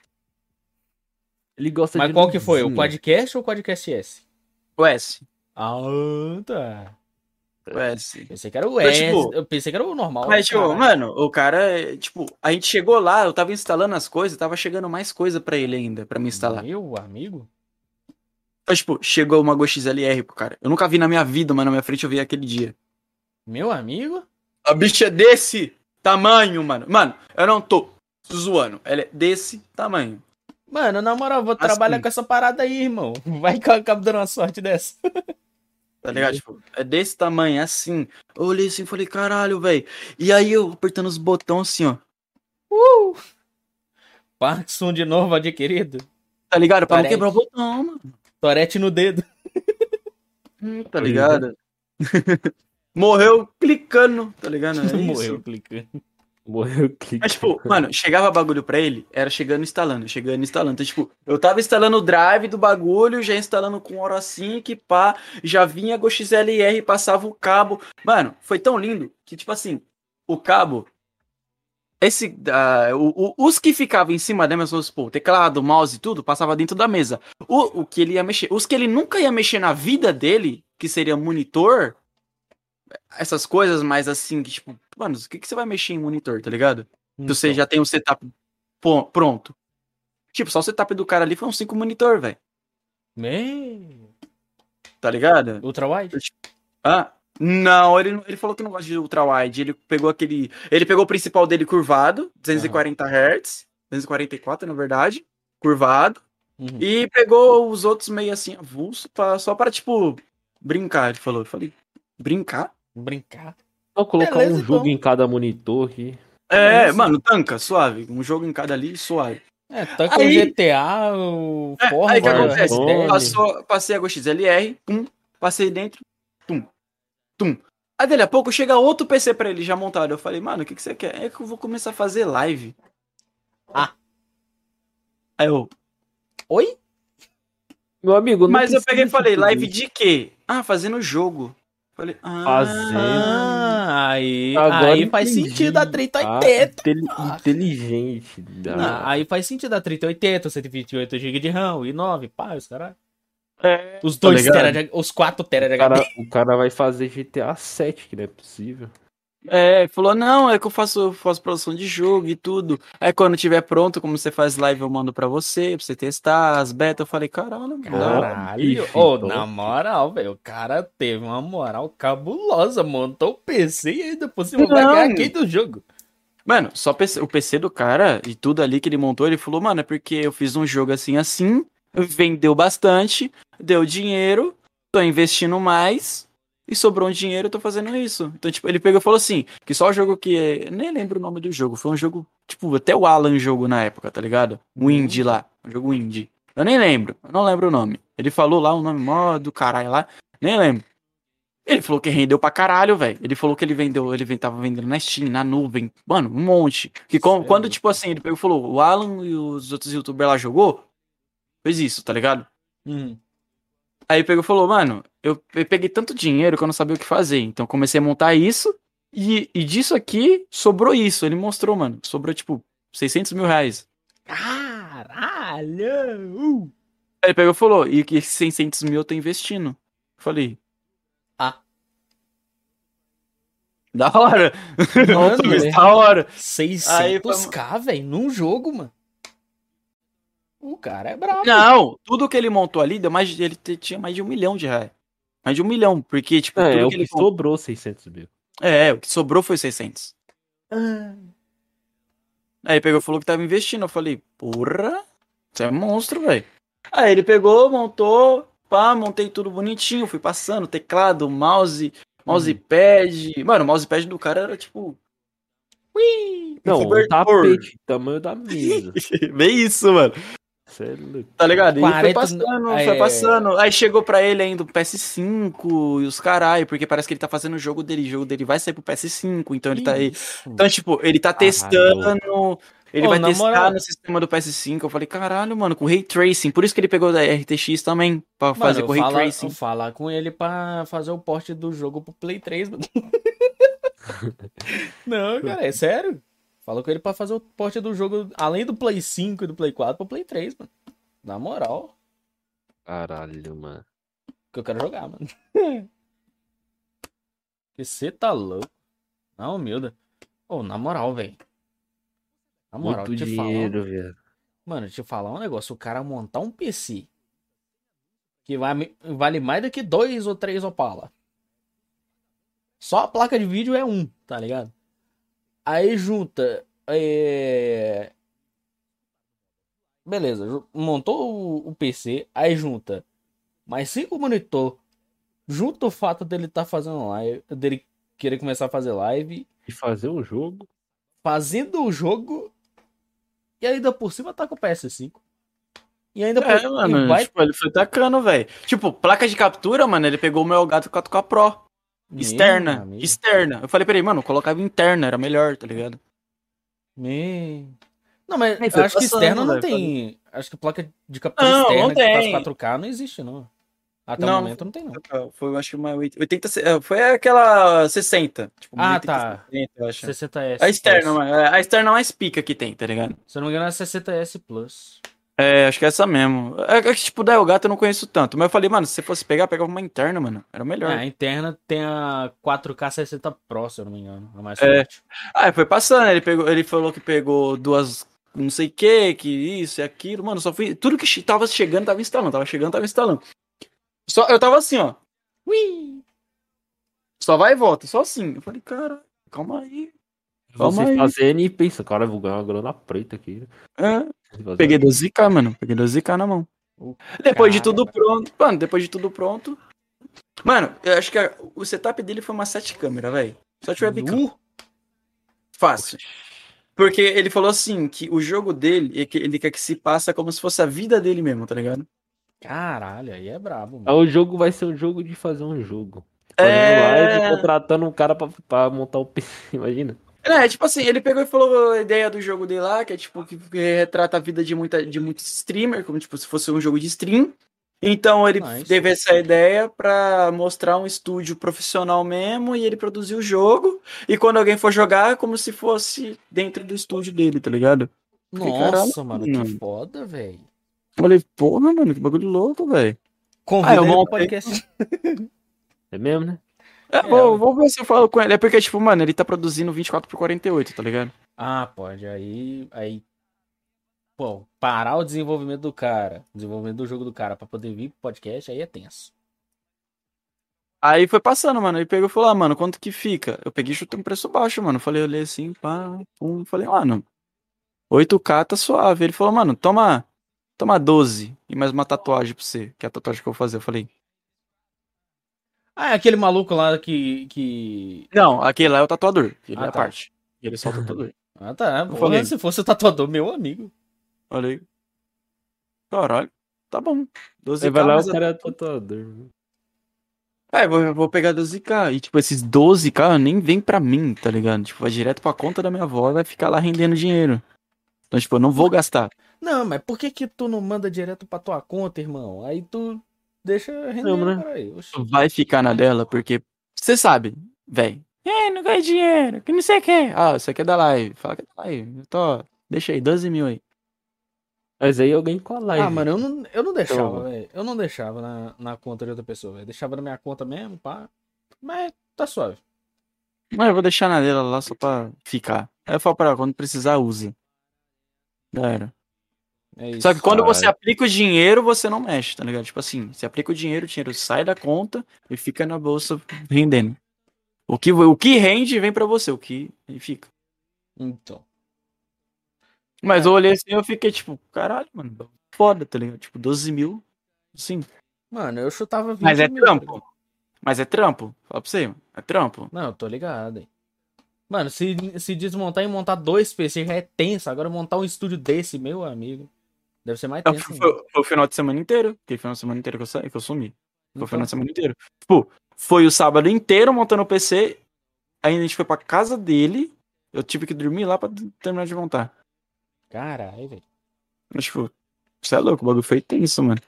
Ele gosta Mas de qual que foi? O luzinha. podcast ou o podcast S? O S. Ah, tá. S. Pensei que era o Mas, S. tipo, eu pensei que era o normal. Mas, tipo, caralho. mano, o cara, é, tipo, a gente chegou lá, eu tava instalando as coisas, tava chegando mais coisa pra ele ainda, pra me instalar. Meu amigo? Então, tipo, chegou uma GoXLR pro cara. Eu nunca vi na minha vida, mas na minha frente eu vi aquele dia. Meu amigo? A bicha é desse tamanho, mano. Mano, eu não tô zoando. Ela é desse tamanho. Mano, na moral, vou Assim. trabalhar com essa parada aí, irmão. Vai que eu acabo dando uma sorte dessa. Tá ligado? Tipo, é desse tamanho, assim. Eu olhei assim e falei, caralho, velho. E aí eu apertando os botões assim, ó. Parkinson de novo adquirido. Tá ligado? Pra não Parece. quebrar o botão, mano. Torete no dedo. Hum, tá ligado? Morreu clicando, tá ligado? É Morreu isso. clicando. Morreu clique. Mas, tipo, mano, chegava bagulho pra ele, era chegando instalando, chegando instalando. Então, tipo, eu tava instalando o drive do bagulho, já instalando com Hora Sync, pá, já vinha GoXLR, passava o cabo. Mano, foi tão lindo que, tipo assim, o cabo. Esse. ah, o- o- os que ficavam em cima da mesa, vamos teclado, mouse e tudo, passava dentro da mesa. O, o que ele ia mexer. Os que ele nunca ia mexer na vida dele, que seria monitor, essas coisas mais assim, que, tipo, mano, o que, que você vai mexer em monitor, tá ligado? Então, Você já tem o setup pronto. Tipo, só o setup do cara ali foi um 5 monitor, velho. Meu. Tá ligado? Ultra wide? Ah, não, ele, ele falou que não gosta de ultra wide. Ele pegou aquele. Ele pegou o principal dele curvado, 240 Hz, 244 na verdade, curvado. Uhum. E pegou os outros meio assim, avulso, pra, só para, tipo, brincar. Ele falou. Eu falei, brincar? Brincar. Só colocar Beleza, um jogo então. em cada monitor aqui. É, mano, tanca, suave. Um jogo em cada ali, suave. É, tanca Aí- o GTA, o É, Forza, aí o que acontece? Passou, passei a GoXLR, pum, passei dentro, tum, tum. Aí dali a pouco chega outro PC pra ele já montado. Eu falei, mano, o que, que você quer? É que eu vou começar a fazer live. Ah. Aí eu, Oi? Meu amigo, não mas eu peguei e falei, live isso. de quê? Ah, fazendo jogo. Falei, ah. Fazendo. Ah, aí, Agora aí faz sentido a Ah, 3080. inteli- inteligente. Não, Ah, aí faz sentido a 3080, 128 GB de RAM, e 9, pá, os caras. É, Os tá 2 ligado? tera de, os 4 tera de o, cara, HD. o cara vai fazer GTA 7, que não é possível. É, falou, não, é que eu faço, faço produção de jogo e tudo. Aí quando tiver pronto, como você faz live, eu mando pra você, pra você testar as betas. Eu falei, caralho, mano. Caralho, ô, então. na moral, velho, o cara teve uma moral cabulosa, montou o PC e ainda por cima vai ganhar quem do jogo. Mano, só PC o PC do cara e tudo ali que ele montou, ele falou, mano, é porque eu fiz um jogo assim assim, vendeu bastante, deu dinheiro, tô investindo mais e sobrou um dinheiro, eu tô fazendo isso. Então, tipo, ele pegou e falou assim, que só o jogo que é, nem lembro o nome do jogo, foi um jogo, tipo, até o Alan jogo na época, tá ligado? Um indie lá, um jogo indie. Eu nem lembro, eu não lembro o nome. Ele falou lá o nome mó do caralho lá, nem lembro. Ele falou que rendeu pra caralho, velho. Ele falou que ele vendeu, ele tava vendendo na Steam, na nuvem. Mano, um monte. Que com- quando, tipo assim, ele pegou e falou, o Alan e os outros youtubers lá jogou, fez isso, tá ligado? Hum. Aí pegou e falou, mano, eu, eu peguei tanto dinheiro que eu não sabia o que fazer. Então eu comecei a montar isso. E, e disso aqui, sobrou isso. Ele mostrou, mano. Sobrou, tipo, 600 mil reais. Caralho! Uh. Aí ele pegou e falou, e que esses 600 mil eu tô investindo. Falei. Ah. Da hora. Mano, é. da hora. 600k, velho, num jogo, mano. O cara é brabo. Não, tudo que ele montou ali deu mais. Ele tinha mais de um milhão de reais. Mais de um milhão, porque, tipo, É, tudo é o que que ele. sobrou 600 mil. É, o que sobrou foi 600. Ah, Aí pegou e falou que tava investindo. Eu falei, porra, você é monstro, velho. Aí ele pegou, montou, pá, montei tudo bonitinho, fui passando, teclado, mouse, mousepad. Mano, o mousepad do cara era tipo. Ui! Não, o cobertor. tapete, tamanho da mesa. Vê isso, mano. Cê é. Tá ligado? E foi 40 passando, é- foi passando. Aí chegou pra ele ainda o PS5 e os caralho, porque parece que ele tá fazendo o jogo dele. O jogo dele vai sair pro PS5, então ele tá aí. isso. Então, tipo, ele tá Ah, testando. Ele Ô, vai testar moral- no sistema do PS5. Eu falei, caralho, mano, com Ray Tracing. Por isso que ele pegou da RTX também, pra fazer Mano, com Ray fala, Tracing. falar com ele pra fazer o porte do jogo pro Play 3, mano. Não, cara, é sério. Fala com ele pra fazer o porte do jogo, além do Play 5 e do Play 4, pro Play 3, mano. Na moral, Caralho, mano. que eu quero jogar, mano. Que você tá louco. Não, humilda. Ô, na moral, velho. Na moral, Muito te falar. dinheiro, velho. Mano, te falar um negócio. O cara montar um PC que vai, vale mais do que dois ou três Opala. Só a placa de vídeo é um, tá ligado? Aí junta. é, Beleza, montou o, o PC, aí junta mais cinco monitor. Junta o fato dele tá fazendo live, dele querer começar a fazer live, E fazer um jogo. fazendo o jogo e ainda por cima tá com o PS5. E ainda por É, mano, e vai tipo, ele foi tacando, velho. Tipo, placa de captura, mano, ele pegou o meu gato 4K Pro. Externa, amigo. externa. Eu falei, peraí, mano, colocava interna, era melhor, tá ligado? Me... Não, mas Aí eu foi acho que passando, externa não tem. Acho que placa de captura Não, externa não que faz tem. 4K não existe, não. Até Não. o momento não tem, não. Foi, eu acho que uma 80. eh, Foi aquela 60. Tipo, uma Ah, 80, tá. 60, eu acho. 60S. A externa, é A externa mais pica que tem, tá ligado? Se eu não me engano, é 60S Plus. É, acho que é essa mesmo. É que, tipo, da Elgato eu não conheço tanto. Mas eu falei, mano, se você fosse pegar, pegava uma interna, mano. Era melhor. É, a interna tem a 4K 60 Pro, se eu não me engano. A mais É. forte. Ah, foi passando. Ele, pegou, ele falou que pegou duas. Não sei o que, que isso e aquilo. Mano, só fui. Tudo que tava chegando, tava instalando. Tava chegando, tava instalando. Só, eu tava assim, ó. Ui! Só vai e volta, só assim. Eu falei, cara, calma aí. Você aí. fazendo e pensa, cara, eu vou ganhar uma grana preta aqui. É, Fazer- peguei 12k, mano. Peguei 12k na mão. O Depois de cara- tudo pronto. Mano, depois de tudo pronto. Mano, eu acho que a- o setup dele foi uma 7 câmera, velho. Só tiver webcam. Nu? Fácil. Porque ele falou assim, que o jogo dele, é ele quer que se passa como se fosse a vida dele mesmo, tá ligado? Caralho, aí é brabo, mano. o jogo vai ser um jogo de fazer um jogo. Fazendo É. live, contratando um cara pra, pra montar o PC, imagina. É, tipo assim, ele pegou e falou a ideia do jogo dele lá, que é tipo, que, que retrata a vida de, muita, de muitos streamer, como tipo, se fosse um jogo de stream. Então ele Nice. teve essa ideia pra mostrar um estúdio profissional mesmo e ele produzir o jogo. E quando alguém for jogar, é como se fosse dentro do estúdio dele, tá ligado? Nossa, caralho, mano, que mano. foda, velho. Falei, porra, mano, que bagulho louco, velho. Convida Ah, montei. podcast. É mesmo, né? É, vou, vou ver se eu falo com ele. É porque, tipo, mano, ele tá produzindo 24 por 48, tá ligado? Ah, pode. Aí, aí, pô, parar o desenvolvimento do cara, desenvolvimento do jogo do cara pra poder vir pro podcast, aí é tenso. Aí foi passando, mano. Ele pegou e falou, ah, mano, quanto que fica? Eu peguei e chutei um preço baixo, mano. Falei, olhei assim, pá, pum. Falei, mano, 8K tá suave. Ele falou, mano, toma, toma 12 e mais uma tatuagem pra você, que é a tatuagem que eu vou fazer. Eu falei, Ah, é aquele maluco lá que, que... não, aquele lá é o tatuador. Ele Ah, é a tá. parte. Ele é só o tatuador. Ah, tá. Porra, falei. se fosse o tatuador, meu amigo. Falei, caralho, tá bom. 12K. Aí vai lá, o a- cara é tatuador. É, eu vou, eu vou pegar 12k. E, tipo, esses 12k nem vem pra mim, tá ligado? Tipo, vai direto pra conta da minha avó e vai ficar lá rendendo dinheiro. Então, tipo, eu não vou gastar. Não, mas por que que tu não manda direto pra tua conta, irmão? Aí tu deixa rendendo, né? peraí. Oxi. Vai ficar na dela, porque você sabe, velho. É, não ganha dinheiro, que não sei o que. Ah, você quer da live. Fala que é da live. Eu tô, deixa aí, 12 mil aí. Mas aí alguém com a live. Ah, mano, eu não, eu não deixava, Toma. velho. Eu não deixava na, na conta de outra pessoa, velho. Deixava na minha conta mesmo, pá. Mas tá suave. Mas eu vou deixar na dela lá só pra ficar. Aí eu falo pra ela, quando precisar, use. Já era. É isso. Só que quando você aplica o dinheiro, você não mexe, tá ligado? Tipo assim, você aplica o dinheiro, o dinheiro sai da conta e fica na bolsa rendendo. O que, o que rende vem pra você, o que e fica. Então. Mas É. eu olhei assim eu fiquei tipo, caralho, mano, foda, tá ligado? Tipo, 12 mil, sim. Mano, eu chutava 20 Mas é mil, trampo. Mas é trampo. Fala pra você, mano. É trampo. Não, eu tô ligado, hein. Mano, se, se desmontar e montar dois PC já é tenso. Agora montar um estúdio desse, meu amigo. Deve ser mais Foi, tenso. ainda. foi- foi o final de semana inteiro. Aquele final de semana inteiro que eu, sa- que eu sumi. Foi o Então, final de semana inteiro. Tipo, foi o sábado inteiro montando o PC. Aí a gente foi pra casa dele. Eu tive que dormir lá pra terminar de montar. Caralho, velho. Mas, tipo, você é louco, o bagulho foi tenso, mano.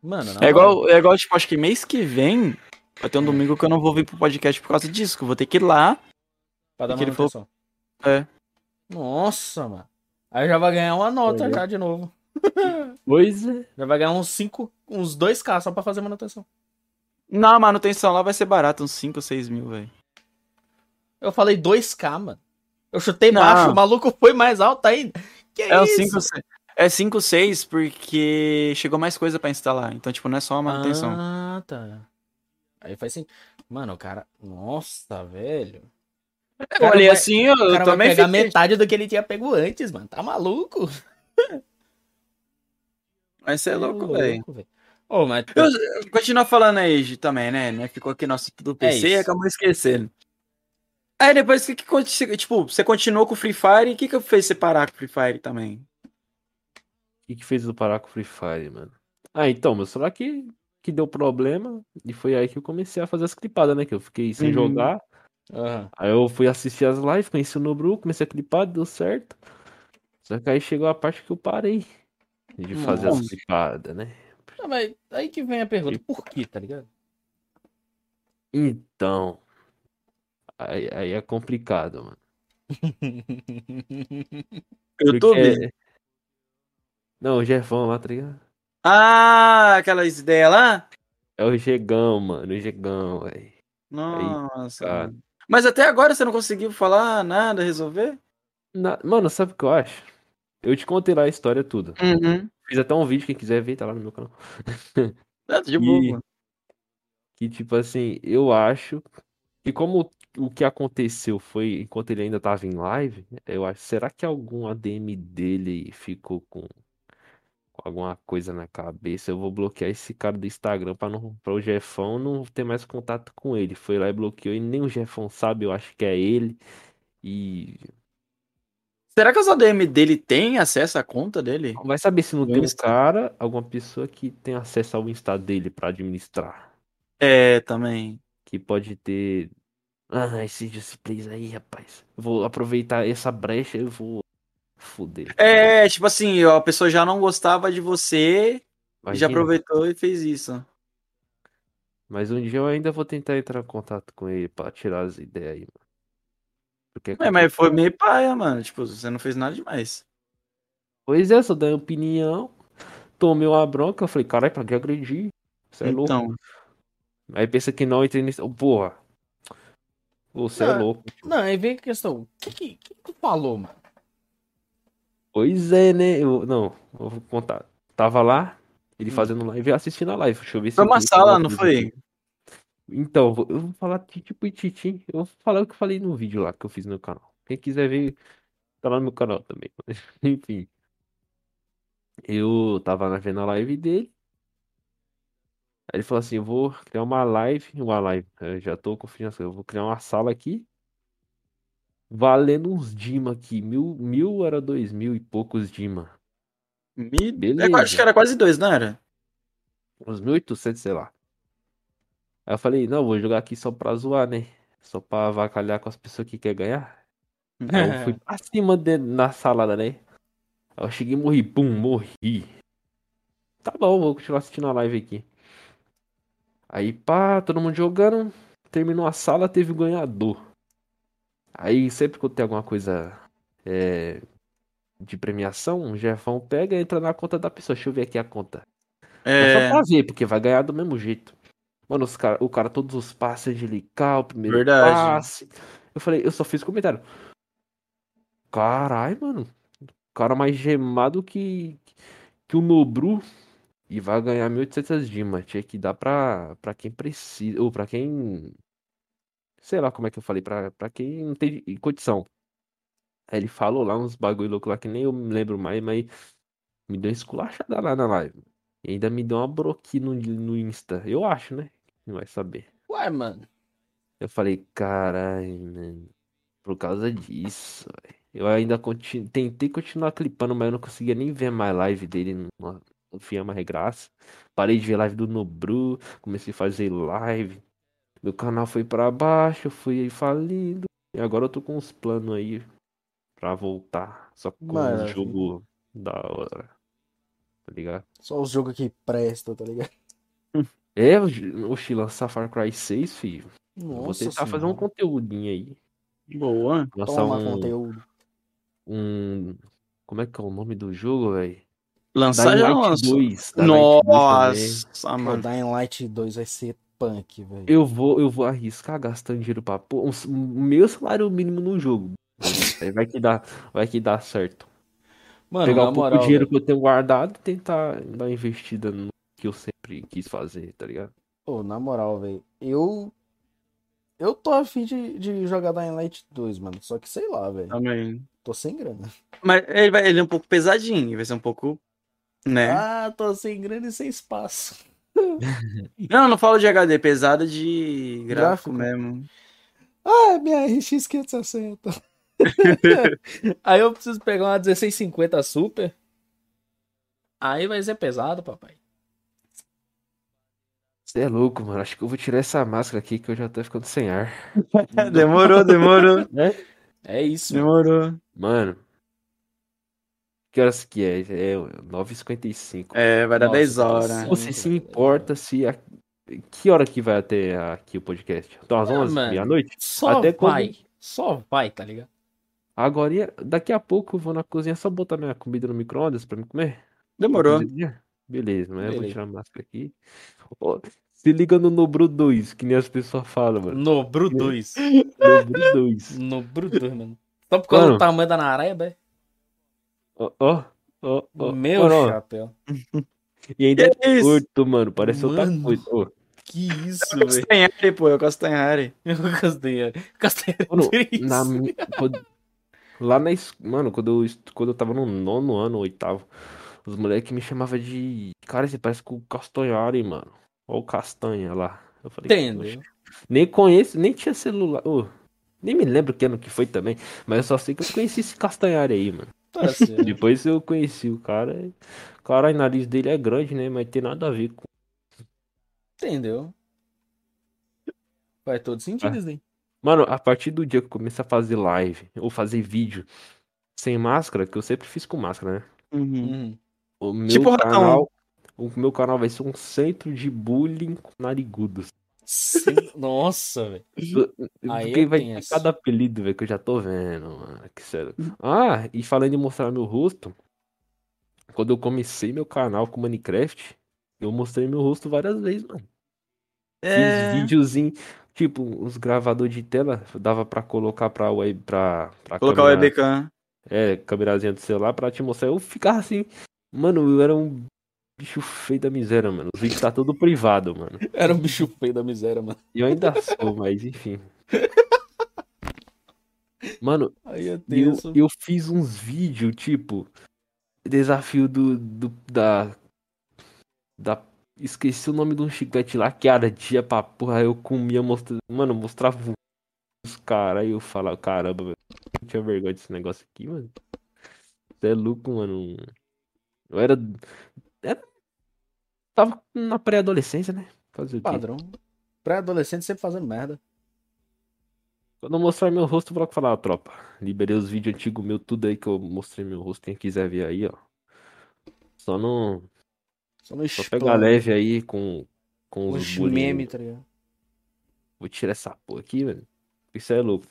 Mano, na É igual, é igual, tipo, acho que mês que vem vai ter um domingo que eu não vou vir pro podcast por causa disso. Que eu vou ter que ir lá. pra dar que ele falou-. É. Nossa, mano. Aí já vai ganhar uma nota Olha. já de novo. Pois é. Já vai ganhar uns 5, uns 2k só pra fazer manutenção. Na manutenção lá vai ser barato, uns 5 ou 6 mil, velho. Eu falei 2k, mano. Eu chutei Não. baixo, o maluco foi mais alto ainda. Que É isso? 5 6. É 5 6 porque chegou mais coisa pra instalar. Então, tipo, não é só a manutenção. Ah, tá. Aí faz assim. Mano, o cara. Nossa, velho. Eu olhei vai- assim, eu cara também vai pegar fiquei... metade do que ele tinha pego antes, mano. Tá maluco? Mas você é louco, velho. Ô, mas. Eu, eu- Continua falando aí, Gi, também, né? né? Ficou aqui nosso do PC e isso. acabou esquecendo. Aí depois, que que aconteceu? Tipo, você continuou com o Free Fire e o que que fez você parar com o Free Fire também? O que, que fez eu parar com o Free Fire, mano? Ah, então, meu celular que, que deu problema. E foi aí que eu comecei a fazer as clipadas, né? Que eu fiquei sem Uhum. jogar. Aham. Aí eu fui assistir as lives, conheci o Nobru, comecei a clipar, deu certo. Só que aí chegou a parte que eu parei de fazer as Nossa. clipadas, né? Não, mas aí que vem a pergunta. Por quê, tá ligado? Então. Aí, aí é complicado, mano. YouTube? Porque- Não, o Jefão lá, tá ligado? Ah, aquelas ideias lá? É o Gegão, mano, o Gegão, velho. Nossa. cara. mano. Mas até agora você não conseguiu falar nada, resolver? Na- Mano, sabe o que eu acho? Eu te contei lá a história toda. Uhum. Fiz até um vídeo, quem quiser ver, tá lá no meu canal. É, de E- boa. mano. Que, tipo assim, eu acho que como o que aconteceu foi enquanto ele ainda tava em live, eu acho, será que algum ADM dele ficou com alguma coisa na cabeça? Eu vou bloquear esse cara do Instagram pra, não, pra o Jefão não ter mais contato com ele. Foi lá e bloqueou e nem o Jefão sabe, eu acho que é ele. E Será que os ADM dele tem acesso à conta dele? vai saber se não tem um cara, alguma pessoa que tem acesso ao Insta dele pra administrar. É, também. que pode ter. Ah, esses displays aí, rapaz. Eu vou aproveitar essa brecha e vou foder. É, tipo assim, a pessoa já não gostava de você, e já Imagina. aproveitou e fez isso. Mas um dia eu ainda vou tentar entrar em contato com ele pra tirar as ideias aí, mano. Porque É, mas foi meio paia, mano. Tipo, você não fez nada demais. Pois é, só dei opinião. Tomei uma bronca, eu falei, caralho, pra que agredir? Você é louco. então, Aí pensa que não, entrei nesse. Porra! Você é Não, louco. Não, aí vem a questão. O que, que, que tu falou, mano? Pois é, né? Eu, não, eu vou contar. Tava lá, ele Hum. fazendo live assistindo a live. Deixa eu ver se foi uma sala, não foi? Então, eu vou falar tipo e titi. Eu vou falar o que eu falei no vídeo lá que eu fiz no canal. Quem quiser ver, tá lá no meu canal também. Enfim. Eu tava vendo a live dele. Aí ele falou assim: eu vou criar uma live. Uma live. Eu já tô confiando. Eu vou criar uma sala aqui. Valendo uns Dima aqui. Mil, mil era dois mil e poucos Dima. Me... Beleza. Eu acho que era quase dois, não era? Uns 1.800, sei lá. Aí eu falei, não, vou jogar aqui só pra zoar, né? Só pra avacalhar com as pessoas que querem ganhar. Aí eu fui pra cima de, na salada, né? Aí eu cheguei e morri, pum, morri. Tá bom, vou continuar assistindo a live aqui. Aí pá, todo mundo jogando. Terminou a sala, teve o ganhador. Aí sempre que tem alguma coisa é, de premiação, o Jefão pega e entra na conta da pessoa. Deixa eu ver aqui a conta. É só É. pra ver, porque vai ganhar do mesmo jeito. Mano, os cara, o cara, todos os passes angelical, o primeiro Verdade. passe. Eu falei, eu só fiz comentário. Caralho, mano. O cara mais gemado que, que o Nobru. E vai ganhar 1.800 dimas. Tinha que dar pra, pra quem precisa. Ou pra quem. Sei lá como é que eu falei. Pra, pra quem não tem condição. Aí ele falou lá uns bagulho louco lá que nem eu me lembro mais, mas me deu uma esculachada lá na live. E ainda me deu uma broqui no, no Insta. Eu acho, né? Não vai saber. Ué, mano. Eu falei, caralho, mano. Por causa disso, velho. Eu ainda continu... tentei continuar clipando, mas eu não conseguia nem ver mais live dele. Não, não tinha mais graça. Parei de ver live do Nobru. Comecei a fazer live. Meu canal foi pra baixo, fui falido. E agora eu tô com uns planos aí pra voltar. Só com um Maravilha. jogo da hora. Tá ligado? Só os jogos que prestam, tá ligado? É, Oxi, lançar Far Cry 6, filho. Eu Vou Nossa tentar fazer um senhora. conteúdinho aí. Boa. Lançar Toma um, conteúdo. um. Como é que é o nome do jogo, velho? Lançar Dying já Light lançou. 2. Dying Light 2 também. Nossa, O mano. Dying Light 2 vai ser punk, velho. Eu vou, eu vou arriscar gastando dinheiro pra pôr um, um meu salário mínimo no jogo. Aí vai que dá, vai que dá certo. Mano, Pegar um pouco moral, de dinheiro velho. que eu tenho guardado e tentar dar uma investida no que eu sempre quis fazer, tá ligado? Pô, na moral, velho. Eu. Eu tô afim de, de jogar Dying Light 2, mano. Só que sei lá, velho. Também. Tô sem grana. Mas ele, vai, ele é um pouco pesadinho, vai ser um pouco. Né? Ah, tô sem grana e sem espaço. Não, não falo de HD, pesada de gráfico, Gráfico. mesmo. Ah, minha RX 560. Aí eu preciso pegar uma 1650 Super. Aí vai ser pesado, papai. Você é louco, mano. Acho que eu vou tirar essa máscara aqui que eu já tô ficando sem ar. demorou, demorou. É isso. demorou. Mano. Que horas que é? É 9h55. É, vai dar Nossa, 10 tá horas. Você se importa se. A... Que hora que vai até aqui o podcast? Então, às Ah, 11 mano. meia-noite? Só Até quando- vai. Só vai, tá ligado? Agora, daqui a pouco eu vou na cozinha só botar minha comida no micro-ondas pra me comer. Demorou. Beleza, mas eu vou Beleza. tirar a máscara aqui. Ó, se liga no Nobru 2, que nem as pessoas falam, mano. No Bru 2. Nobru 2. No Bru 2, mano. Só por causa Mano. do tamanho da nareba, Ó, ó, ó, ó. Meu ó, chapéu. E ainda Que é curto, mano. Parece outra Mano. coisa. Ó, Que isso, É o velho. Castanhari, pô, é o Castanhari. Castanheira. Castanheira. Mano, triste. na, quando- lá na Mano, quando eu, quando eu tava no nono ano, oitavo, os moleques me chamavam de. Cara, você parece com o Castanhari, mano. Ó o Castanha lá. Eu falei, Entendeu? "Poxa, Nem conheço, nem tinha celular. Ô, nem me lembro que ano que foi também. Mas eu só sei que eu conheci esse Castanhari aí, mano. Tá certo. Depois eu conheci o cara. Caralho, o nariz dele é grande, né? Mas tem nada a ver com. Entendeu? Faz todo sentido Ah. isso aí. Mano, a partir do dia que eu comecei a fazer live ou fazer vídeo sem máscara, que eu sempre fiz com máscara, né? Uhum. Uhum. O meu Tipo ratão. canal. O meu canal vai ser um centro de bullying com narigudos. Sim. Nossa, velho. Aí é vai ter tenso. cada apelido, velho, que eu já tô vendo, mano. Que sério. Ah, e falando em mostrar meu rosto, quando eu comecei meu canal com Minecraft, eu mostrei meu rosto várias vezes, mano. É. Fiz videozinho, tipo, os gravadores de tela, dava pra colocar pra web, pra, pra Colocar câmera- webcam. É, câmerazinha do celular pra te mostrar. Eu ficava assim, mano, eu era um bicho feio da miséria, mano. Os vídeos tá tudo privado, mano. Era um bicho feio da miséria, mano. E eu ainda sou, mas enfim. Mano, Aí é eu, eu fiz uns vídeos, tipo, desafio do, do da, da. Esqueci o nome de um chiclete lá que ardia pra porra. Eu comia, mostrando. Mano, mostrava os caras. Aí eu falava, caramba, velho. Não tinha vergonha desse negócio aqui, mano. Você é louco, mano. Eu era. Tava na pré-adolescência, né? Fazer o? Padrão. Pré-adolescente sempre fazendo merda. Quando eu mostrar meu rosto, eu vou falar, ó, tropa. Liberei os vídeos antigos meu, tudo aí que eu mostrei meu rosto. Quem quiser ver aí, ó. Só não. Só no Só pegar leve aí com, com os Os memes, tá ligado? Vou tirar essa porra aqui, velho. Isso é louco.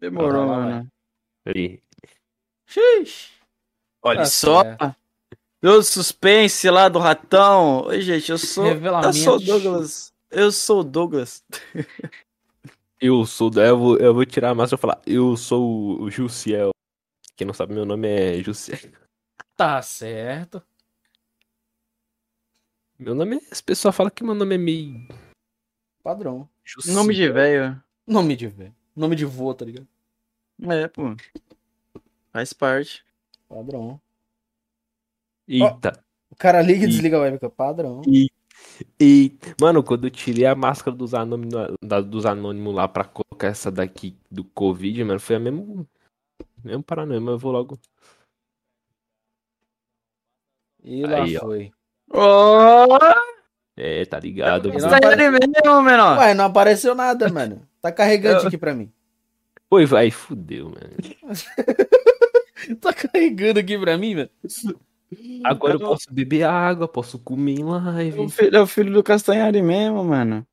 Demorou, mano. Aí. Olha Tá só. certo. O suspense lá do ratão. Oi, gente, eu sou. Revelamento. Eu sou o Douglas. Eu sou o Douglas. Eu sou. Eu vou, eu vou tirar a máscara e falar. Eu sou o Jussiel. Quem não sabe, meu nome é Jussiel. Tá certo. Meu nome é. As pessoas falam que meu nome é meio. Padrão. Jussiel. Nome de velho. Nome de velho. Nome de vô, tá ligado? É, pô. Faz parte. Padrão. Eita. O cara liga e E- desliga a webcam. Padrão. E, mano, quando eu tirei a máscara dos anônimos, da- dos anônimos lá pra colocar essa daqui do Covid, mano, foi a mesmo. Mesmo paranoia, mas eu vou logo. E lá Aí, ó. foi. Ô! É, tá ligado? Mano. não tá mesmo, menor? Ué, não apareceu nada, mano. Tá carregante Eu- aqui pra mim. Oi, vai, fudeu, mano. Tá carregando aqui pra mim, mano. Agora eu Eu- posso beber água, posso comer em É o live. filho, é o filho do Castanhari mesmo, mano.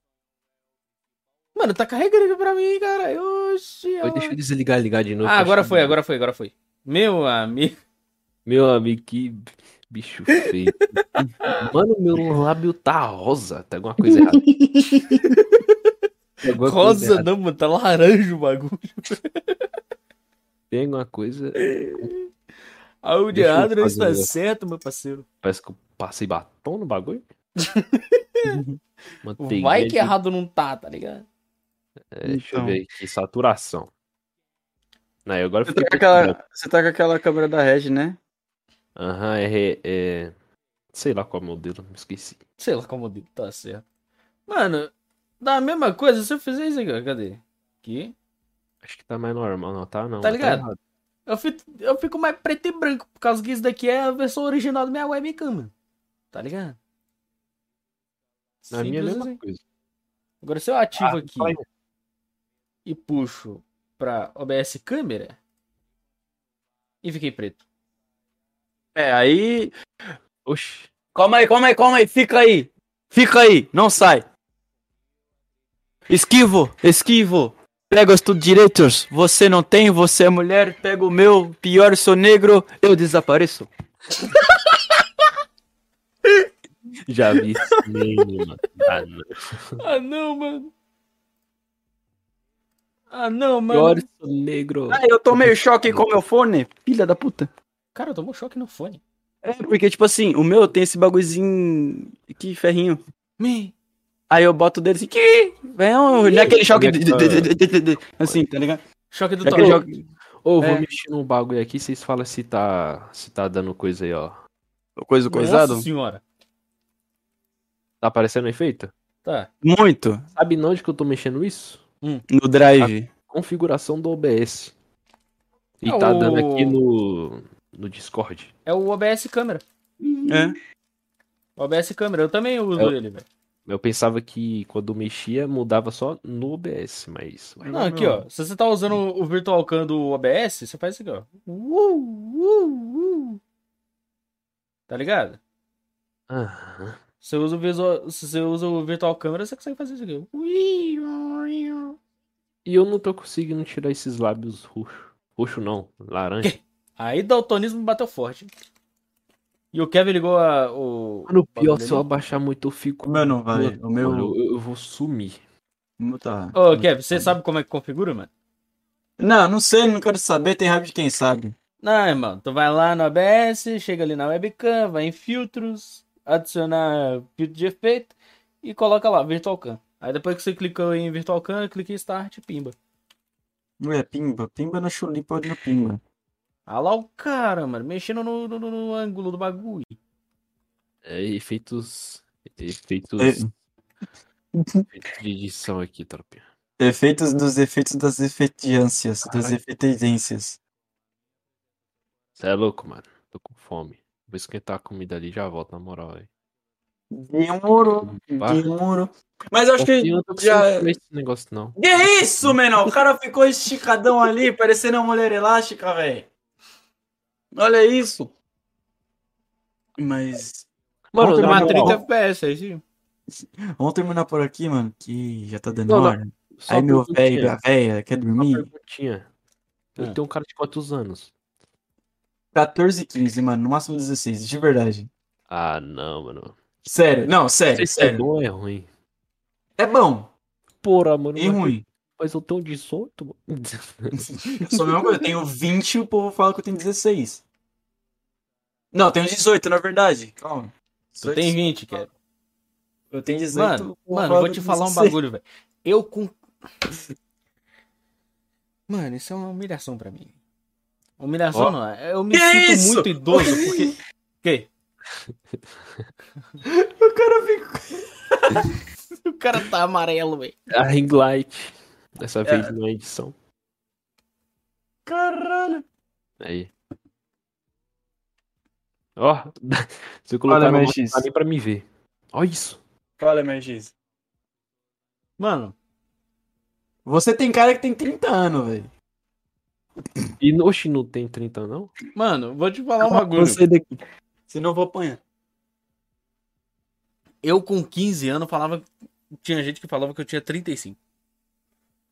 Mano, tá carregando aqui pra mim, cara. Oxi. Ó. deixa eu desligar ligar de novo. Ah, agora foi, agora foi, agora foi. Meu amigo. Meu amigo, que bicho feio. Mano, meu lábio tá rosa. Tá alguma coisa errada. Tem alguma coisa Rosa errada. não, mano. Tá laranja o bagulho. Tem alguma coisa. Eu errado não fazer está negócio. certo, meu parceiro. Parece que eu passei batom no bagulho. Vai que errado não tá, tá ligado? É, deixa eu Então. ver aqui. Saturação. Não, agora Você tá, com aquela, você tá com aquela câmera da Red, né? Aham, é, é. Sei lá qual é o modelo, me esqueci. Sei lá como digo, tá certo. Mano, da mesma coisa, se eu fizer isso aqui, cadê? Aqui. Acho que tá mais normal, não tá? Não. Tá não ligado? errado. Eu fico, eu fico mais preto e branco, por causa que isso daqui é a versão original da minha webcam, mano. Tá ligado? Na minha é a Simples mesma assim. coisa. Agora se eu ativo Ah, aqui aí. e puxo pra OBS câmera e fiquei preto. É, aí. Oxi. Calma aí, calma aí, calma aí. Fica aí. Fica aí, não sai. Esquivo, esquivo. Pega os tudo direitos. Você não tem, você é mulher. Pega o meu. Pior, sou negro. Eu desapareço. Já vi mano. Ah, não. Ah não, mano. Ah não, mano. Pior sou negro. Ah, eu tomei choque com meu fone. Filha da puta. Cara, eu tomou choque no fone. É, porque, tipo assim, o meu tem esse bagulhozinho aqui, ferrinho. Me. Aí eu boto o dedo assim, que vem um, choque é que de- de- de- de- assim, tá ligado? Choque do Naquele Thor. choque, Ô, vou É. mexer num bagulho aqui, vocês falam se tá, se tá dando coisa aí, ó. coisa coisado. Nossa senhora. Tá aparecendo efeito? Tá. Muito. Sabe onde que eu tô mexendo isso? No drive. Configuração do OBS. E É tá o- dando aqui no, no Discord. É o OBS câmera. É. O OBS câmera, eu também uso É o- ele, velho. Eu pensava que quando mexia mudava só no OBS, mas. Não, aqui, ó. Se você tá usando o Virtual Cam do OBS, você faz isso aqui, ó. Uh, uh, uh. Tá ligado? Aham. Você usa o visual, se você usa o Virtual Câmera, você consegue fazer isso aqui. Ui, ui, ui. E eu não tô conseguindo tirar esses lábios roxos. Roxo não, laranja. Aí daltonismo bateu forte. E o Kevin ligou a, o. Mano, o pior, se eu abaixar muito, eu fico. O meu não vai. Mano, O meu- eu, eu vou sumir. O meu tá. Ô, Kevin, você sabe como é que configura, mano? Não, não sei, não quero saber, tem raiva de quem sabe. Não, irmão. Tu vai lá no OBS, chega ali na webcam, vai em filtros, adicionar filtro de efeito e coloca lá, Virtual Cam. Aí depois que você clicou em Virtual Cam, clica em Start, pimba. Ué, pimba. Pimba no chulipa no pimba. Ah lá o cara, mano, mexendo no, no, no- no ângulo do bagulho. É, efeitos. Efeitos. É. efeitos de edição aqui, tropinha. Efeitos dos efeitos das efetiâncias, das efetências. Você é louco, mano. Tô com fome. Vou esquentar a comida ali e já volto, na moral, velho. Demorou, demorou. Mas eu acho que já. esse negócio, não. Que isso, menor? O cara ficou esticadão ali, parecendo uma mulher elástica, velho. Olha isso. Mas. Mano, tomar moral, 30 FPS, aí sim. Vamos terminar por aqui, mano, que já tá dando Não, não. hora. só Aí uma meu velho, minha velha, quer uma dormir? perguntinha. Eu Ah. tenho um cara de quantos anos? 14 e 15, mano. No máximo 16, de verdade. Ah, não, mano. Sério, não, sério, é sério. bom ou é ruim? É bom Porra, mano. e ruim. Mas eu tenho 18, mano. Eu sou a mesma coisa, eu tenho 20 e o povo fala que eu tenho 16. Não, eu tenho 18, na verdade. Calma. Tu tem 20, cara. Eu tenho 18. Mano, mano, vou te falar tenho um 16. bagulho, velho. Eu com. Mano, isso é uma humilhação pra mim. Humilhação Ó. não, é- eu me Que sinto isso? muito idoso, porque. Que? O cara fica. O cara tá amarelo, velho. A ring light. Dessa vez não é edição. Caralho. Aí. Ó, se eu colocar Olha, no nem pra me ver. Olha isso. Fala, MX. Mano, Você tem cara que tem 30 anos, velho. E oxe, não tem 30 não? mano, vou te falar um bagulho. Você daqui. Senão eu vou apanhar. Eu com 15 anos falava. Tinha gente que falava que eu tinha 35.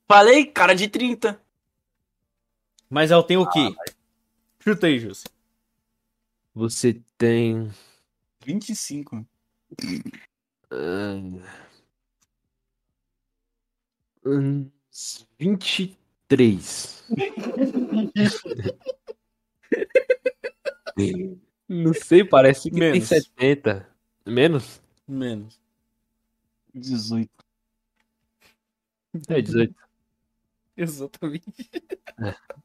Falei, cara de 30. Mas eu tenho o quê? Chuta aí, Jus. Você tem. 25. ah, uns 23. Não sei, parece que Menos. tem 70. Menos? Menos. 18. É, 18. Exatamente.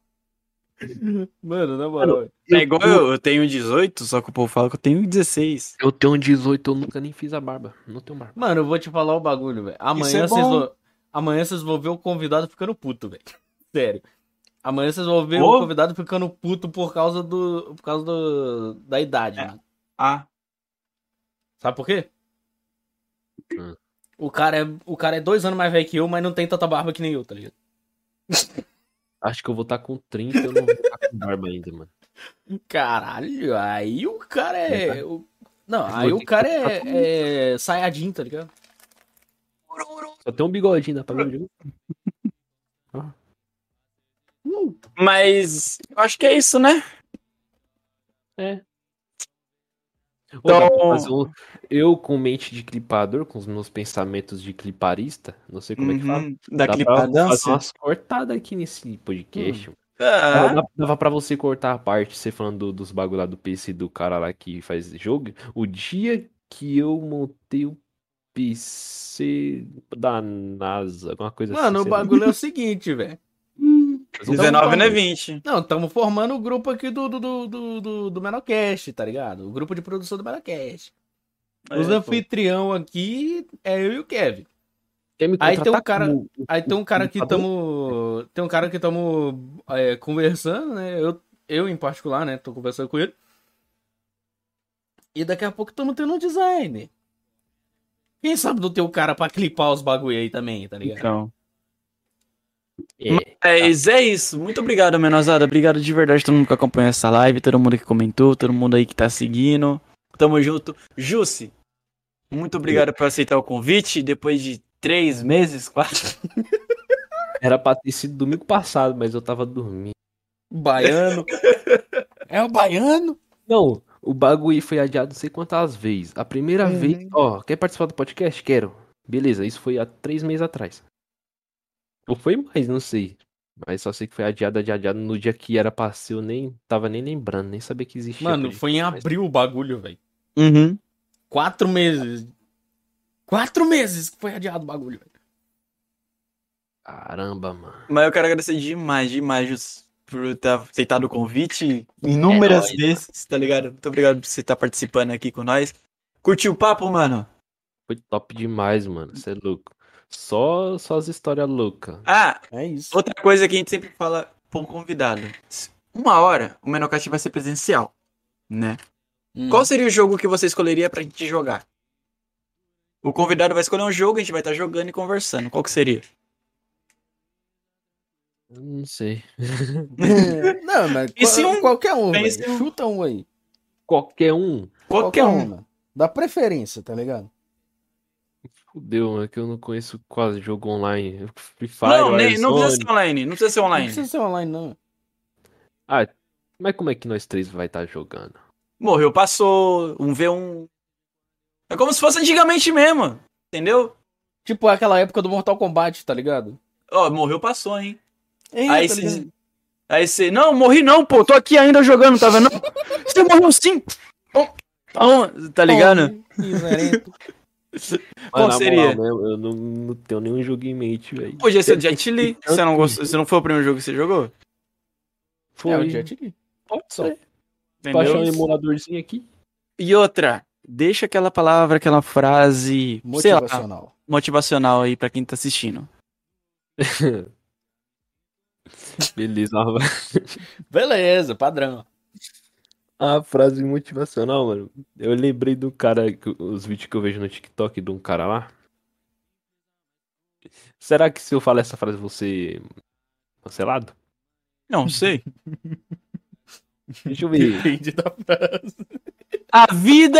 Mano, na moral. velho. É igual eu, eu tenho 18, só que o povo fala que eu tenho 16. Eu tenho 18, eu nunca nem fiz a barba. Não tenho barba. Mano, eu vou te falar o bagulho, velho. Amanhã Isso é vocês vão. Amanhã vocês vão ver o convidado ficando puto, velho. Sério. Amanhã vocês vão ver Ô. o convidado ficando puto por causa do. Por causa do. Da idade, É. mano. Ah, Sabe por quê? Hum. O cara, é, o cara é dois anos mais velho que eu, mas não tem tanta barba que nem eu, tá ligado? Acho que eu vou estar com 30, eu não vou estar com barba ainda, mano. Caralho, aí o cara é. Não, Eu aí o cara é, é Sayajin, tá ligado? Só tem um bigodinho, dá pra ver o jogo? mas eu acho que é isso, né? É. Então- um- Eu com mente de clipador, com os meus pensamentos de cliparista, não sei como é que fala. Uhum, Da clipadança. fazer umas cortadas aqui nesse podcast. Ah, Dava, dava pra você cortar a parte, você falando do- dos bagulho lá do PC do cara lá que faz jogo. O dia que eu montei o PC da NASA, alguma coisa Mano, o assim. sei lá. bagulho é o seguinte, velho. Mas um 19 não é vamos- 20. Não, estamos formando o grupo aqui do, do, do, do, do, Menocast, tá ligado? O grupo de produção do Menocast. Os É, anfitrião aqui é eu e o Kevin. Aí tem um cara- como- Aí tem um cara que tamo. Tem um cara que tamo é, conversando, né? Eu, eu, em particular, né? Tô conversando com ele. E daqui a pouco tamo tendo um design. Quem sabe não tem o cara pra clipar os bagulho aí também, tá ligado? Então. É, Mas é isso. Muito obrigado, menosada. Obrigado de verdade a todo mundo que acompanhou essa live, todo mundo que comentou, todo mundo aí que tá seguindo. Tamo junto. Jussi, muito obrigado por aceitar o convite. Depois de três meses, quase. era pra ter sido domingo passado, mas eu tava dormindo. Baiano. é o baiano? Não, o bagulho foi adiado não sei quantas vezes. A primeira Uhum. vez, ó, quer participar do podcast? Quero. Beleza, isso foi há três meses atrás. Ou foi mais, não sei. Mas só sei que foi adiado, adiado, adiado. No dia que era pra ser, eu nem tava nem lembrando, nem sabia que existia. Mano, foi em abril o bagulho, velho. Uhum. Quatro meses. Quatro meses que foi adiado o bagulho, velho. Caramba, mano. Mas eu quero agradecer demais, demais, por ter aceitado o convite inúmeras nóis, vezes, tá ligado? Muito obrigado por você estar participando aqui com nós. Curtiu o papo, mano? Foi top demais, mano. Você é louco. Só, só as histórias loucas. Ah, É isso. Outra coisa que a gente sempre fala pra um convidado. Uma hora o Menocast vai ser presencial, né? Hum. Qual seria o jogo que você escolheria pra gente jogar? O convidado vai escolher um jogo, a gente vai estar jogando e conversando. Qual que seria? Não sei. Não, mas E se qual- um- qualquer um, um- Chuta um aí. Qualquer um. Qualquer um. mano. Dá preferência, tá ligado? Fudeu, mano, que eu não conheço quase jogo online. Free Fire, Não, nem, não precisa ser online. Não precisa ser Não online. precisa ser online, não. Ah, Mas como é que nós três vai estar jogando? Morreu, passou, um V1. É como se fosse antigamente mesmo, entendeu? Tipo aquela época do Mortal Kombat, tá ligado? Ó, morreu, passou, hein? É, aí tá você. ligado? Aí você. Não, morri não, pô. Tô aqui ainda jogando, tá vendo? Você morreu sim! Toma, Tá ligado? Miserento. Qual seria? moral eu não, não tenho nenhum jogo em mente, velho. Podia ser o Jet Li. Você não, gostou, você não foi o primeiro jogo que você jogou? Foi. É o Jet Li. Pode ser. Baixar um emuladorzinho aqui. E outra, deixa aquela palavra, aquela frase, sei lá, Motivacional. motivacional aí pra quem tá assistindo. Beleza. Beleza, padrão. A frase motivacional, mano. Eu lembrei do cara, que- os vídeos que eu vejo no TikTok de um cara lá. Será que se eu falar essa frase eu vou ser cancelado? Não sei. Deixa eu ver. Depende da frase. A vida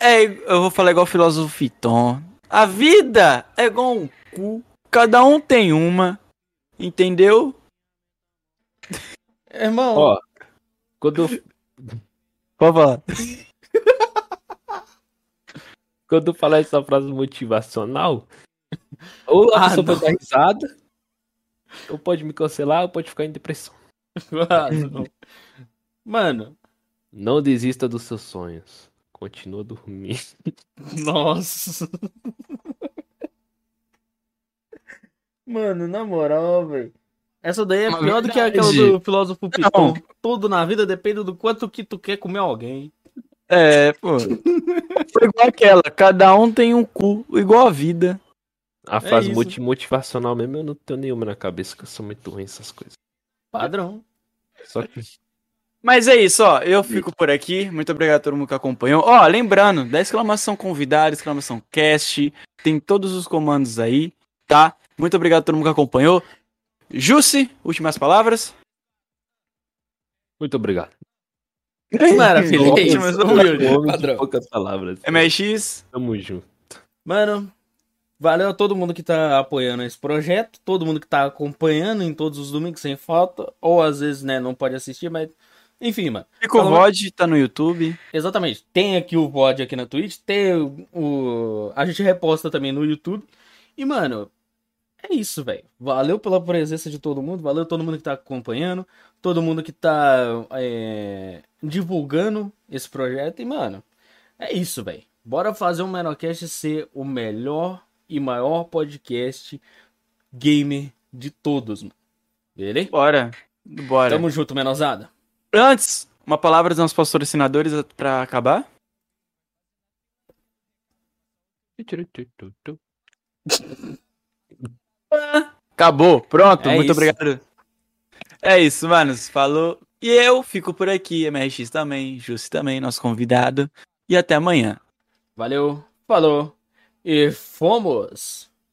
é. Eu vou falar igual o filósofo Fiton. A vida é igual um cu. Cada um tem uma. Entendeu? Irmão, Ó, quando eu, Pode falar. quando falar essa frase motivacional, ou a Ah, pessoa não. pode dar risada, ou pode me cancelar, ou pode ficar em depressão. ah, não. Mano, Não desista dos seus sonhos. Continua dormindo. nossa. Mano, na moral, velho. Essa daí é Uma pior do que aquela verdade. do filósofo Piton. Tudo na vida depende do quanto que tu quer comer alguém. É, pô. Foi igual aquela. Cada um tem um cu, igual a vida. A frase isso. moti- motivacional mesmo, eu não tenho nenhuma na cabeça, que eu sou muito ruim nessas coisas. Padrão. Só que Mas é isso, ó. Eu fico por aqui. Muito obrigado a todo mundo que acompanhou. Ó, lembrando, da exclamação convidado, exclamação cast, tem todos os comandos aí, tá? Muito obrigado a todo mundo que acompanhou. Jussi, últimas palavras. Muito obrigado. Maravilha. Ótimo, isso. mas Humilde, Homem de padrão. poucas palavras. MX, Tamo junto. Mano, valeu a todo mundo que tá apoiando esse projeto, todo mundo que tá acompanhando em todos os domingos sem falta, ou às vezes, né, não pode assistir, mas enfim, mano. Fico Falou. VOD, tá no YouTube. Exatamente. Tem aqui o VOD aqui na Twitch, tem o, o- a gente reposta também no YouTube. E, mano, é isso, velho. Valeu pela presença de todo mundo, valeu todo mundo que tá acompanhando, todo mundo que tá é, divulgando esse projeto. E, mano, é isso, velho. Bora fazer o Menocast ser o melhor e maior podcast gamer de todos, mano. Beleza? Bora. Bora. Tamo junto, menosada. Antes, uma palavra dos nossos patrocinadores pra acabar. Acabou, pronto, É muito isso. obrigado. É isso, manos, falou. E eu fico por aqui, MRX também, Jussi também, nosso convidado. E até amanhã. Valeu, falou e fomos!